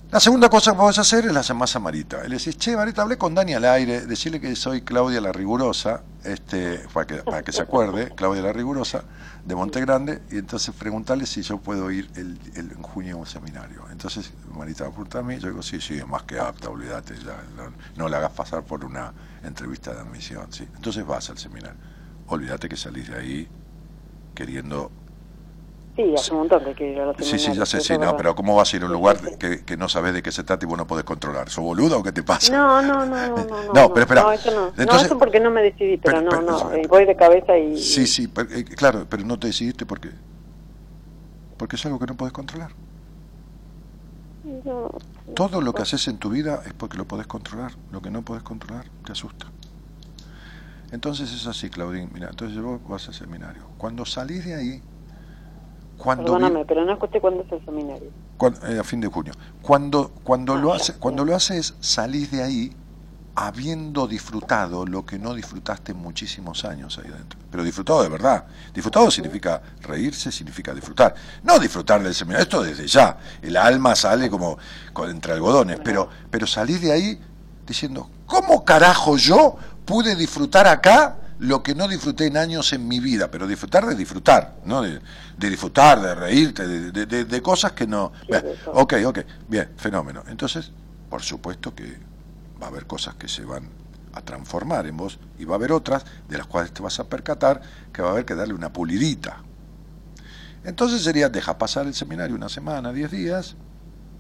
La segunda cosa que a hacer es la llamás a Marita. Le decís, che, Marita, hablé con Dani al aire, decirle que soy Claudia la Rigurosa, este, para, que, se acuerde, Claudia la Rigurosa, de Monte Grande, y entonces preguntarle si yo puedo ir el, en junio a un seminario. Entonces Marita va mí, yo digo, sí, sí, es más que apta, olvídate, ya, no, no la hagas pasar por una entrevista de admisión. ¿sí? Entonces vas al seminario. Olvídate que salís de ahí queriendo Sí, hace un montón que quiero ir a los Sí, sí, ya sé, sí, no, pero ¿cómo vas a ir a un lugar que, que no sabes de qué se trata y vos no podés controlar? ¿Sos boludo o qué te pasa? No, no, no, no, no. No, pero espera. No, eso no. no, Entonces- eso porque no me decidí, pero, Pero- no, pero- no. eh, voy de cabeza y... Sí, sí, pero, eh, claro, pero no te decidiste porque porque es algo que no podés controlar. No, Todo lo que haces en tu vida es porque lo podés controlar. Lo que no podés controlar te asusta. Entonces es así, Claudín. Mira, entonces vos vas al seminario. Cuando salís de ahí, cuando vi- Perdóname, pero no escuché cuándo es el seminario. cuan- eh, a fin de junio. Cuando cuando lo hace, cuando lo haces, salís de ahí habiendo disfrutado lo que no disfrutaste muchísimos años ahí adentro. Pero disfrutado de verdad. Disfrutado significa reírse, significa disfrutar. No disfrutar del seminario, esto desde ya. El alma sale como entre algodones, pero, pero salís de ahí diciendo, ¿cómo carajo yo pude disfrutar acá lo que no disfruté en años en mi vida? Pero disfrutar de disfrutar, ¿no? De, de disfrutar, de reírte, de, de- de- de cosas que no... Bien, ok, ok, bien, fenómeno. Entonces, por supuesto que va a haber cosas que se van a transformar en vos y va a haber otras de las cuales te vas a percatar que va a haber que darle una pulidita. Entonces sería, deja pasar el seminario una semana, diez días,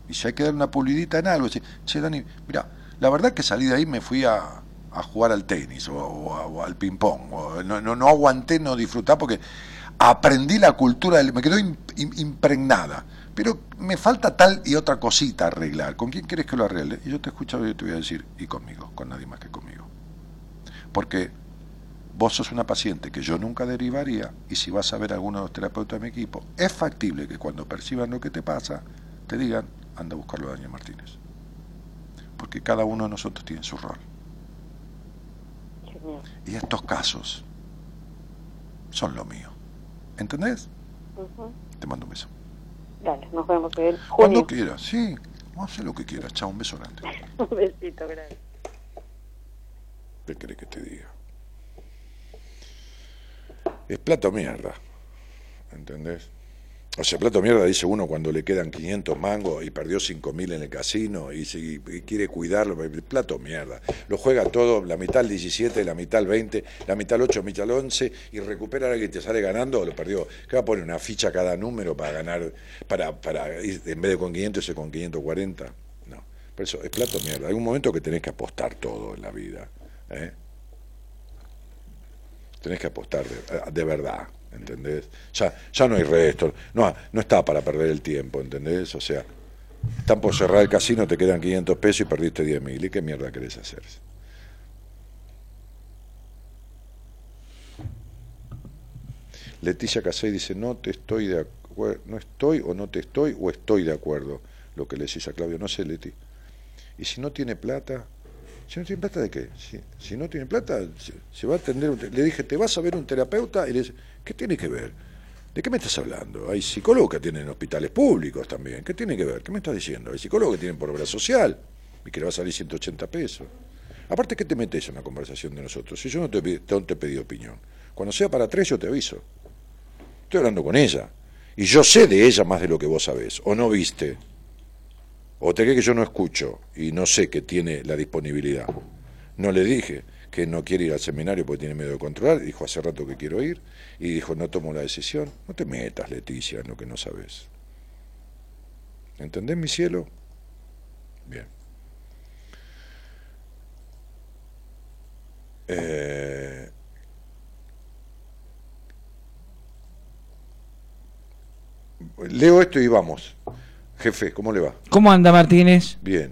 y si hay que dar una pulidita en algo, decir, che, Dani, mira, la verdad que salí de ahí me fui a, a jugar al tenis o, al ping-pong, no, no, aguanté no disfrutar porque aprendí la cultura, del- me quedó im- im- impregnada. Pero me falta tal y otra cosita arreglar. ¿Con quién quieres que lo arregle? Y yo te escucho y te voy a decir, y conmigo, con nadie más que conmigo. Porque vos sos una paciente que yo nunca derivaría, y si vas a ver a alguno de los terapeutas de mi equipo, es factible que cuando perciban lo que te pasa, te digan, anda a buscarlo a Daniel Martínez. Porque cada uno de nosotros tiene su rol. Y estos casos son lo mío. ¿Entendés? Ujú. Te mando un beso. Dale, nos vemos en junio. Cuando quieras, sí. Haz lo que quieras. Chao, un beso grande. Un besito, gracias. ¿Qué querés que te diga? Es plato mierda. ¿Entendés? O sea, plato mierda dice uno cuando le quedan 500 mangos y perdió 5.000 en el casino y, si, quiere cuidarlo. Plato mierda. Lo juega todo, la mitad al 17, la mitad al 20, la mitad al 8, la mitad al 11 y recupera a que te sale ganando o lo perdió. ¿Qué va a poner una ficha cada número para ganar, para, para en vez de con 500, irse con 540? No. Por eso es plato mierda. Hay un momento que tenés que apostar todo en la vida. ¿eh? Tenés que apostar de verdad, ¿entendés? Ya, ya no hay resto, no, no está para perder el tiempo, ¿entendés? O sea, están por cerrar el casino, te quedan 500 pesos y perdiste 10 mil. ¿Y qué mierda querés hacer? Leticia Casey dice, no te estoy de acuerdo, no estoy o no te estoy o estoy de acuerdo lo que le decís a Claudio, no sé Leti. Y si no tiene plata, si no tiene plata de qué? Si, si no tiene plata, se, va a atender, le dije, ¿te vas a ver un terapeuta? Y le ¿qué tiene que ver? ¿De qué me estás hablando? Hay psicólogos que tienen hospitales públicos también. ¿Qué tiene que ver? ¿Qué me estás diciendo? Hay psicólogos que tienen por obra social y que le va a salir 180 pesos. Aparte, ¿qué te metes en una conversación de nosotros? Si yo no te, no te pedí opinión. Cuando sea para tres, yo te aviso. Estoy hablando con ella. Y yo sé de ella más de lo que vos sabés. ¿O no viste? ¿O te crees que yo no escucho y no sé que tiene la disponibilidad? No le dije que no quiere ir al seminario porque tiene miedo de controlar. Dijo hace rato que quiero ir. Y dijo, no tomo la decisión. No te metas, Leticia, en lo que no sabes. ¿Entendés, mi cielo? Bien. Eh, leo esto y vamos. Jefe, ¿cómo le va? ¿Cómo anda Martínez? Bien,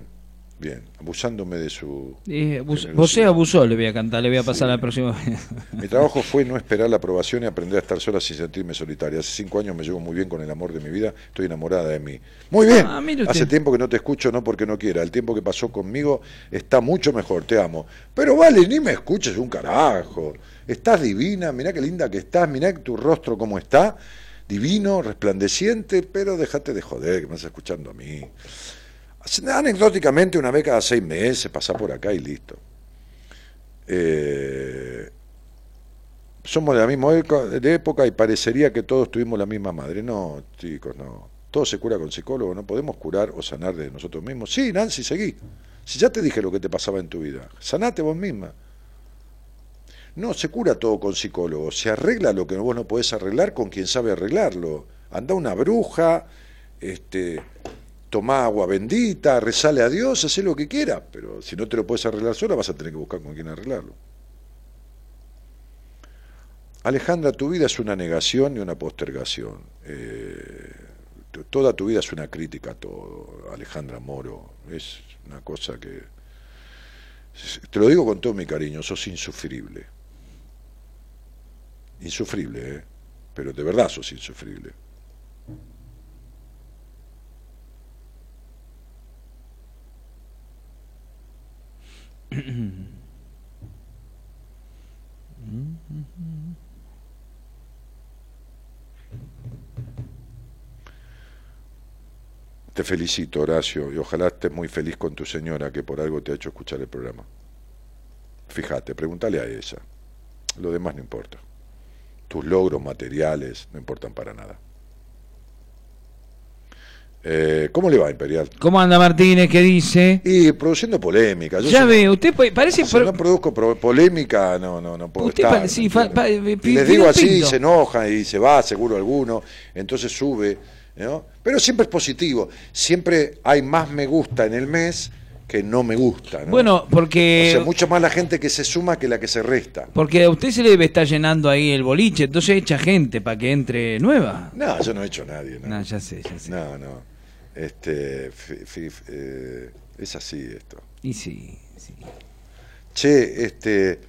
bien. Abusándome de su... Eh. Vos abusó, le voy a cantar, le voy a pasar la próxima vez. Mi trabajo fue no esperar la aprobación y aprender a estar sola sin sentirme solitaria. Hace cinco años me llevo muy bien con el amor de mi vida, estoy enamorada de mí. Muy bien, Ah, hace tiempo que no te escucho, no porque no quiera, el tiempo que pasó conmigo está mucho mejor, te amo. Pero vale, ni me escuches un carajo. Estás divina, mirá qué linda que estás, mirá tu rostro cómo está, divino, resplandeciente, pero déjate de joder, que me estás escuchando a mí. Anecdóticamente, una vez cada seis meses, pasa por acá y listo. Eh, somos de la misma época y parecería que todos tuvimos la misma madre. No, chicos, no. Todo se cura con psicólogo, no podemos curar o sanar de nosotros mismos. Sí, Nancy, seguí. Si ya te dije lo que te pasaba en tu vida, sanate vos misma. No, se cura todo con psicólogo. Se arregla lo que vos no podés arreglar con quien sabe arreglarlo. Anda una bruja, este, toma agua bendita, rezale a Dios, haz lo que quiera, pero si no te lo puedes arreglar sola, vas a tener que buscar con quién arreglarlo. Alejandra, tu vida es una negación y una postergación. Eh, toda tu vida es una crítica a todo, Alejandra Moro. Es una cosa que... Te lo digo con todo mi cariño, sos insufrible. Insufrible, ¿eh? Pero de verdad sos insufrible. Te felicito, Horacio, y ojalá estés muy feliz con tu señora que por algo te ha hecho escuchar el programa. Fíjate, pregúntale a ella. Lo demás no importa. Tus logros materiales no importan para nada. Eh, ¿Cómo le va, Imperial? ¿Cómo anda Martínez? ¿Qué dice? Y produciendo polémica. Yo Ya si ve, usted pa- parece... no, si no produzco pro- polémica, no, no, no puedo Usted estar. pa- sí, fa- pa- y pi- les digo así, pinto. se enoja y se va, seguro alguno, entonces sube, ¿no? Pero siempre es positivo. Siempre hay más me gusta en el mes que no me gusta, ¿no? Bueno, porque... O sea, mucho más la gente que se suma que la que se resta. Porque a usted se le debe estar llenando ahí el boliche, entonces echa gente para que entre nueva. No, yo no he hecho a nadie. No, No, ya sé, ya sé. no. no. Este, fi- fi- eh, es así esto. Y sí, sí. Che, este,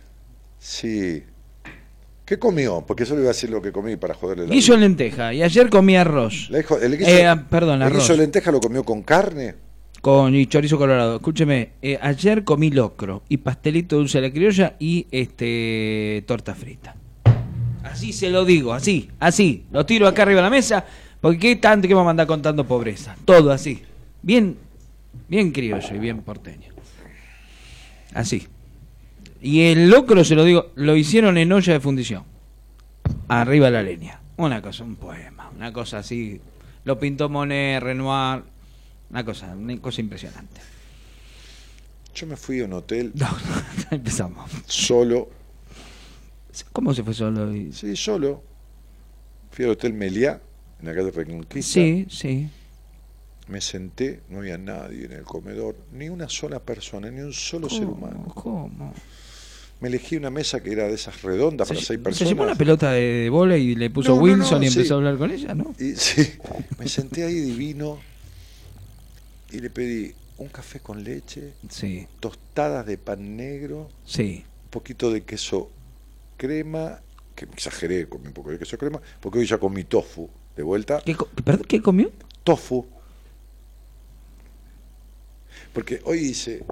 sí. ¿Qué comió? Porque yo le iba a decir lo que comí para joderle la Guiso vida. lenteja, y ayer comí arroz. El guiso, Eh, ah, perdón, el arroz. guiso lenteja lo comió con carne. Con y chorizo colorado. Escúcheme, eh, ayer comí locro y pastelito dulce de la criolla y este torta frita. Así se lo digo, así, así. Lo tiro acá arriba de la mesa, porque qué tanto que vamos a andar contando pobreza. Todo así. Bien, bien criollo y bien porteño. Así. Y el locro, se lo digo, lo hicieron en olla de fundición. Arriba de la leña. Una cosa, un poema. Una cosa así. Lo pintó Monet, Renoir. Una cosa, una cosa impresionante. Yo me fui a un hotel No, no, empezamos. solo. ¿Cómo se fue solo? Sí, solo. Fui al hotel Meliá, en la calle Reconquista. Sí, sí. Me senté, no había nadie en el comedor, ni una sola persona, ni un solo ser humano. ¿Cómo? Me elegí una mesa que era de esas redondas para Se, seis se personas. llevó una pelota de, de bola y le puso No, Wilson no, y empezó sí. a hablar con ella, ¿no? Y sí, me senté ahí divino y le pedí un café con leche, Sí, tostadas de pan negro, sí. un poquito de queso crema, que exageré, comí un poco de queso crema, porque hoy ya comí tofu de vuelta. ¿Qué, perdón, ¿qué comió? Tofu. Porque hoy hice,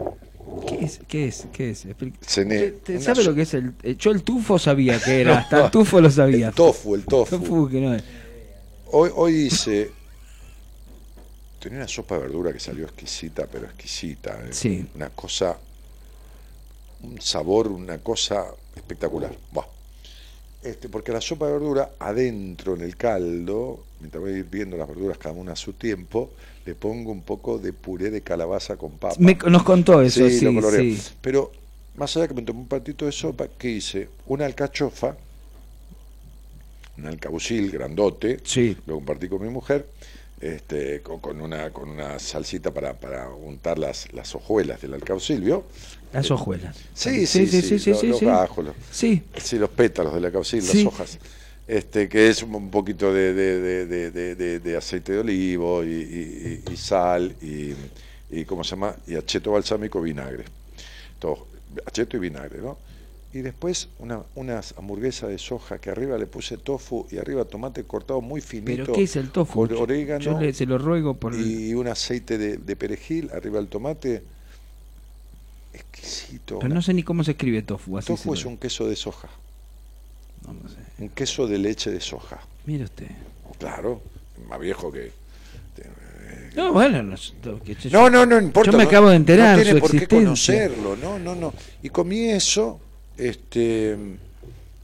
¿Qué es? ¿Qué es? ¿Qué es? Cené. ¿Te- una ¿Sabe lo que es el.? eh, Yo el tufo sabía que era, No, hasta el tufo lo sabía. El tofu, el tofu. Tofu que no es. Hoy, hoy hice. Tenía una sopa de verdura que salió exquisita, pero exquisita. ¿eh? Sí. Una cosa. Un sabor, una cosa espectacular. Buah. Este, porque la sopa de verdura, adentro en el caldo, mientras voy viendo las verduras cada una a su tiempo, le pongo un poco de puré de calabaza con papa. Me- nos contó eso, sí, lo sí. Pero más allá que me tomé un patito de sopa, ¿qué hice? Una alcachofa, un alcabucil grandote, Sí. lo compartí con mi mujer, este, con, con una, con una salsita para, para untar las, las hojuelas del alcabucil, ¿vio? Las hojuelas. Sí, sí, sí, sí, sí, lo- sí, los sí. gajos, los- Sí. sí, los pétalos del alcabucil, Sí. las hojas. Este, que es un, un poquito de, de, de, de, de- de- de aceite de olivo y, y- y- y sal y, y, ¿cómo se llama? Y acheto balsámico, vinagre. Todo, acheto y vinagre, ¿no? Y después una, unas hamburguesas de soja que arriba le puse tofu y arriba tomate cortado muy finito. ¿Pero qué es el tofu? Orégano Yo le- se lo ruego por. el- y un aceite de, de perejil arriba del tomate. Pero no sé ni cómo se escribe tofu. Así Tofu es un queso de soja. no, no sé. Un queso de leche de soja. Mire usted. Claro, más viejo que. No, bueno, no, yo- No, no, no importa. Yo me acabo de enterar No tiene su por qué conocerlo, no, no, no. Y comí eso, este,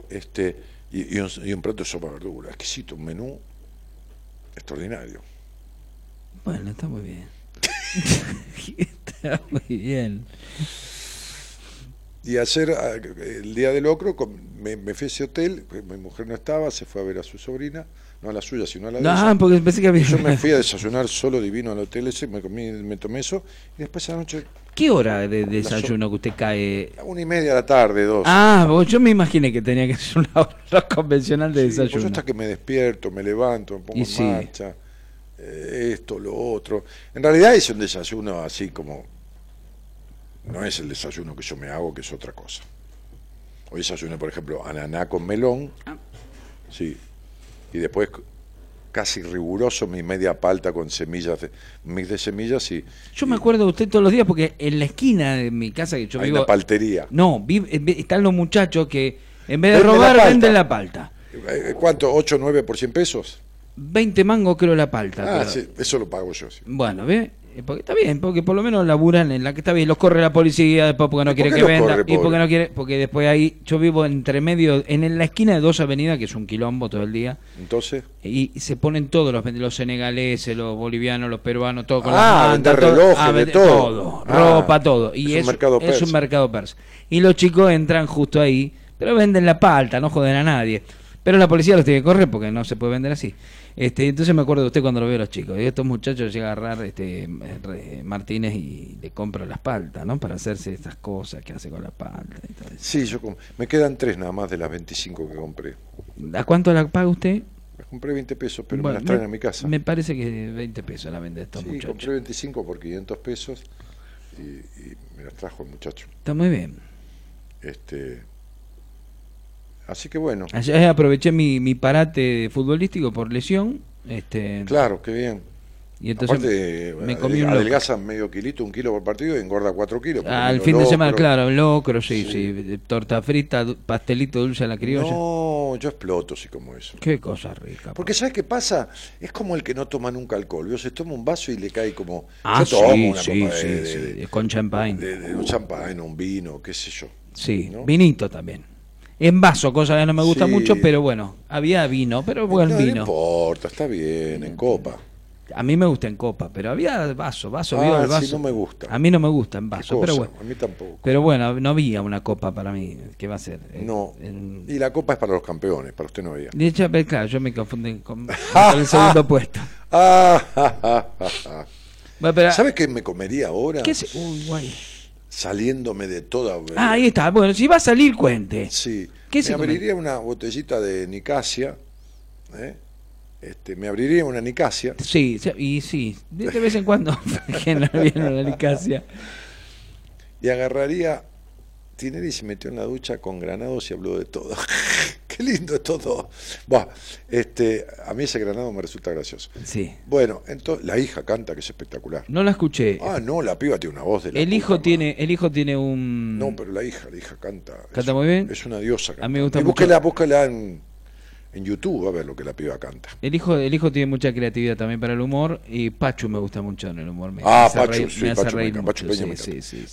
este, y, y un, y un plato de sopa de verdura, exquisito, un menú extraordinario. Bueno, está muy bien. está muy bien. Y ayer, ah, el día del locro, me, me fui a ese hotel, pues, mi mujer no estaba, se fue a ver a su sobrina, no a la suya, sino a la de ella. porque pensé que había- Yo me fui a desayunar solo divino al hotel ese, me, comí, me tomé eso, y después a la noche, ¿Qué hora de desayuno que usted cae? a una y media de la tarde, dos. Ah, vos- yo me imaginé que tenía que ser una hora convencional de Sí, pues yo desayuno. hasta que me despierto, me levanto, me pongo Y en sí. marcha, eh, esto, lo otro. En realidad es un desayuno así como... No es el desayuno que yo me hago, que es otra cosa. Hoy desayuné, por ejemplo, ananá con melón. Ah. Sí. Y después casi riguroso mi media palta con semillas, de, mix de semillas y Yo me acuerdo de usted todos los días porque en la esquina de mi casa que yo hay vivo. una paltería. No, vi- están los muchachos que en vez de robar venden la palta. Eh, ¿Cuánto? ¿8 9 por 100 pesos? 20 mangos creo la palta. Ah, sí, eso lo pago yo. sí. Bueno, ¿ve? Eh, Porque está bien, porque por lo menos laburan en la que está bien, los corre la policía después porque no ¿Y quiere que venda corre, y porque no quiere, porque después ahí yo vivo entre medio en la esquina de dos avenidas que es un quilombo todo el día Entonces, y se ponen todos los los senegaleses, los bolivianos, los peruanos, todo con Ah, las mantas, todo- relojes, ah, de vender todo. Ah, ropa, todo. Y es un mercado es un mercado persa. Y los chicos entran justo ahí, pero venden la palta, no joden a nadie. Pero la policía los tiene que correr porque no se puede vender así. Este, entonces me acuerdo de usted cuando lo veo a los chicos. Y estos muchachos llega a agarrar este, Martínez y le compra las paltas, ¿no? Para hacerse estas cosas que hace con la palta. y todo eso. sí, yo me quedan tres nada más de las 25 que compré. ¿A cuánto la paga usted? Las compré 20 pesos, pero Bueno, me las traen a mi casa. Me parece que 20 pesos la vende estos sí, muchachos. compré 25 por 500 pesos y, y me las trajo el muchacho. Está muy bien. Este, así que bueno, Ayer aproveché mi, mi parate futbolístico por lesión. Este, claro, qué bien. y entonces Aparte, me eh, comí un adelgaza medio kilito, un kilo por partido y engorda 4 kilos. Al fin de semana, claro, locro, sí, Sí. sí, torta frita, pastelito dulce a la criolla. No, yo exploto si como eso. Qué cosa rica. Porque ¿sabes qué pasa? Es como el que no toma nunca alcohol. Yo se toma un vaso y le cae como... Ah, yo tomo sí, una sí, copa sí, de, sí, de- con champagne. de- un champán, un vino, qué sé yo. Sí, ¿no? vinito también. En vaso, cosa que no me gusta Sí. mucho, pero bueno, había vino, pero buen no, vino. no importa, está bien, en copa. A mí me gusta en copa, pero había vaso, vaso, Ah, vio el sí, vaso. no me gusta. A mí no me gusta en vaso, pero bueno. A mí tampoco. Pero bueno, no había una copa para mí. ¿Qué va a ser? Eh, No. en- Y la copa es para los campeones, para usted no había. De hecho, claro, yo me confundí con, con el segundo puesto. Ah, ja, ja, ja, ja. Bueno, pero- ¿Sabe qué me comería ahora? ¿Qué se- Uy, guay. Saliéndome de toda... Ah, ahí está. Bueno, si va a salir, cuente. Sí. ¿Qué me se come? abriría una botellita de Nicasia. ¿eh? Este, me abriría una Nicasia. Sí, sí, y sí, de, vez en cuando no viene una licasia. y agarraría Tinelli y se metió en la ducha con granados y habló de todo. Qué lindo es todo. Buah, este, a mí ese granado me resulta gracioso. Sí. Bueno, entonces la hija canta, que es espectacular. No la escuché. Ah, no, la piba tiene una voz de la el puta hijo madre. tiene, el hijo tiene un No, pero la hija, la hija canta. ¿Canta es- muy bien? Es una diosa. A mí me gusta y mucho. búsquela en, en YouTube a ver lo que la piba canta. el hijo, el hijo tiene mucha creatividad también para el humor y Pachu me gusta mucho en el humor. Me, Ah, Pachu.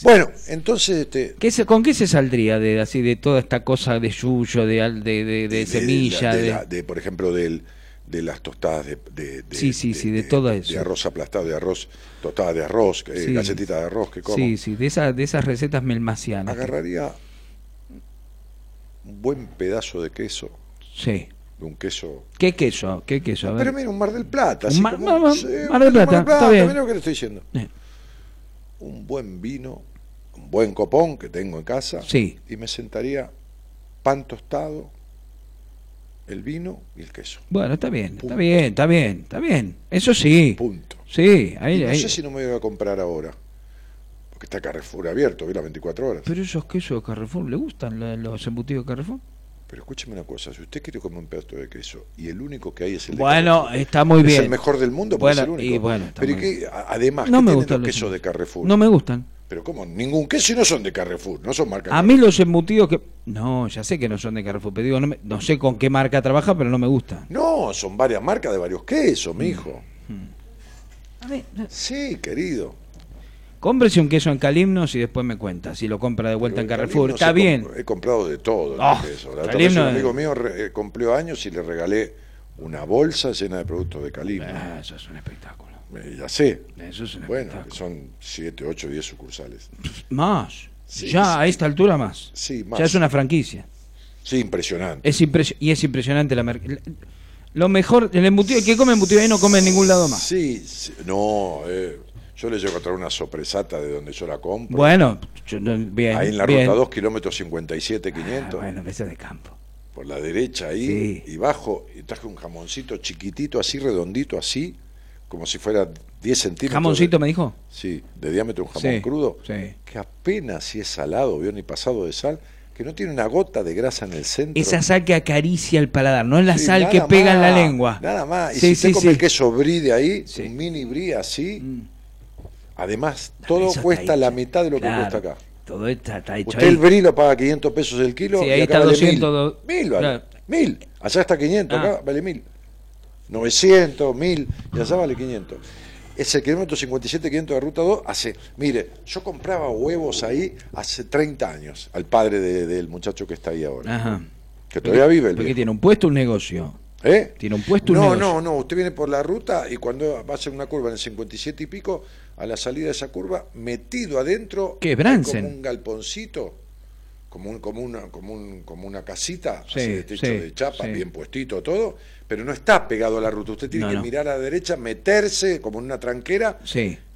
Bueno, entonces este, ¿Qué se- ¿Con qué se saldría de así de toda esta cosa de yuyo, de, de, de, de semilla, de, de, la- de, por ejemplo, del, de las tostadas de, de- de- Sí, sí, sí, de todo eso. De arroz aplastado, de arroz, tostada de arroz, eh, Sí. galletita de arroz que como. sí, sí, de esas, de esas recetas melmacianas? Agarraría un buen pedazo de queso, Sí. De un queso. ¿Qué queso? ¿Qué queso? A ver. Pero mira, un Mar del Plata. Un así Mar- como- no, no, sí, Mar del Plata, está bien. Mira lo que le estoy diciendo. Eh. Un buen vino, un buen copón que tengo en casa. Sí. Y me sentaría pan tostado, el vino y el queso. Bueno, está bien, está bien, está bien, está bien. Eso sí. Punto. Sí, ahí, Y no ahí. sé si no me voy a comprar ahora. Porque está Carrefour abierto, vi las 24 horas. Pero esos quesos de Carrefour, ¿le gustan los embutidos de Carrefour? Pero escúcheme una cosa, si usted quiere comer un pedazo de queso y el único que hay es el de Bueno, Carrefour, está muy es bien. el mejor del mundo, porque Bueno, es el único. y bueno, Pero ¿y muy qué- a- además, No ¿qué me gustan los quesos de Carrefour? No me gustan. Pero ¿cómo? Ningún queso y no son de Carrefour, no son marca A mí los embutidos que... No, ya sé que no son de Carrefour, pero digo, no, me- no sé con qué marca trabaja, pero no me gusta. No, son varias marcas de varios quesos, mijo. Mm. A ver, Sí, querido. Cómprese un queso en Calimnos y después me cuenta si lo compra de vuelta en Pero Carrefour. Calimnos Está bien. comp- He comprado de todo. en Oh, queso. La Calimnos un amigo mío eh, cumplió años y le regalé una bolsa llena de productos de Calimnos. Ah, eso es un espectáculo. Eh, ya sé. Eso es un Bueno, espectáculo. son 7, 8, 10 sucursales. Más. Sí, ya a esta altura más. Sí, más. Ya es una franquicia. Sí, impresionante. Es impres- y es impresionante la Lo mejor, el embutido, el que come embutido ahí no come en ningún lado más. Sí, sí, no, eh, yo le llego a traer una sopresata de donde yo la compro. Bueno, yo bien. ahí en la bien. ruta 2, kilómetros 57, 500. Ah, bueno, ese de campo. Por la derecha ahí, y bajo, y traje un jamoncito chiquitito, así redondito, así, como si fuera 10 centímetros. ¿Jamoncito de- me dijo? Sí, de diámetro, un jamón Sí, crudo, sí. que apenas si es salado, vio, ni pasado de sal, que no tiene una gota de grasa en el centro. Esa sal que acaricia el paladar, no es la Sí, sal que pega en la lengua. Nada más. Y Sí, si sí, usted come sí. el queso brie de ahí, un mini brie así, además, todo eso está cuesta la mitad de lo que Claro, cuesta acá. Todo está, está hecho Usted ahí. el brie lo paga 500 pesos el kilo Sí, y ahí acá está vale 200 mil. Mil vale. Claro. Mil. Allá está 500, Ah. acá vale mil. 900, 1000 y allá vale 500. Ese kilómetro 57, 500 de ruta 2 hace, mire, yo compraba huevos ahí hace 30 años al padre de- del muchacho que está ahí ahora. Ajá. Que todavía vive el Porque tiene un puesto, un negocio. ¿Eh? Tiene un puesto, un No, negocio. no, no, usted viene por la ruta y cuando va a hacer una curva en el 57 y pico, a la salida de esa curva, metido adentro, ¿Qué, hay Bransen? como un galponcito, como, un, como, una, como, un- como una casita Sí, así de techo sí, de chapa, sí. bien puestito todo, pero no está pegado a la ruta. Usted tiene No, que no. mirar a la derecha, meterse como en una tranquera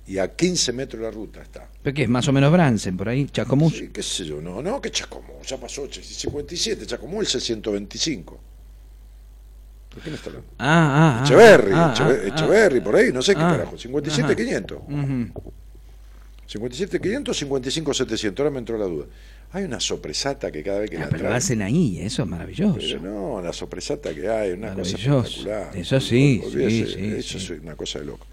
y a 15 metros de la ruta está. ¿Pero qué es? Más o menos Bransen, por ahí, Chacomús. Sí, qué sé yo, no, no, que Chacomú, ya pasó, ch- 57, Chacomú el 125. ¿De quién está hablando? Ah, ah, ah. Echeverry, ah, Echever- ah, Echeverry, por ahí, no sé qué Ah, carajo. 57, ajá. 500. Ujú. 57, 500, 55, 700. Ahora me entró la duda. Hay una sopresata que cada vez que Ah, la pero lo traen- hacen ahí, eso es maravilloso. Pero no, la sopresata que hay, una cosa espectacular. Eso sí, sí, sí, Eso sí. es una cosa de loco.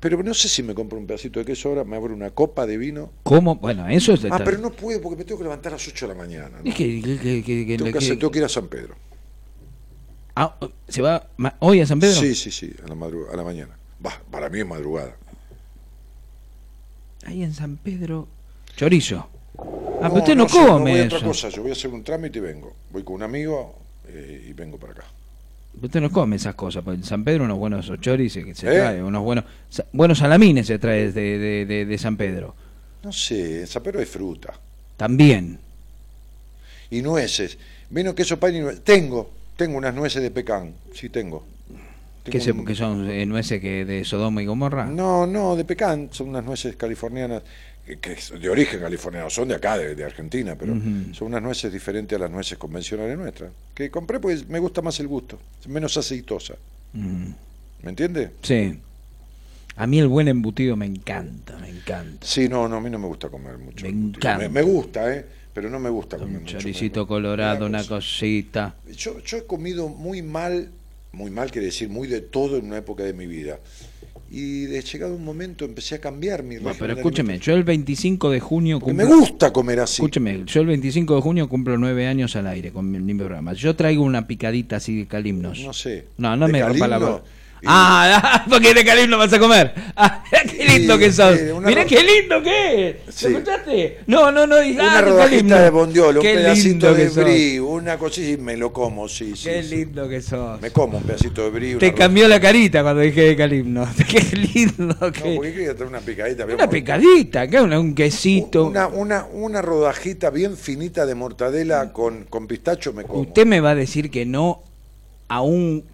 Pero no sé si me compro un pedacito de queso ahora, me abro una copa de vino. ¿Cómo? Bueno, eso es... Ah, pero no puedo porque me tengo que levantar a las 8 de la mañana. ¿no? Es que... que- que- que- que- tengo, que- hacer- tengo que ir a San Pedro. Ah, ¿Se va hoy a San Pedro? Sí, sí, sí, a la, madru- a la mañana. Va, para mí es madrugada. Ahí en San Pedro... Chorizo. Ah, pero No, usted no, come voy a eso. otra cosa, yo voy a hacer un trámite y vengo. Voy con un amigo eh, y vengo para acá. Usted no come esas cosas, porque en San Pedro unos buenos chorizos que se ¿Eh? trae, unos buenos buenos salamines se trae de, de, de- de San Pedro. No sé, en San Pedro hay fruta. También. Y nueces. Vino queso pan y nueces. Tengo, tengo unas nueces de pecan. Sí, tengo. Que, Tengo se, un- que son eh, nueces que de Sodoma y Gomorra. No, no, de pecan. Son unas nueces californianas, que, de origen californiano. Son de acá, de, de Argentina, pero son unas nueces diferentes a las nueces convencionales nuestras. Que compré porque me gusta más el gusto. Es menos aceitosa. Mm, ¿Me entiende? sí. A mí el buen embutido me encanta, me encanta. Sí, no, no, a mí no me gusta comer mucho. Me embutido. encanta. Me, me gusta, ¿eh? Pero no me gusta comer Un choricito colorado, da una cosita. Yo, yo he comido muy mal, muy mal quiere decir muy de todo en una época de mi vida. Y de llegado un momento empecé a cambiar mi No, pero escúcheme, yo el 25 de junio cumplo... me gusta comer así. Escúcheme, yo el 25 de junio cumplo nueve años al aire con mi, mi programa. Yo traigo una picadita así de calimnos. No sé. No, no ¿De me rompa la calimno? bola. Ah, porque de calimno vas a comer. Ah, qué lindo que sos. una Mirá qué lindo que es. Sí. ¿Lo escuchaste? No, no, no. y- Una ah, rodajita de bondiolo, un pedacito de brie, una cosita y me lo como, sí, sí. Qué sí. lindo que sos. Me como un pedacito de brie. Te cambió la carita cuando dije de calimno. Qué lindo que. No, porque quería traer una picadita. una picadita, que una- un quesito. Una, una, una rodajita bien finita de mortadela con, con pistacho me como. Usted me va a decir que no a un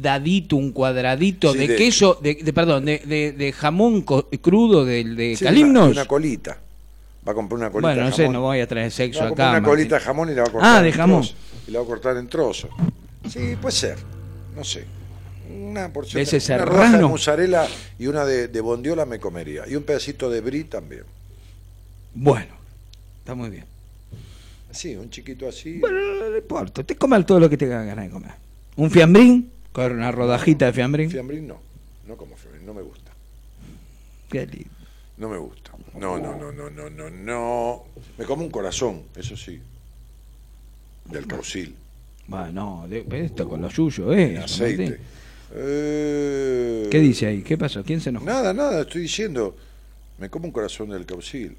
dadito, un cuadradito Sí, de, de- queso, de, de- perdón, de, de- jamón crudo del de Sí, calimnos. Una, una colita. Va a comprar una colita bueno, no de sé, jamón. no voy a traer sexo Va a comprar acá. una colita de jamón y la va a cortar Ah, de en jamón. trozos. Y la va a cortar en trozos. Sí, puede ser. No sé. Una porción ¿De ese una rodaja de mozzarella y una de, de bondiola me comería. Y un pedacito de brie también. Bueno, está muy bien. Sí, un chiquito así. Bueno, no, importa, usted coma todo lo que tenga ganas de comer. Un fiambrín, con una rodajita de fiambrín. Fiambrín no. No como fiambrín, no me gusta. Qué lindo. No me gusta. No, no, no, no, no, no, no. Me como un corazón, eso sí. Del caucil. Bueno, no, de- esto con los yuyos, ¿eh? Aceite. Eh, ¿Qué dice ahí? ¿Qué pasó? ¿Quién se enojó? Nada, nada, estoy diciendo. Me como un corazón del caucil.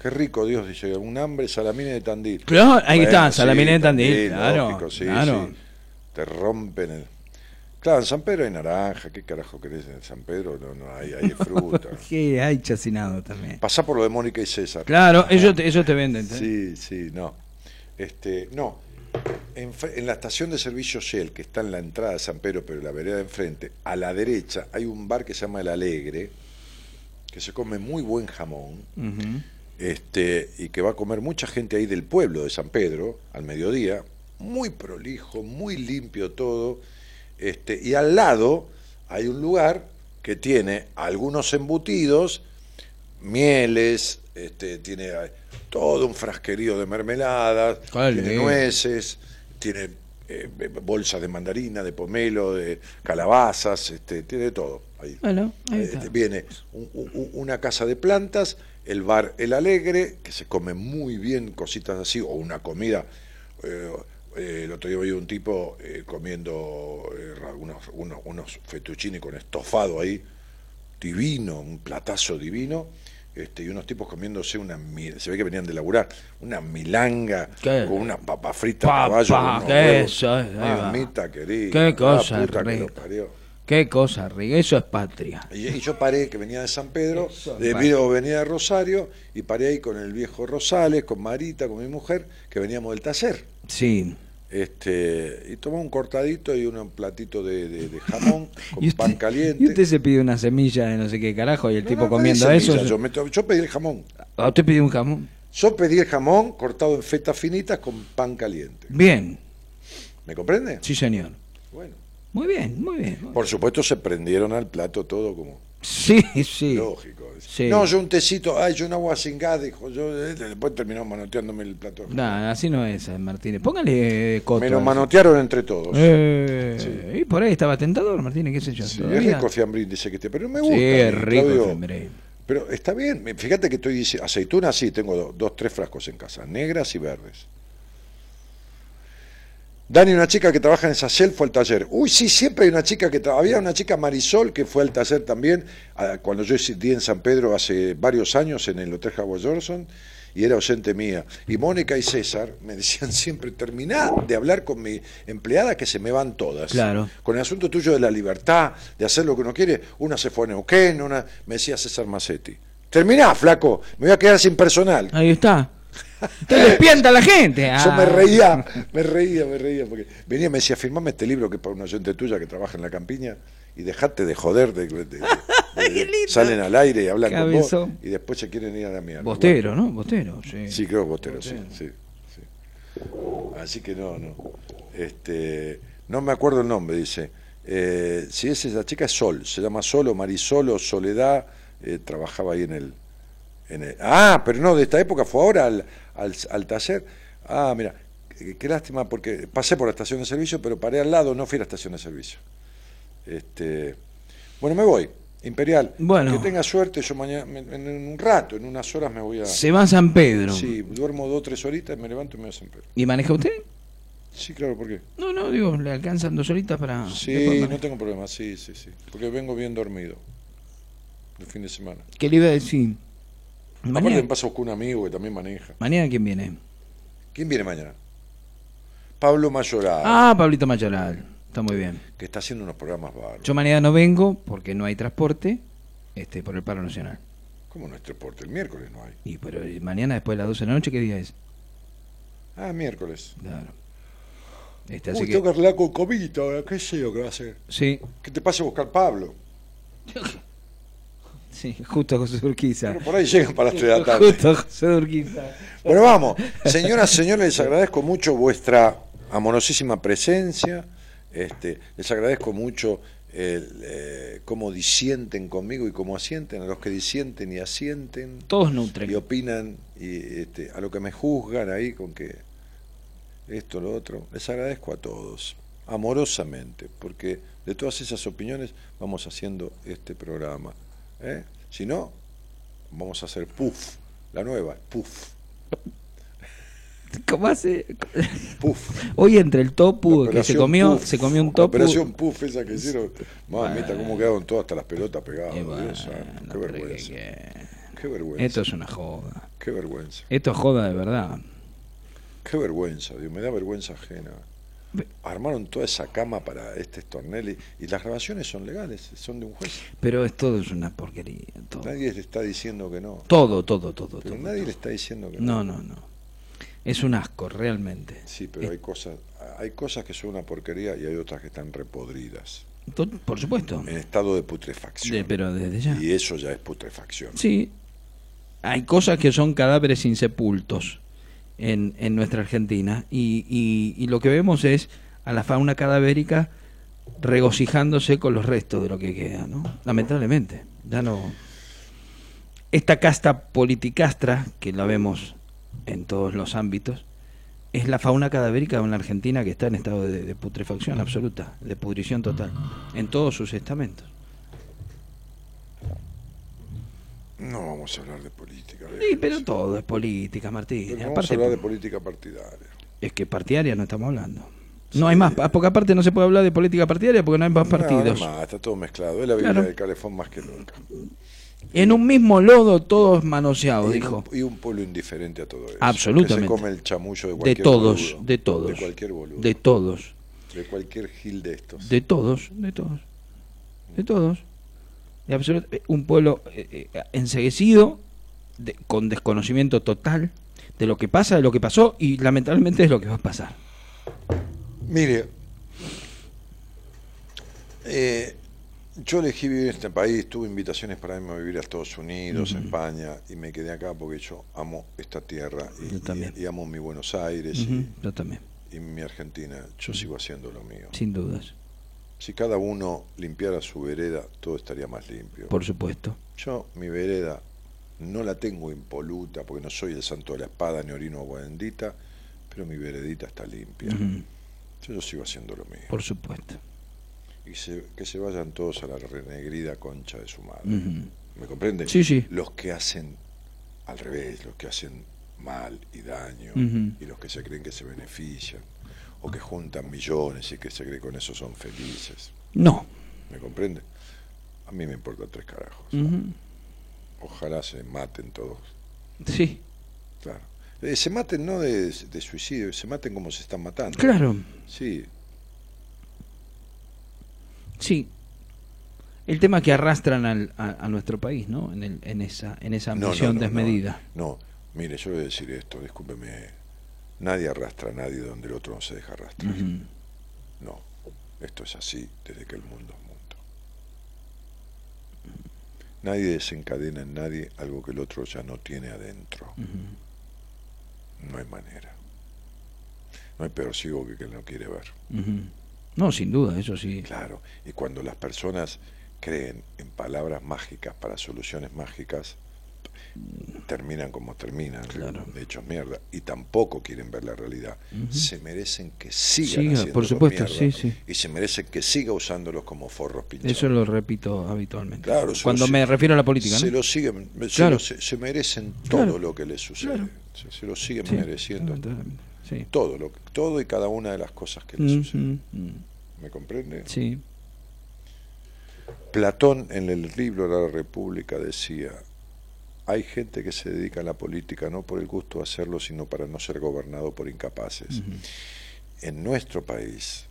Qué rico, Dios, dice. Un hambre, salamine de Tandil. Claro, ahí está, sí, salamine de Tandil, claro, lógico, sí, claro. sí. Te rompen el. Claro, en San Pedro hay naranja, ¿qué carajo querés en San Pedro? No, no, hay, hay fruta. Que hay chacinado también. Pasá por lo de Mónica y César. Claro, ellos te, ellos te venden. ¿eh? Sí, sí, no. Este, no. En, la estación de servicio Shell, que está en la entrada de San Pedro, pero en la vereda de enfrente, a la derecha hay un bar que se llama El Alegre, que se come muy buen jamón, este, y que va a comer mucha gente ahí del pueblo de San Pedro al mediodía, muy prolijo, muy limpio todo, este, y al lado hay un lugar que tiene algunos embutidos, mieles, este, tiene eh, todo un frasquerío de mermeladas, tiene lindo. nueces, tiene eh, bolsas de mandarina, de pomelo, de calabazas, este, tiene todo ahí. Bueno, ahí Eh, viene un- un- una casa de plantas, el bar El Alegre, que se come muy bien cositas así, o una comida. eh, eh, el otro día vi un tipo eh, comiendo eh, unos, unos, unos fettuccini con estofado ahí, divino, un platazo divino. Este, y unos tipos comiéndose una, se ve que venían de laburar, una milanga ¿Qué? con una papa frita Papa, caballo. unos qué eso. Mamita querida. Qué cosa puta que parió. Qué cosa rica, eso es patria. Y, y yo paré, que venía de San Pedro, de. Vigo venía de Rosario, y paré ahí con el viejo Rosales, con Marita, con mi mujer, que veníamos del taller. Sí. Este, y tomó un cortadito y un platito de, de- de jamón con Y usted, pan caliente. y usted se pide una semilla de no sé qué carajo y el No, tipo no, no comiendo eso. Yo, me yo pedí el jamón. Ah, usted pidió un jamón. Yo pedí el jamón cortado en fetas finitas con pan caliente. Bien. ¿Me comprende? Sí, señor. Bueno. Muy bien, muy bien. Por supuesto se prendieron al plato todo como Sí, sí. lógico. Sí. No, yo un tecito, ay, yo un agua sin gas, dijo yo, eh, después terminó manoteándome el plato. No, así no es, eh, Martínez. Póngale eh, coto. Me lo manotearon entre todos. Eh, Y por ahí estaba tentador, Martínez, qué sé yo. Sí, es rico fiambrín, dice que te, pero me Sí, gusta. es a mí, rico el Claudio. fiambrín. Pero está bien, fíjate que estoy diciendo, aceitunas sí, tengo do- dos, tres frascos en casa, negras y verdes. Dani, una chica que trabaja en Sacel, fue al taller. Uy, sí, siempre hay una chica que había una chica Marisol que fue al taller también, cuando yo di en San Pedro hace varios años en el Hotel Howard Johnson, y era oyente mía. Y Mónica y César me decían siempre, terminá de hablar con mi empleada que se me van todas. Claro. Con el asunto tuyo de la libertad, de hacer lo que uno quiere, una se fue a Neuquén, una, me decía César Macetti. Terminá, flaco, me voy a quedar sin personal. Ahí está. Usted despierta la gente. Yo Ah. me reía, me reía, me reía, porque venía y me decía, firmame este libro que es para una oyente tuya que trabaja en la campiña y dejate de joder, de, de- salen al aire y hablan con vos y después se quieren ir a la mierda. Bostero, ¿no? Bostero, sí. Sí, creo que Bostero, sí, sí, sí. Así que no, no. Este, no me acuerdo el nombre, dice. Eh, si es esa chica es Sol, se llama Sol o Marisol o Soledad, eh, trabajaba ahí en el, en el- Ah, pero no, de esta época fue ahora al, al, al taller. Ah, mira, qué, qué lástima porque pasé por la estación de servicio, pero paré al lado, no fui a la estación de servicio. Este, bueno, me voy. Imperial. Bueno. Que tenga suerte, yo mañana, en, un rato, en unas horas me voy a... Se va a San Pedro. Sí, duermo dos o tres horitas, me levanto y me voy a San Pedro. ¿Y maneja usted? Sí, claro, ¿por qué? No, no, digo, le alcanzan dos horitas para. Sí, no tengo problema, sí, sí, sí. Porque vengo bien dormido. El fin de semana. ¿Qué le iba a decir? Aparte Mañana, me pasa con un amigo que también maneja. mañana quién viene? ¿Quién viene mañana? Pablo Mayoral, Ah, Pablito Mayoral. Está muy bien. que está haciendo unos programas bárbaros. Yo mañana no vengo porque no hay transporte este, por el paro nacional. ¿Cómo no es transporte? El miércoles no hay. Y pero eh, mañana después de las 12 de la noche, ¿qué día es? Ah, miércoles. Claro. Este, así Uy, que, tengo que arreglar con comita, ¿qué sé yo que va a hacer? sí, Que te pase a buscar Pablo. sí, justo José Urquiza. Pero por ahí llegan para las 3 de la tarde. Justo José Urquiza. Bueno, vamos. Señoras, señores, les agradezco mucho vuestra amorosísima presencia. Este, les agradezco mucho el, eh, cómo disienten conmigo y cómo asienten, a los que disienten y asienten Todos y nutren. opinan y este, a lo que me juzgan ahí con que esto, lo otro. Les agradezco a todos, amorosamente, porque de todas esas opiniones vamos haciendo este programa. ¿Eh? Si no, vamos a hacer puff, la nueva, puff, ¿Cómo hace? puff. Hoy entre el topu que se comió, Puff. se comió un La topu. Operación puff esa que hicieron. Mamita, cómo quedaron todas hasta las pelotas pegadas. Eh, bueno, Dios qué vergüenza. que- Qué vergüenza. Esto es una joda. Qué vergüenza. Esto es joda de verdad. Qué vergüenza, Dios, me da vergüenza ajena. Armaron toda esa cama para este Stornelli y las grabaciones son legales, son de un juez. Pero es todo es una porquería. Todo, Nadie le está diciendo que no. todo, todo, todo. Pero todo, nadie todo. le está diciendo que No, no. no, no. Es un asco, realmente. Sí, pero hay cosas, hay cosas que son una porquería y hay otras que están repodridas, Por supuesto. en estado de putrefacción. De- pero desde ya. Y eso ya es putrefacción. Sí. Hay cosas que son cadáveres insepultos en, en nuestra Argentina y, y- lo que vemos es a la fauna cadavérica regocijándose con los restos de lo que queda, ¿no? Lamentablemente. Ya no. Esta casta politicastra, que la vemos en todos los ámbitos, es la fauna cadavérica de una Argentina que está en estado de, de putrefacción absoluta, de pudrición total, en todos sus estamentos. No vamos a hablar de política. Sí, pero todo es política, Martín. Pero vamos Aparte, a hablar de política partidaria. es que partidaria no estamos hablando. No hay más, porque aparte no se puede hablar de política partidaria porque no hay más partidos. Nada más, está todo mezclado. Es la Biblia Claro. del calefón más que nunca. En un mismo lodo todos manoseados, dijo. un, y un pueblo indiferente a todo eso. Absolutamente. Que se come el chamullo de De cualquier todos, boludo. de todos. De cualquier boludo. De todos. De cualquier gil de estos. De todos, de todos. De todos. Eh, un pueblo eh, eh, enseguecido, de- con desconocimiento total de lo que pasa, de lo que pasó y lamentablemente es lo que va a pasar. Mire, eh, yo elegí vivir en este país, tuve invitaciones para irme a vivir a Estados Unidos, a Ujú. España, y me quedé acá porque yo amo esta tierra y, Yo también. y- y amo mi Buenos Aires Yo también, y, y mi Argentina. Yo sigo haciendo lo mío. sin dudas. Si cada uno limpiara su vereda, todo estaría más limpio. Por supuesto. Yo, mi vereda, no la tengo impoluta porque no soy el santo de la espada ni orino agua bendita, pero mi veredita está limpia. Yo, yo sigo haciendo lo mío. Por supuesto. Y se- que se vayan todos a la renegrida concha de su madre. ¿Me comprende? Sí, sí. Los que hacen al revés, los que hacen mal y daño, y los que se creen que se benefician, o que juntan millones y que se creen que con eso son felices. No. ¿Me comprende? A mí me importa tres carajos. Ojalá se maten todos. Sí, Claro. Eh, se maten no de, de suicidio, se maten como se están matando. Claro. Sí, sí. El tema que arrastran al- a, a nuestro país, ¿no? En, el- en esa, en esa No, ambición no, no, desmedida. No, mire, yo voy a decir esto, discúlpeme. Nadie arrastra a nadie donde el otro no se deja arrastrar. No, esto es así desde que el mundo es mundo. Nadie desencadena en nadie algo que el otro ya no tiene adentro. No hay manera. No hay peor ciego que quien no quiere ver. No, sin duda, eso sí. Claro, y cuando las personas creen en palabras mágicas para soluciones mágicas, terminan como terminan, de hecho mierda, y tampoco quieren ver la realidad. Ujú. Se merecen que sigan Siga, por supuesto, mierda, sí, sí. y se merecen que siga usándolos como forros pinchados. Eso lo repito habitualmente. Claro, se Cuando lo- me refiero a la política, se ¿no? lo siguen, se, Claro. lo- se- se merecen todo Claro. lo que les sucede, Claro. se, se lo siguen Sí, mereciendo. Todo, lo, todo y cada una de las cosas que les suceden. ¿Me comprende? Sí. Platón en el libro de la República decía, hay gente que se dedica a la política no por el gusto de hacerlo, sino para no ser gobernado por incapaces. En nuestro país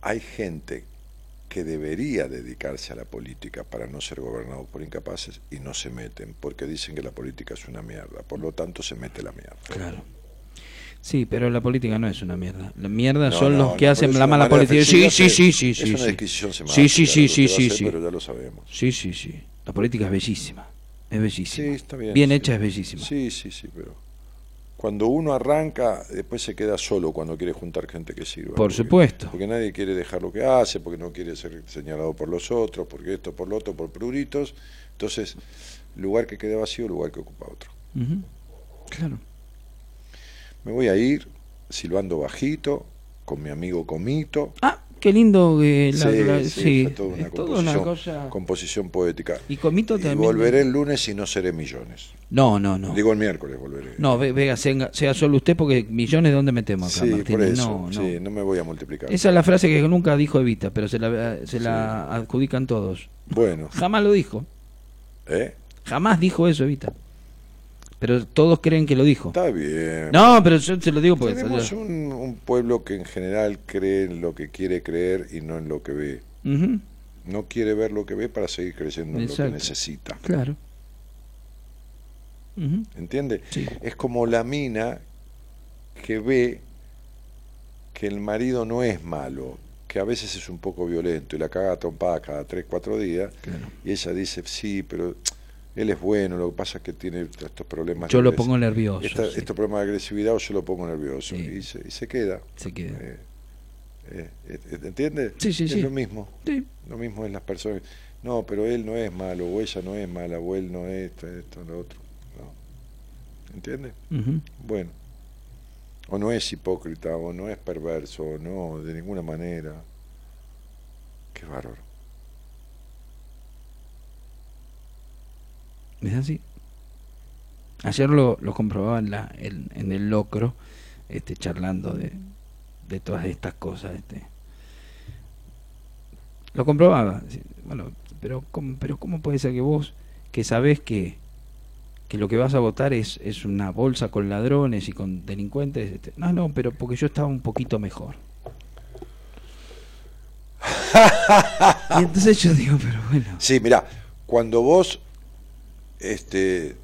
hay gente que debería dedicarse a la política para no ser gobernado por incapaces y no se meten porque dicen que la política es una mierda, por lo tanto se mete la mierda. Claro. Sí, pero la política no es una mierda. La mierda No, son no, los que hacen la mala política. Sí, sí, que sí, sí, es sí. una sí. semántica, Sí, sí, sí, sí, sí, sí. pero ya lo sabemos. Sí, sí, sí. La política es bellísima. Es bellísima. Sí, está bien. Bien sí. hecha es bellísima. Sí, sí, sí, pero cuando uno arranca, después se queda solo cuando quiere juntar gente que sirva. Por Porque- supuesto. Porque nadie quiere dejar lo que hace, porque no quiere ser señalado por los otros, porque esto, por lo otro, por pruritos. Entonces, lugar que queda vacío, lugar que ocupa otro. Claro. Me voy a ir silbando bajito, con mi amigo Comito. Ah, qué lindo que la, Sí, la- sí, sí, fue toda una, es toda una cosa. composición poética. Y Comito también. volveré el lunes y no seré millones. No, no, no. Digo el miércoles volveré. No, ve- vega, sea, sea solo usted porque millones de dónde metemos acá, sí, Martín. por eso. No, no. Sí, no me voy a multiplicar. Esa es la frase que nunca dijo Evita, pero se la, se la adjudican todos. Bueno, Jamás lo dijo. ¿eh? Jamás dijo eso Evita. Pero todos creen que lo dijo. Está bien. No, pero yo te lo digo porque Tenemos salió- un, un pueblo que en general cree en lo que quiere creer y no en lo que ve. Ujú, No quiere ver lo que ve para seguir creyendo en lo que necesita. Claro. Ujú. ¿Entiende? Es como la mina que ve que el marido no es malo, que a veces es un poco violento y la caga trompada cada 3, 4 días. Y ella dice, sí, pero él es bueno, lo que pasa es que tiene estos problemas. Yo lo pongo nervioso, esta- sí. Estos problemas de agresividad o yo lo pongo nervioso. Sí. Y, se, y se queda. Se queda. Eh, eh, eh, ¿Entiendes? Sí, sí, es sí. lo mismo. Lo mismo en las personas. No, pero él no es malo, o ella no es mala, o él no es esto, esto, lo otro. No. ¿Entiendes? Bueno. O no es hipócrita, o no es perverso, o no, de ninguna manera. Qué bárbaro. Es así. Ayer lo, lo comprobaba en, la, en, en el locro, este, charlando de, de todas estas cosas. Este. Lo comprobaba. Bueno, pero ¿cómo, pero ¿cómo puede ser que vos, que sabés que, que lo que vas a votar es, es una bolsa con ladrones y con delincuentes? Este, no, no, pero porque yo estaba un poquito mejor. y entonces yo digo, pero bueno. Sí, mira, cuando vos este,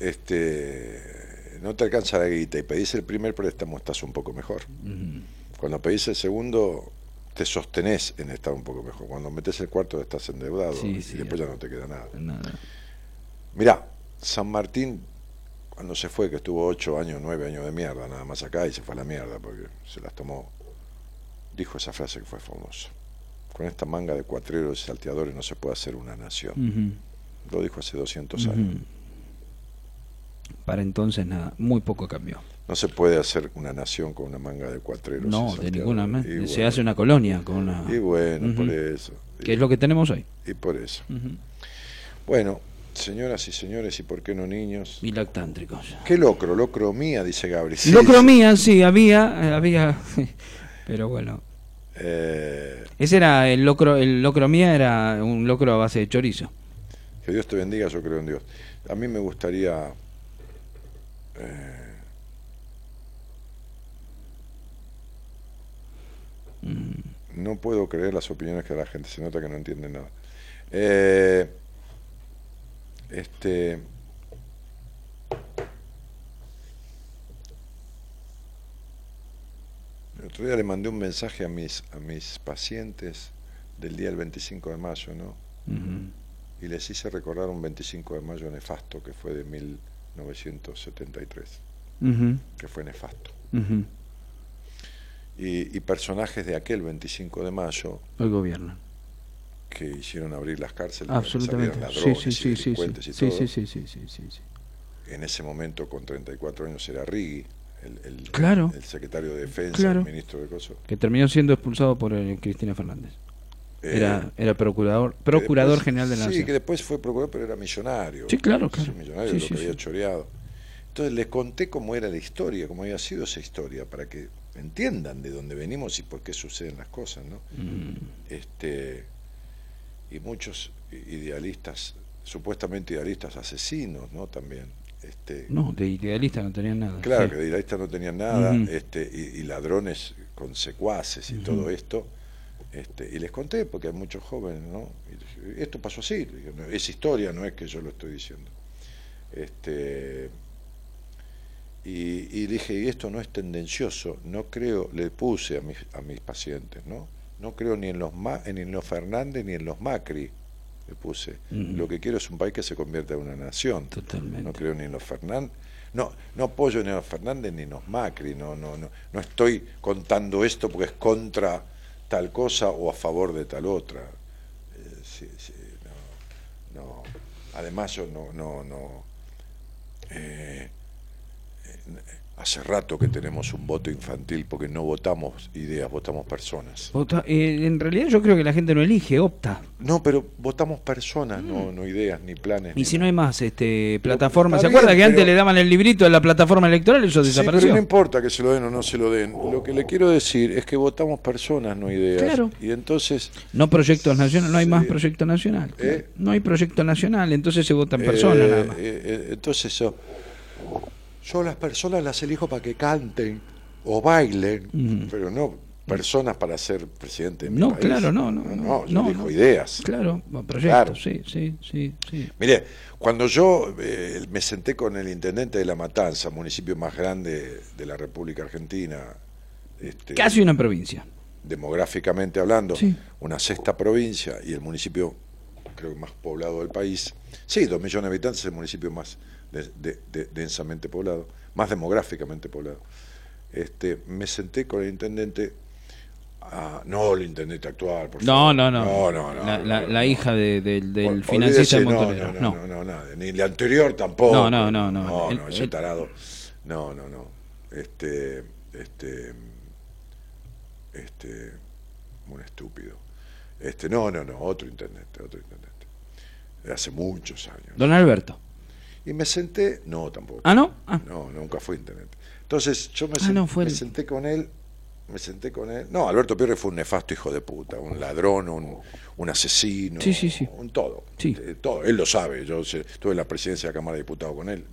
este, no te alcanza la guita y pedís el primer préstamo, estás un poco mejor. Cuando pedís el segundo, te sostenés en estar un poco mejor. Cuando metes el cuarto, estás endeudado Sí, y sí, después ya no te queda nada. Nada. Mirá, San Martín, cuando se fue, que estuvo ocho años, nueve años de mierda, nada más acá, y se fue a la mierda porque se las tomó, dijo esa frase que fue famosa. Con esta manga de cuatreros y salteadores no se puede hacer una nación. Lo dijo hace 200 Ujú. años. Para entonces nada, muy poco cambió. No se puede hacer una nación con una manga de cuatreros. No, de ninguna manera. Se bueno, hace una colonia con una. Y bueno, por eso. Que es lo que tenemos hoy. Y por eso. Bueno, señoras y señores, y por qué no niños. Y lactántricos. ¿Qué locro? Locromía, dice Gabri. Sí, Locromía, sí, había, eh, había. Pero bueno. Eh, Ese era el locro, el locromía era un locro a base de chorizo. Que Dios te bendiga, yo creo en Dios. A mí me gustaría. eh. No puedo creer las opiniones que da la gente, se nota que no entiende nada. Eh, este. El otro día le mandé un mensaje a mis, a mis pacientes del día del 25 de mayo, ¿no? Y les hice recordar un 25 de mayo nefasto que fue de 1973, Ujú. que fue nefasto. Y, y personajes de aquel 25 de mayo El gobierno. que hicieron abrir las cárceles, Absolutamente. salieron Sí, sí, y sí, sí, sí. delincuentes y Sí, todo. En ese momento, con 34 años, era Rigui, el, el- Claro. el secretario de Defensa, Claro. el ministro de. Que terminó siendo expulsado por eh, Cristina Fernández. Eh, Era, era procurador, procurador después- general de la Sí, Nación. que después fue procurador, pero era millonario. Sí, claro, claro. millonario Sí, lo sí, que había sí. choreado. Entonces les conté cómo era la historia, cómo había sido esa historia, para que entiendan de dónde venimos y por qué suceden las cosas, ¿no? Mm. Este, y muchos idealistas, supuestamente idealistas asesinos, ¿no? También. Este, No, de idealista no tenía nada. Claro, Sí. que de idealistas no tenían nada, Ujú. este, y, y ladrones con secuaces y Ujú. todo esto. Este, y les conté, porque hay muchos jóvenes, ¿no? Y dije, esto pasó así, le dije, no, es historia, no es que yo lo estoy diciendo. Este, y, y dije, y esto no es tendencioso, no creo, le puse a mis, a mis pacientes, ¿no? No creo ni en los Ma- ni en los Fernández ni en los Macri, le puse. Ujú. Lo que quiero es un país que se convierta en una nación. Totalmente. No creo ni en los Fernández. No, no apoyo ni a los Fernández ni a los Macri, no, no, no, no estoy contando esto porque es contra tal cosa o a favor de tal otra. Eh, sí, sí, no. Además yo no, no, no. eh, eh, hace rato que tenemos un voto infantil porque no votamos ideas, votamos personas. Vota- eh, en realidad yo creo que la gente no elige, opta. No, pero votamos personas, no, no ideas ni planes. Y ni si no hay más este plataforma, está ¿se acuerda bien, que antes le daban el librito de la plataforma electoral y eso Sí, desapareció? pero no importa que se lo den o no se lo den. Lo que le quiero decir es que votamos personas, no ideas. Claro. Y entonces. No proyectos nacionales, no hay más proyecto nacional. ¿Eh? No hay proyecto nacional, entonces se votan personas eh, nada más. entonces eso. Yo las personas las elijo para que canten o bailen, Ujú. pero no personas para ser presidente de mi No, país. claro, no, no. No, yo no, elijo no. ideas. Claro, proyectos, Claro. sí, sí, sí, sí. Mire, cuando yo eh, me senté con el intendente de La Matanza, municipio más grande de la República Argentina, este, Casi una provincia. demográficamente hablando, Sí. una sexta provincia y el municipio creo que más poblado del país. Sí, dos millones de habitantes es el municipio más de- de- de- densamente poblado, más demográficamente poblado. Este, me senté con el intendente, ah, no el intendente actual, por No, favor. no, no. no, no, no, la, no, la- no, la no. hija de- del, del financista de Montonero. No, No, no, no, nada. Ni el anterior tampoco. No, no, no, no. No, El- no, ese el- tarado. No, no, no. Este, este, este, un estúpido. Este, no, no, no, otro intendente, otro intendente. De hace muchos años. Don Alberto. Y me senté, no, tampoco. ¿Ah, no? Ah. No, nunca fue intendente. Entonces yo me, Ah, sen- no, fue me el- senté con él, me senté con él. No, Alberto Pierre fue un nefasto hijo de puta, un ladrón, un, un asesino, Sí, sí, sí. un todo. Sí. Todo. Él lo sabe. Yo estuve en la presidencia de la Cámara de Diputados con él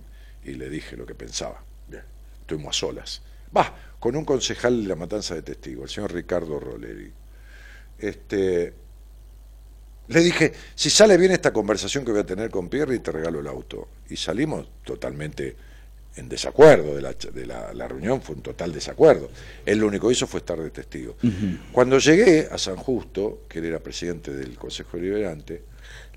y le dije lo que pensaba. Bien, estuvimos a solas. Va, con un concejal de la matanza de testigos, el señor Ricardo Roleri. Este, le dije, si sale bien esta conversación que voy a tener con Pierre, te regalo el auto. Y salimos totalmente en desacuerdo de la, de la, la reunión, fue un total desacuerdo. Él lo único que hizo fue estar de testigo. Cuando llegué a San Justo, que él era presidente del Consejo Deliberante,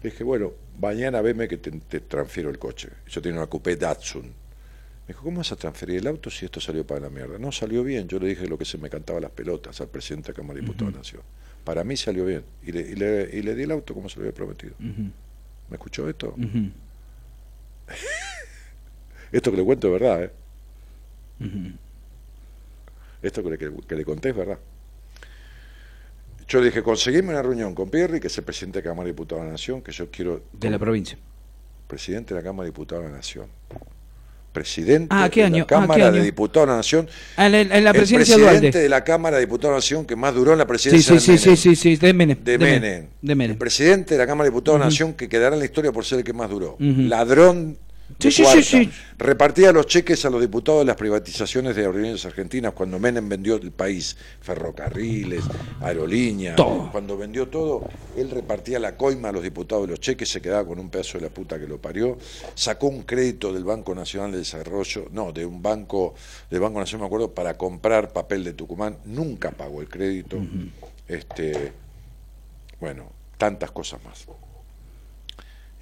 le dije, bueno, mañana veme que te, te transfiero el coche. Yo tenía una coupé Datsun. Me dijo, ¿cómo vas a transferir el auto si esto salió para la mierda? No, salió bien. Yo le dije lo que se me cantaba las pelotas al presidente de la Cámara de Diputados de Nación. Para mí salió bien. Y le, y le- y le di el auto como se lo había prometido. ¿Me escuchó esto? Esto que le cuento es verdad, ¿eh? Esto que le, que le conté es verdad. Yo le dije, conseguime una reunión con Pierri, que es el presidente de la Cámara de Diputados de la Nación, que yo quiero... De la provincia. Presidente de la Cámara de Diputados de la Nación. Presidente Ah, ¿qué de la Ah, Cámara ¿qué año? de Diputados de la Nación. Ah, en, en la el presidencia presidente Dualde. de la Cámara de Diputados de la Nación que más duró en la presidencia sí, de sí, Menem. sí, sí, sí, de Menem. de Menem. De Menem. El presidente de la Cámara de Diputados de la. Nación que quedará en la historia por ser el que más duró. Ladrón. Sí, sí, sí. Repartía los cheques a los diputados de las privatizaciones de Aerolíneas Argentinas cuando Menem vendió el país, ferrocarriles, aerolíneas. Todo. Cuando vendió todo, él repartía la coima a los diputados de los cheques, se quedaba con un pedazo de la puta que lo parió. Sacó un crédito del Banco Nacional de Desarrollo, no, de un banco, del Banco Nacional, me acuerdo, para comprar papel de Tucumán. Nunca pagó el crédito. Este, bueno, tantas cosas más.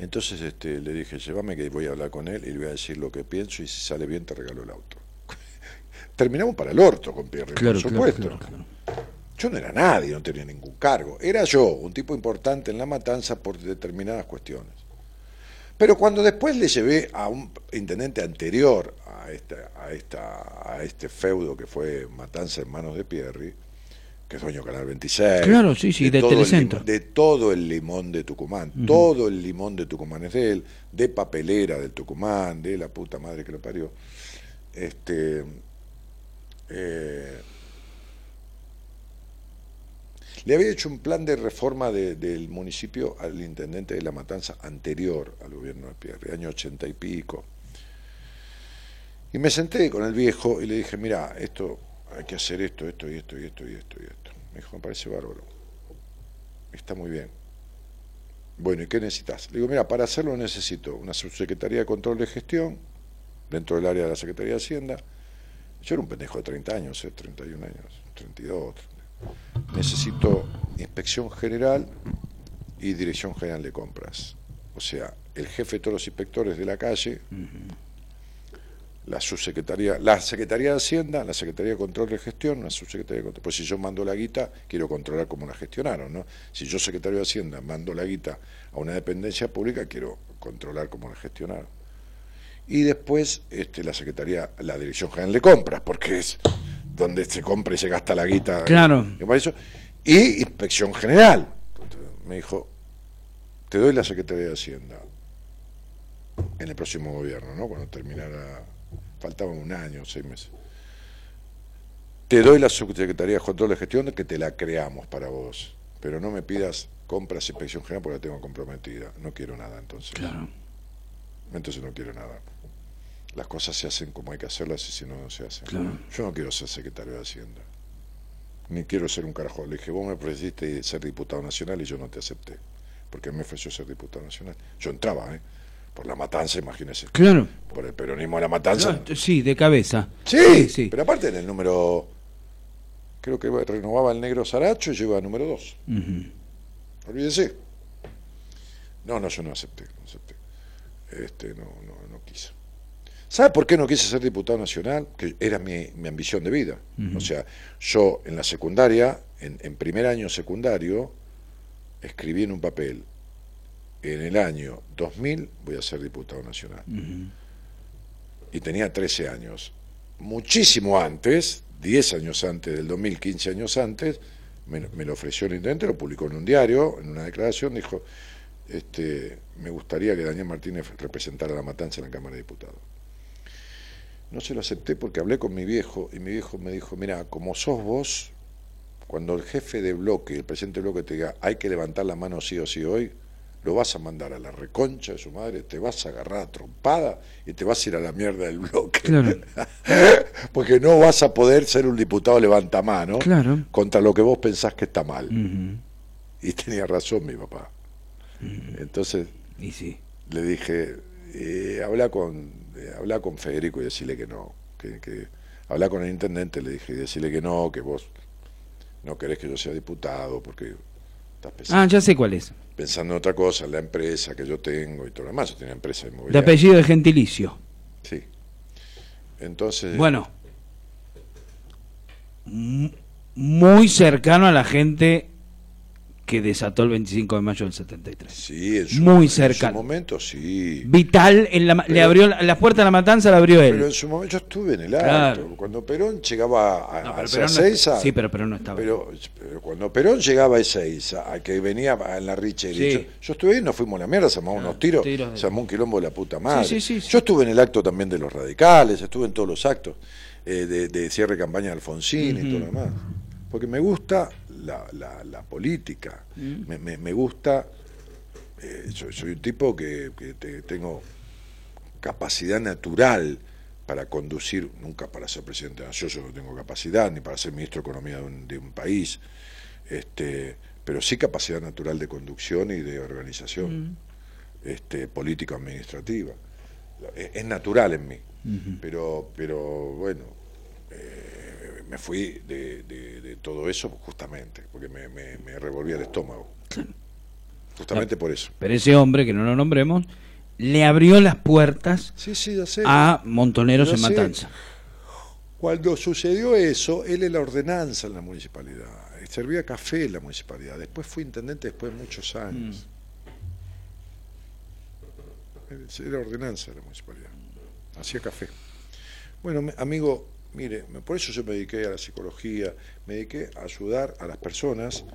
Entonces este, le dije, llévame que voy a hablar con él y le voy a decir lo que pienso y si sale bien te regalo el auto. Terminamos para el orto con Pierre, Claro, por supuesto. claro, claro. Yo no era nadie, no tenía ningún cargo. Era yo, un tipo importante en la matanza por determinadas cuestiones. Pero cuando después le llevé a un intendente anterior a, esta, a, esta, a este feudo que fue Matanza en manos de Pierri, que de Canal 26. Claro, sí, sí, de todo el Telecentro. lim- de todo el limón de Tucumán. Todo el limón de Tucumán es de él, de papelera del Tucumán, de la puta madre que lo parió. Este. eh, le había hecho un plan de reforma de- del municipio al intendente de La Matanza anterior al gobierno de Pierre, año ochenta y pico. Y me senté con el viejo y le dije, mira, esto, hay que hacer esto, esto y esto y esto y esto y esto. Me dijo, me parece bárbaro. Está muy bien. Bueno, ¿y qué necesitas? Le digo, mira, para hacerlo necesito una subsecretaría de control de gestión dentro del área de la Secretaría de Hacienda. Yo era un pendejo de 30 años, eh, 31 años, 32. Necesito inspección general y dirección general de compras. O sea, el jefe de todos los inspectores de la calle, la subsecretaría, la Secretaría de Hacienda, la Secretaría de Control de Gestión, la subsecretaría de Control. Pues si yo mando la guita, quiero controlar cómo la gestionaron, ¿no? Si yo, secretario de Hacienda, mando la guita a una dependencia pública, quiero controlar cómo la gestionaron. Y después este, la Secretaría, la Dirección General de Compras, porque es donde se compra y se gasta la guita. Claro. Y eso- Y Inspección General. Me dijo, te doy la Secretaría de Hacienda en el próximo gobierno, ¿no? Cuando terminara, faltaba un año, seis meses. Te doy la Subsecretaría de Control de Gestión que te la creamos para vos, pero no me pidas compras inspección general porque la tengo comprometida. No quiero nada entonces. Claro. Entonces no quiero nada. las cosas se hacen como hay que hacerlas y si no, no se hacen. Claro. Yo no quiero ser secretario de Hacienda, ni quiero ser un carajo. Le dije, vos me ofreciste ser diputado nacional y yo no te acepté, porque me ofreció ser diputado nacional. Yo entraba, ¿eh? Por la matanza, imagínese. Claro. Por el peronismo de la matanza. Ah, Sí, de cabeza. Sí, sí. pero aparte en el número, creo que renovaba el negro Saracho y yo iba a número 2. Ujú. Olvídese. No, no, yo no acepté, no acepté. Este, no, no, no quise. ¿Sabe por qué no quise ser diputado nacional? Que era mi, mi ambición de vida. O sea, yo en la secundaria, en, en primer año secundario, escribí en un papel, en el año 2000 voy a ser diputado nacional. Y tenía 13 años. Muchísimo antes, 10 años antes del 2000, 15 años antes, me, me lo ofreció el intendente, lo publicó en un diario, en una declaración, dijo, este, me gustaría que Daniel Martínez representara la matanza en la Cámara de Diputados. No se lo acepté porque hablé con mi viejo y mi viejo me dijo, mira, como sos vos, cuando el jefe de bloque, el presidente de bloque te diga, hay que levantar la mano sí o sí hoy, lo vas a mandar a la reconcha de su madre, te vas a agarrar a trompada y te vas a ir a la mierda del bloque. Claro. Porque no vas a poder ser un diputado levantamano Claro. contra lo que vos pensás que está mal. Y tenía razón mi papá. Entonces Y sí. le dije, eh, habla con eh, habla con Federico y decirle que no, que, que habla con el intendente, le dije, y decirle que no, que vos no querés que yo sea diputado porque estás pensando, Ah, ya sé cuál es. Pensando en otra cosa, la empresa que yo tengo y todo lo demás, yo tenía empresa De inmobiliaria. apellido de gentilicio. Sí. Entonces, Bueno. Muy cercano a la gente que desató el 25 de mayo del 73. sí, en su, muy en su momento sí. Vital, en la, le abrió la, la puerta a la matanza, la abrió él. Pero en su momento yo estuve en el acto. Claro. Cuando Perón llegaba a, No, a no- sí, pero Perón no estaba. Pero, pero cuando Perón llegaba a Ezeiza, a que venía en la Richeri, Sí. yo, yo estuve ahí, nos fuimos a la mierda, se armó unos tiros, tiros de- se armó un quilombo de la puta madre. Sí, sí. Yo estuve en el acto también de los radicales, estuve en todos los actos eh, de, de cierre de campaña de Alfonsín y todo lo demás. Porque me gusta la, la- la política, Mm. me, me- me gusta, eh, soy, soy un tipo que, que te- tengo capacidad natural para conducir, nunca para ser presidente de la nación, yo no tengo capacidad, ni para ser ministro de Economía de un, de un país, este, pero sí capacidad natural de conducción y de organización este, político-administrativa. Es, es natural en mí, pero, pero bueno, eh, me fui de, de- de todo eso justamente, porque me, me, me revolvía el estómago. Justamente por eso. Pero ese hombre, que no lo nombremos, le abrió las puertas Sí, sí, a montoneros en sé. Matanza. Cuando sucedió eso, él en la ordenanza en la municipalidad, servía café en la municipalidad, después fui intendente después de muchos años. Era ordenanza en la municipalidad, hacía café. Bueno, amigo, mire, por eso yo me dediqué a la psicología, me dediqué a ayudar a las personas,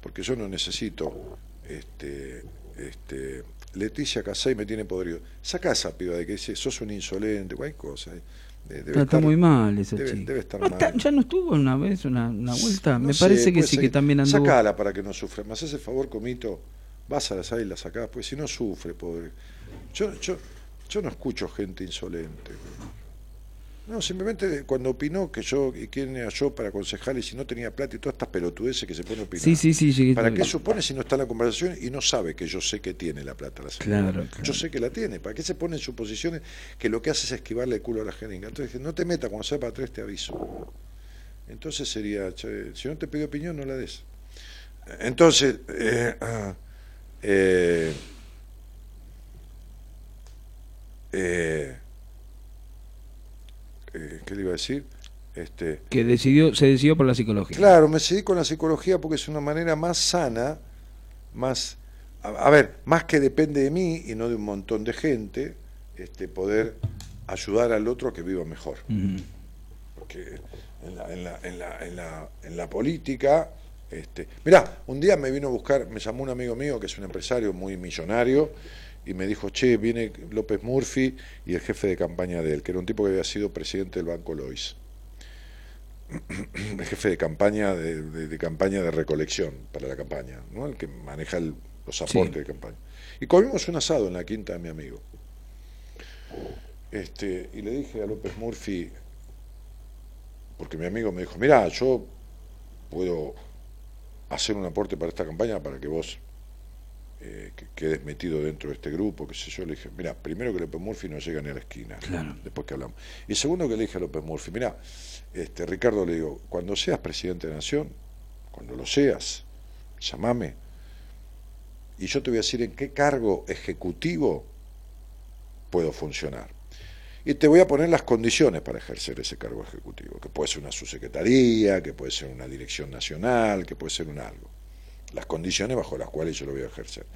porque yo no necesito, este, este, Leticia Casay me tiene podrido. Saca esa piba de que dice, sos un insolente, cualquier cosa. eh. De- debe Está, estar- muy mal esa debe, chica. debe estar No, mal. está- ya no estuvo una vez, una, una vuelta. No Me sé, parece que sí, que también anduvo. Sacala para que no sufra. Me haces el favor, Comito, vas a la sala y la sacás, pues si no sufre, pobre. Yo, yo, yo no escucho gente insolente. No, simplemente cuando opinó que yo, y quién era yo para aconsejarle si no tenía plata y todas estas pelotudeces que se pone a opinar. Sí, sí, sí, llegué- ¿Para qué supone si no está en la conversación y no sabe que yo sé que tiene la plata la señora? Claro, claro. Yo sé que la tiene. ¿Para qué se pone en suposiciones que lo que hace es esquivarle el culo a la jeringa? Entonces, dije, no te metas, cuando sea para tres te aviso. Entonces sería, che, si no te pide opinión, no la des. Entonces, eh, ah, eh, eh, eh, ¿qué le iba a decir? Este, Que decidió, se decidió por la psicología. Claro, me seguí con la psicología porque es una manera más sana, más, a, a ver, más que depende de mí y no de un montón de gente, este, poder ayudar al otro a que viva mejor. Porque en la, en la, en la, en la, en la política, este, mirá, un día me vino a buscar, me llamó un amigo mío que es un empresario muy millonario y me dijo, che, viene López Murphy y el jefe de campaña de él, que era un tipo que había sido presidente del Banco Lois el jefe de campaña de, de- de campaña de recolección para la campaña, ¿no? el que maneja el- los aportes Sí. de campaña. Y comimos un asado en la quinta de mi amigo. Este, y le dije a López Murphy, porque mi amigo me dijo, mira, yo puedo hacer un aporte para esta campaña para que vos eh, que quedes metido dentro de este grupo, qué sé yo. Le dije, mira, primero que López Murphy no llega ni a la esquina, Claro. después que hablamos. Y segundo que le dije a López Murphy, mira, este, Ricardo le digo, cuando seas presidente de Nación, cuando lo seas, llamame, y yo te voy a decir en qué cargo ejecutivo puedo funcionar. Y te voy a poner las condiciones para ejercer ese cargo ejecutivo, que puede ser una subsecretaría, que puede ser una dirección nacional, que puede ser un algo. Las condiciones bajo las cuales yo lo voy a ejercer.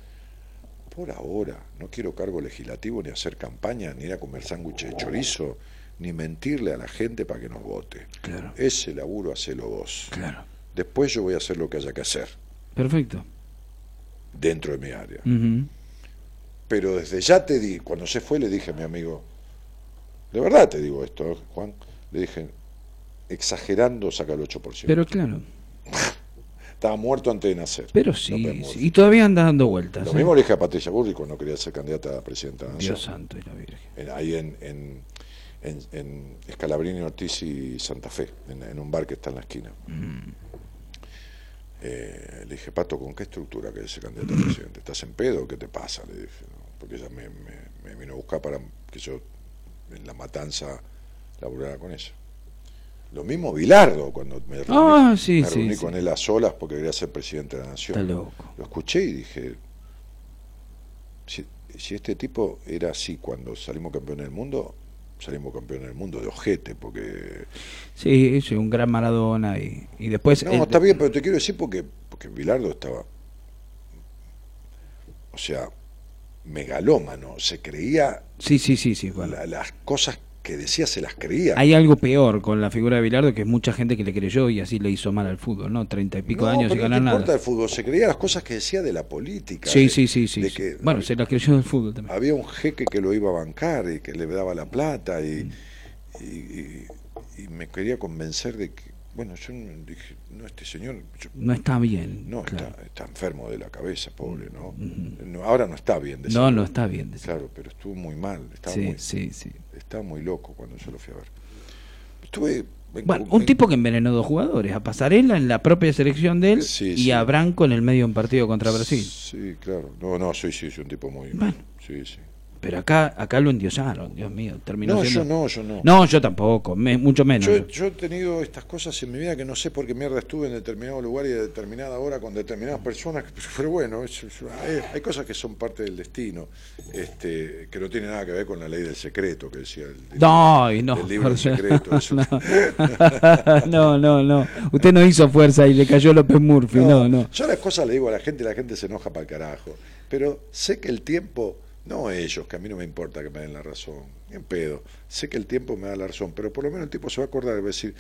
Por ahora, no quiero cargo legislativo, ni hacer campaña, ni ir a comer sándwiches de chorizo, ni mentirle a la gente para que nos vote. Claro. Ese laburo hacelo vos. Claro. Después yo voy a hacer lo que haya que hacer, Perfecto. dentro de mi área. Pero desde ya te di, cuando se fue le dije a mi amigo, de verdad te digo esto, ¿eh, Juan, le dije, exagerando saca el 8%. Pero claro. Estaba muerto antes de nacer. Pero sí, Y todavía anda dando vueltas. Lo ¿eh? mismo le dije a Patricia Burri cuando quería ser candidata a presidenta de la Nación. Dios santo y la Virgen. En- ahí en, en, en, en Escalabrini, Ortiz y Santa Fe, en, en un bar que está en la esquina. Mm. Eh, le dije, Pato, ¿con qué estructura querés ser candidato a presidente? ¿Estás en pedo o qué te pasa? Le dije, ¿no? porque ella me, me- me vino a buscar para que yo en la matanza laburara con ella. Lo mismo Bilardo, cuando me reuní, Ah, sí, me reuní sí. con él a solas porque quería ser presidente de la Nación. Está loco. Lo escuché y dije, si, si este tipo era así cuando salimos campeones del mundo, salimos campeones del mundo de ojete, porque... Sí, sí, un gran Maradona y, y después... No, el- está bien, pero te quiero decir porque, porque Bilardo estaba, o sea, megalómano, se creía, Sí, sí, sí, sí. bueno. la- las cosas que decía se las creía. Hay algo peor con la figura de Bilardo, que es mucha gente que le creyó y así le hizo mal al fútbol, ¿no? Treinta y pico no, de años pero y no ganar te nada. importa el fútbol, se creía las cosas que decía de la política. Sí, de- sí, sí, sí. de que Bueno, se la creyó del fútbol también. había un jeque que lo iba a bancar y que le daba la plata y, Mm. y, y- y me quería convencer de que, bueno, yo no- dije, no, este señor, yo- No está bien. no, claro. está, está enfermo de la cabeza, pobre, ¿no? No, ahora no está bien. No, decirlo. no está bien. Claro, pero estuvo muy mal, estaba, Sí, muy, sí, sí. estaba muy loco cuando yo lo fui a ver. Estuve... en- Bueno, un tipo que envenenó dos jugadores, a Pasarela en la propia selección de él y a Branco en el medio de un partido contra Brasil. Sí, claro. No, no, sí, sí, soy un tipo muy... Bueno. Sí, sí. Pero acá acá lo endiosaron, Dios mío. Terminó No, siendo... yo no, yo no. No, yo tampoco, me- mucho menos. Yo, yo he tenido estas cosas en mi vida que no sé por qué mierda estuve en determinado lugar y a determinada hora con determinadas personas, pero bueno, es- es- hay, hay cosas que son parte del destino, este, que no tiene nada que ver con la ley del secreto que decía el, No, y no. el libro del secreto. eso. no, no, no. Usted no hizo fuerza y le cayó López Murphy, no, no. Yo las cosas le digo a la gente, la gente se enoja para el carajo, pero sé que el tiempo, no ellos, que a mí no me importa que me den la razón, en pedo, sé que el tiempo me da la razón, pero por lo menos el tipo se va a acordar y va a decir,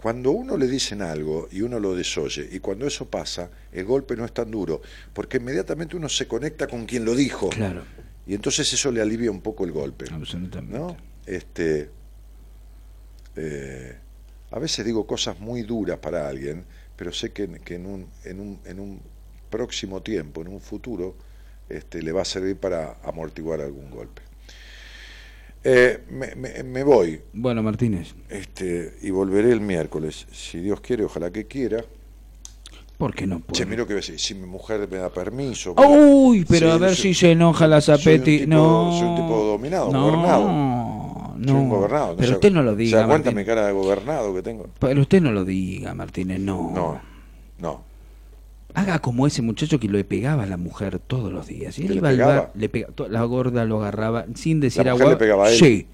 cuando uno le dicen algo y uno lo desoye, y cuando eso pasa, el golpe no es tan duro, porque inmediatamente uno se conecta con quien lo dijo. Claro, Y entonces eso le alivia un poco el golpe. absolutamente. ¿no? Este, eh, a veces digo cosas muy duras para alguien, pero sé que, que en, un, en, un, en un próximo tiempo, en un futuro, este, le va a servir para amortiguar algún golpe. Eh, me, me- me voy Bueno, Martínez, este, y volveré el miércoles, si Dios quiere, ojalá que quiera. ¿por qué no? Che, miro que si, si mi mujer me da permiso. Uy, pero Sí, a ver soy- si se enoja la Zapetti. no. soy un tipo dominado, no, gobernado. No, Soy un gobernado. Pero se- usted no lo ¿Se diga. da cuenta mi cara de gobernado que tengo? Pero usted no lo diga, Martínez, no. No, no. Haga como ese muchacho que le pegaba a la mujer todos los días. Y él ¿Que le iba al pegaba? bar, le pega- to- la gorda lo agarraba sin decir ¿La agua. mujer le pegaba a él? Sí.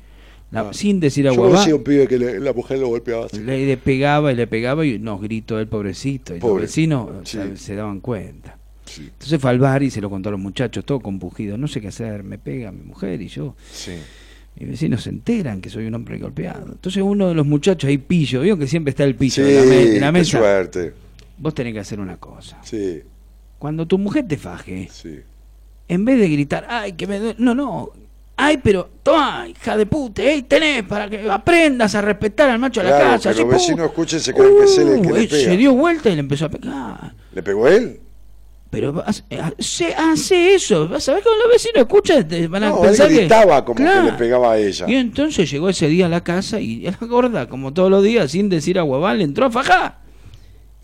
La- Ah. Sin decir Yo agua. a un pibe que le- la mujer lo golpeaba así. Le, le pegaba y le pegaba y nos gritó el pobrecito. Y Pobre. los vecinos o Sí. sea, se daban cuenta. Sí, Entonces fue al bar y se lo contó a los muchachos, todo compugido. No sé qué hacer, me pega mi mujer y yo. sí. Mis vecinos se enteran que soy un hombre golpeado. Entonces uno de los muchachos ahí pillo, veo que siempre está el pillo Sí, de la, de la qué mesa. suerte. Vos tenés que hacer una cosa. Sí, Cuando tu mujer te faje, sí. en vez de gritar, ay, que me duele", No, no. Ay, pero, toma, hija de puta, tenés para que aprendas a respetar al macho de la Claro, casa. que los vecinos escuchen, se creen que él el que Uh, le él pega. se dio vuelta y le empezó a pegar. ¿Le pegó él? Pero hace, hace- hace eso. Ver cuando los vecinos escuchan, te van a No, él pensar que- gritaba como Claro. que le pegaba a ella. Y entonces llegó ese día a la casa y la gorda, como todos los días, sin decir aguabal, entró a fajar.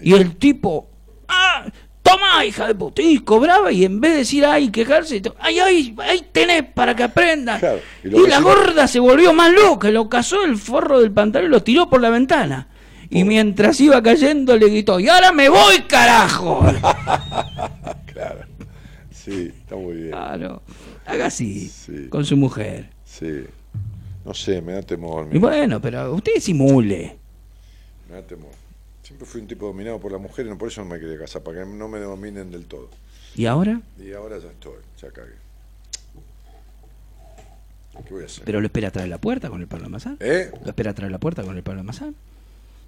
Y el tipo, ¡ah! ¡Toma, hija de puta! Y cobraba y en vez de decir ay, quejarse, ¡ay, ay! ¡Ahí tenés para que aprendas! y la gorda se volvió más loca, lo cazó el forro del pantalón y lo tiró por la ventana. Y mientras iba cayendo le gritó, ¡y ahora me voy, carajo! claro. Sí, está muy bien. Claro. Haga así, Sí. con su mujer. Sí. No sé, me da temor. Y bueno, pero usted simule. Me da temor. Siempre fui un tipo dominado por las mujeres, no por eso no me quería casar, para que no me dominen del todo. ¿Y ahora? Y ahora ya estoy, ya cagué. ¿Qué voy a hacer? Pero lo espera atrás de la puerta con el palo de amasar. ¿Eh? Lo espera atrás de la puerta con el palo de amasar.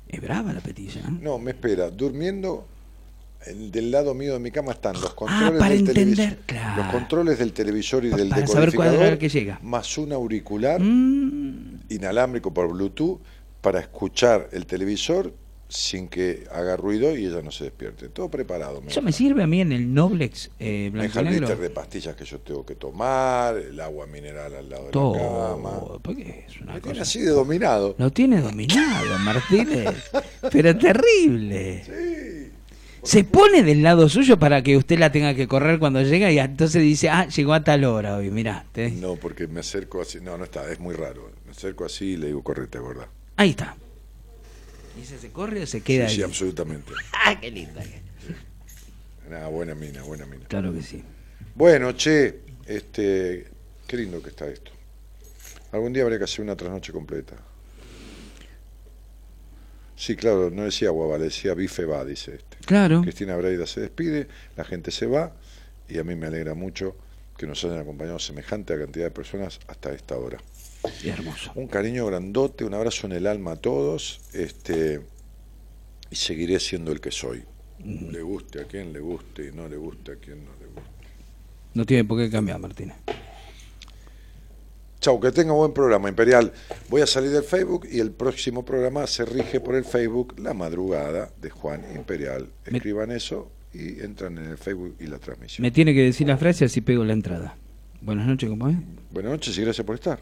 Es brava la petilla. ¿eh? No, me espera. Durmiendo, el- del lado mío de mi cama están los controles Ah, para del entender, televisor. claro. Los controles del televisor y del para saber cuál decodificador. que llega. Mm. Más un auricular inalámbrico por Bluetooth para escuchar el televisor sin que haga ruido y ella no se despierte. Todo preparado. Eso me sirve a mí en el Noblex eh, blanco el blister de pastillas que yo tengo que tomar, el agua mineral al lado de Todo. la cama. Porque es una Me tiene cosa. así de dominado. Lo tiene dominado, Martínez. Pero terrible. Se pone del lado suyo para que usted la tenga que correr cuando llega y entonces dice, ah, llegó a tal hora hoy, mirá. te- No, porque me acerco así. No, no está, es muy raro. Me acerco así y le digo, correte, gorda. Ahí está. ¿Y ese se corre o se queda Sí, ahí? sí, absolutamente. Ah, qué linda. Nada, buena mina, buena mina. Claro que sí. Bueno, che, este, qué lindo que está esto. Algún día habría que hacer una trasnoche completa. Sí, claro, no decía guava, le decía bife va, dice este. Claro. Cristina Breida se despide, la gente se va y a mí me alegra mucho que nos hayan acompañado semejante cantidad de personas hasta esta hora. Hermoso. Un cariño grandote, un abrazo en el alma a todos, este y seguiré siendo el que soy. Le guste a quien le guste y no le guste a quien no le guste. No tiene por qué cambiar, Martínez. Chau, que tenga buen programa, Imperial. Voy a salir del Facebook y el próximo programa se rige por el Facebook La Madrugada de Juan Imperial. Me- Escriban eso y entran en el Facebook y la transmisión. Me tiene que decir la frase así pego la entrada. Buenas noches, ¿cómo es? Buenas noches y gracias por estar.